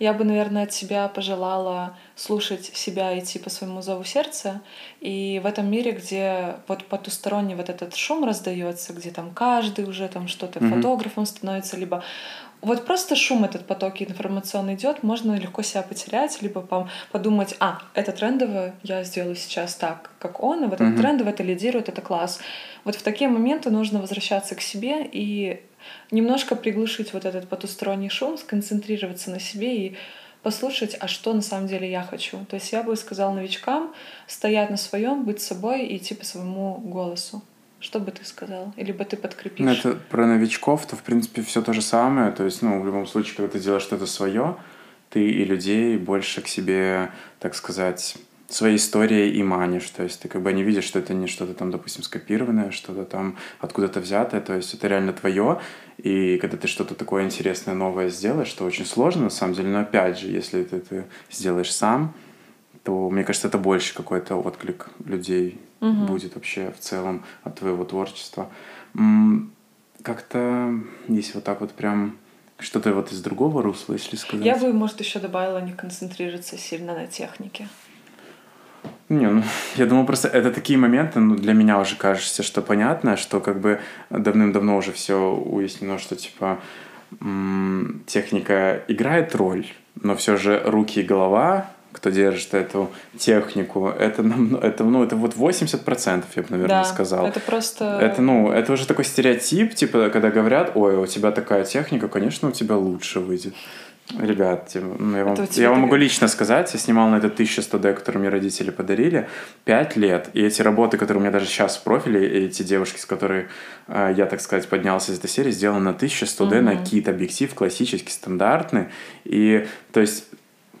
Я бы, наверное, от тебя пожелала слушать себя, идти по своему зову сердца. И в этом мире, где вот потусторонний вот этот шум раздается, где там каждый уже там что-то Мгм. фотографом становится, либо вот просто шум этот поток информационный идет, можно легко себя потерять, либо подумать, а, это трендовое, я сделаю сейчас так, как он, и вот это Мгм. трендовое, это лидирует, это класс. Вот в такие моменты нужно возвращаться к себе и немножко приглушить вот этот потусторонний шум, сконцентрироваться на себе и послушать, а что на самом деле я хочу. То есть я бы сказала новичкам стоять на своем, быть собой и идти по своему голосу. Что бы ты сказал? Или бы ты подкрепишь? Ну, это про новичков, то, в принципе, все то же самое. То есть, ну, в любом случае, когда ты делаешь что-то свое, ты и людей больше к себе, так сказать, своей историей и манишь. То есть ты как бы не видишь, что это не что-то там, допустим, скопированное, что-то там откуда-то взятое. То есть это реально твое. И когда ты что-то такое интересное, новое сделаешь, что очень сложно на самом деле, но опять же, если ты это сделаешь сам, то, мне кажется, это больше какой-то отклик людей Мгм. будет вообще в целом от твоего творчества. Как-то, если вот так вот прям что-то вот из другого русла, если сказать. Я бы, может, еще добавила не концентрироваться сильно на технике. Не, ну, [laughs] я думаю, просто это такие моменты, ну, для меня уже кажется, что понятно, что как бы давным-давно уже все уяснено, что типа техника играет роль, но все же руки и голова, кто держит эту технику, это, нам- это, ну, это вот 80%, я бы, наверное, да, сказал. это просто... Это, ну, это уже такой стереотип, типа, когда говорят, ой, у тебя такая техника, конечно, у тебя лучше выйдет. Ребят, типа, ну, я, вам, я вам могу лично сказать, я снимал на это 1100D, которые мне родители подарили, 5 лет. И эти работы, которые у меня даже сейчас в профиле, и эти девушки, с которой э, я, так сказать, поднялся из этой серии, сделаны на 1100D, на Мгм. какие-то объектив классический, стандартный. И, то есть,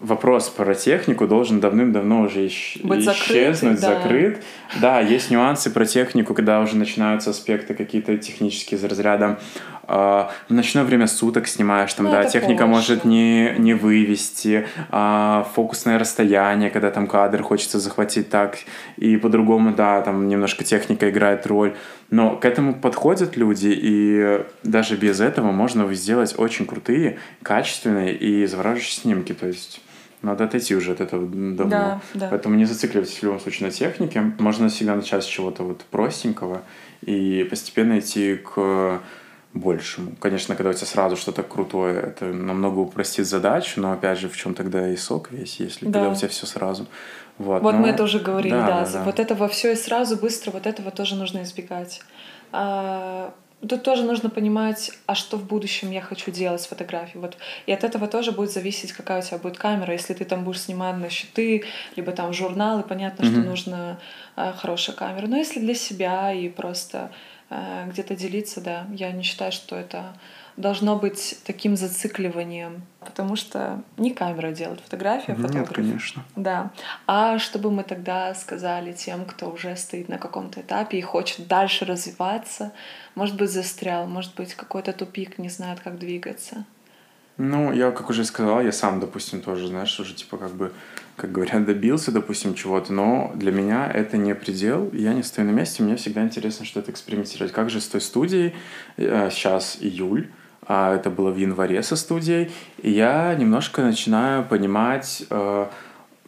вопрос про технику должен давным-давно уже исч- Быть исчезнуть, да. закрыт. Да, есть нюансы про технику, когда уже начинаются аспекты какие-то технические из разряда э, в ночное время суток снимаешь, там, Ну, да, техника позже. может не, не вывести, а, фокусное расстояние, когда там кадр хочется захватить так, и по-другому, да, там немножко техника играет роль. Но к этому подходят люди, и даже без этого можно сделать очень крутые, качественные и завораживающие снимки. То есть надо отойти уже от этого давно. Да, да. Поэтому не зацикливайтесь в любом случае на технике. Можно всегда начать с чего-то вот простенького и постепенно идти к большему. Конечно, когда у тебя сразу что-то крутое, это намного упростит задачу, но опять же, в чем тогда и сок весь, если Да. когда у тебя все сразу. Вот, Вот но- мы это уже говорили, да. да, да. Вот этого все и сразу, быстро, вот этого тоже нужно избегать. А, Тут тоже нужно понимать, а что в будущем я хочу делать с фотографией. Вот. И от этого тоже будет зависеть, какая у тебя будет камера. Если ты там будешь снимать на щиты, либо там журналы, понятно, что Мгм. нужна а, хорошая камера. Но если для себя и просто а, где-то делиться, да, я не считаю, что это должно быть таким зацикливанием, потому что не камера делает фотографию, а Нет, фотограф. конечно. Да. А чтобы мы тогда сказали тем, кто уже стоит на каком-то этапе и хочет дальше развиваться, может быть, застрял, может быть, какой-то тупик, не знает, как двигаться. Ну, я, как уже сказал, я сам, допустим, тоже, знаешь, уже типа как бы, как говорят, добился, допустим, чего-то, но для меня это не предел, я не стою на месте, мне всегда интересно что-то экспериментировать. Как же с той студией, э, сейчас июль, а это было в январе со студией, и я немножко начинаю понимать э,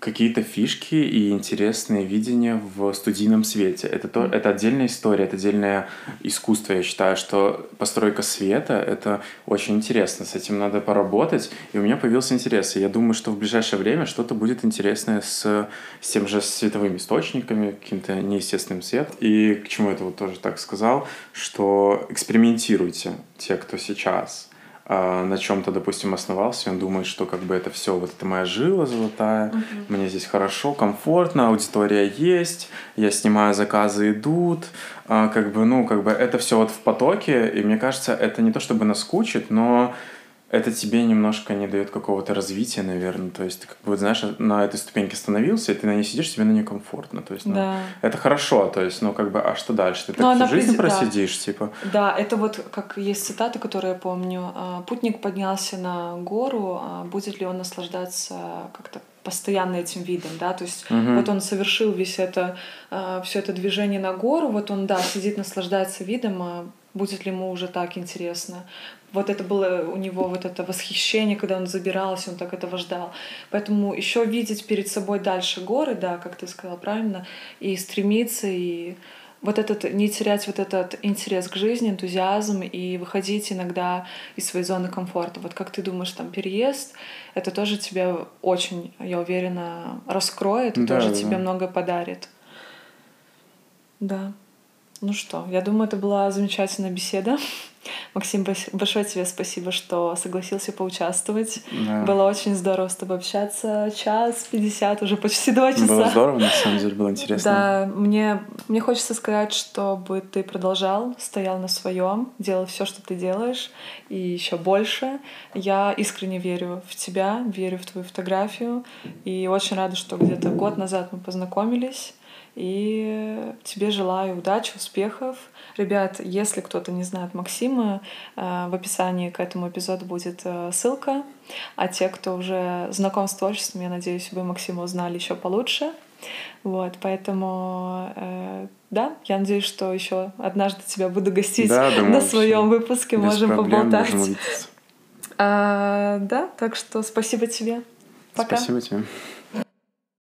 какие-то фишки и интересные видения в студийном свете. Это, то, это отдельная история, это отдельное искусство. Я считаю, что постройка света — это очень интересно. С этим надо поработать. И у меня появился интерес. И я думаю, что в ближайшее время что-то будет интересное с, с тем же световыми источниками, каким-то неестественным светом. И к чему это вот тоже так сказал, что экспериментируйте, те, кто сейчас на чем-то, допустим, основался, он думает, что как бы это все, вот это моя жила золотая, мне здесь хорошо, комфортно, аудитория есть, я снимаю, заказы идут, а, как бы, ну, как бы это все вот в потоке, и мне кажется, это не то чтобы наскучит, но это тебе немножко не дает какого-то развития, наверное. То есть, ты как бы, знаешь, на этой ступеньке остановился, и ты на ней сидишь, тебе на ней комфортно. То есть, ну, Да. это хорошо, то есть, ну, как бы, а что дальше? Ты так Ну, всю она жизнь да. просидишь, типа. Да, это вот как есть цитата, которую я помню. а, Путник поднялся на гору, а будет ли он наслаждаться как-то постоянно этим видом, да, то есть Мгм. вот он совершил весь это, все это движение на гору, вот он, да, сидит, наслаждается видом, а будет ли ему уже так интересно. Вот это было у него вот это восхищение, когда он забирался, он так этого ждал. Поэтому еще видеть перед собой дальше горы, да, как ты сказала правильно, и стремиться, и вот этот, не терять вот этот интерес к жизни, энтузиазм и выходить иногда из своей зоны комфорта. Вот как ты думаешь, там переезд, это тоже тебя очень, я уверена, раскроет Да, тоже да, тебе много подарит. Да. Ну что, я думаю, это была замечательная беседа. Максим, большое тебе спасибо, что согласился поучаствовать. Да. Было очень здорово с тобой общаться. Час пятьдесят, уже почти два часа. Было здорово, на самом деле, было интересно. Да, мне, мне хочется сказать, чтобы ты продолжал, стоял на своем, делал все, что ты делаешь, и еще больше. Я искренне верю в тебя, верю в твою фотографию, и очень рада, что где-то год назад мы познакомились. И тебе желаю удачи, успехов. Ребят, если кто-то не знает Максима, э, в описании к этому эпизоду будет э, ссылка. А те, кто уже знаком с творчеством, я надеюсь, вы Максима узнали еще получше. Вот, поэтому, э, да, я надеюсь, что еще однажды тебя буду гостить Да, думаю, на своем выпуске, можем поболтать. можем. А, да, так что спасибо тебе. Пока. Спасибо тебе.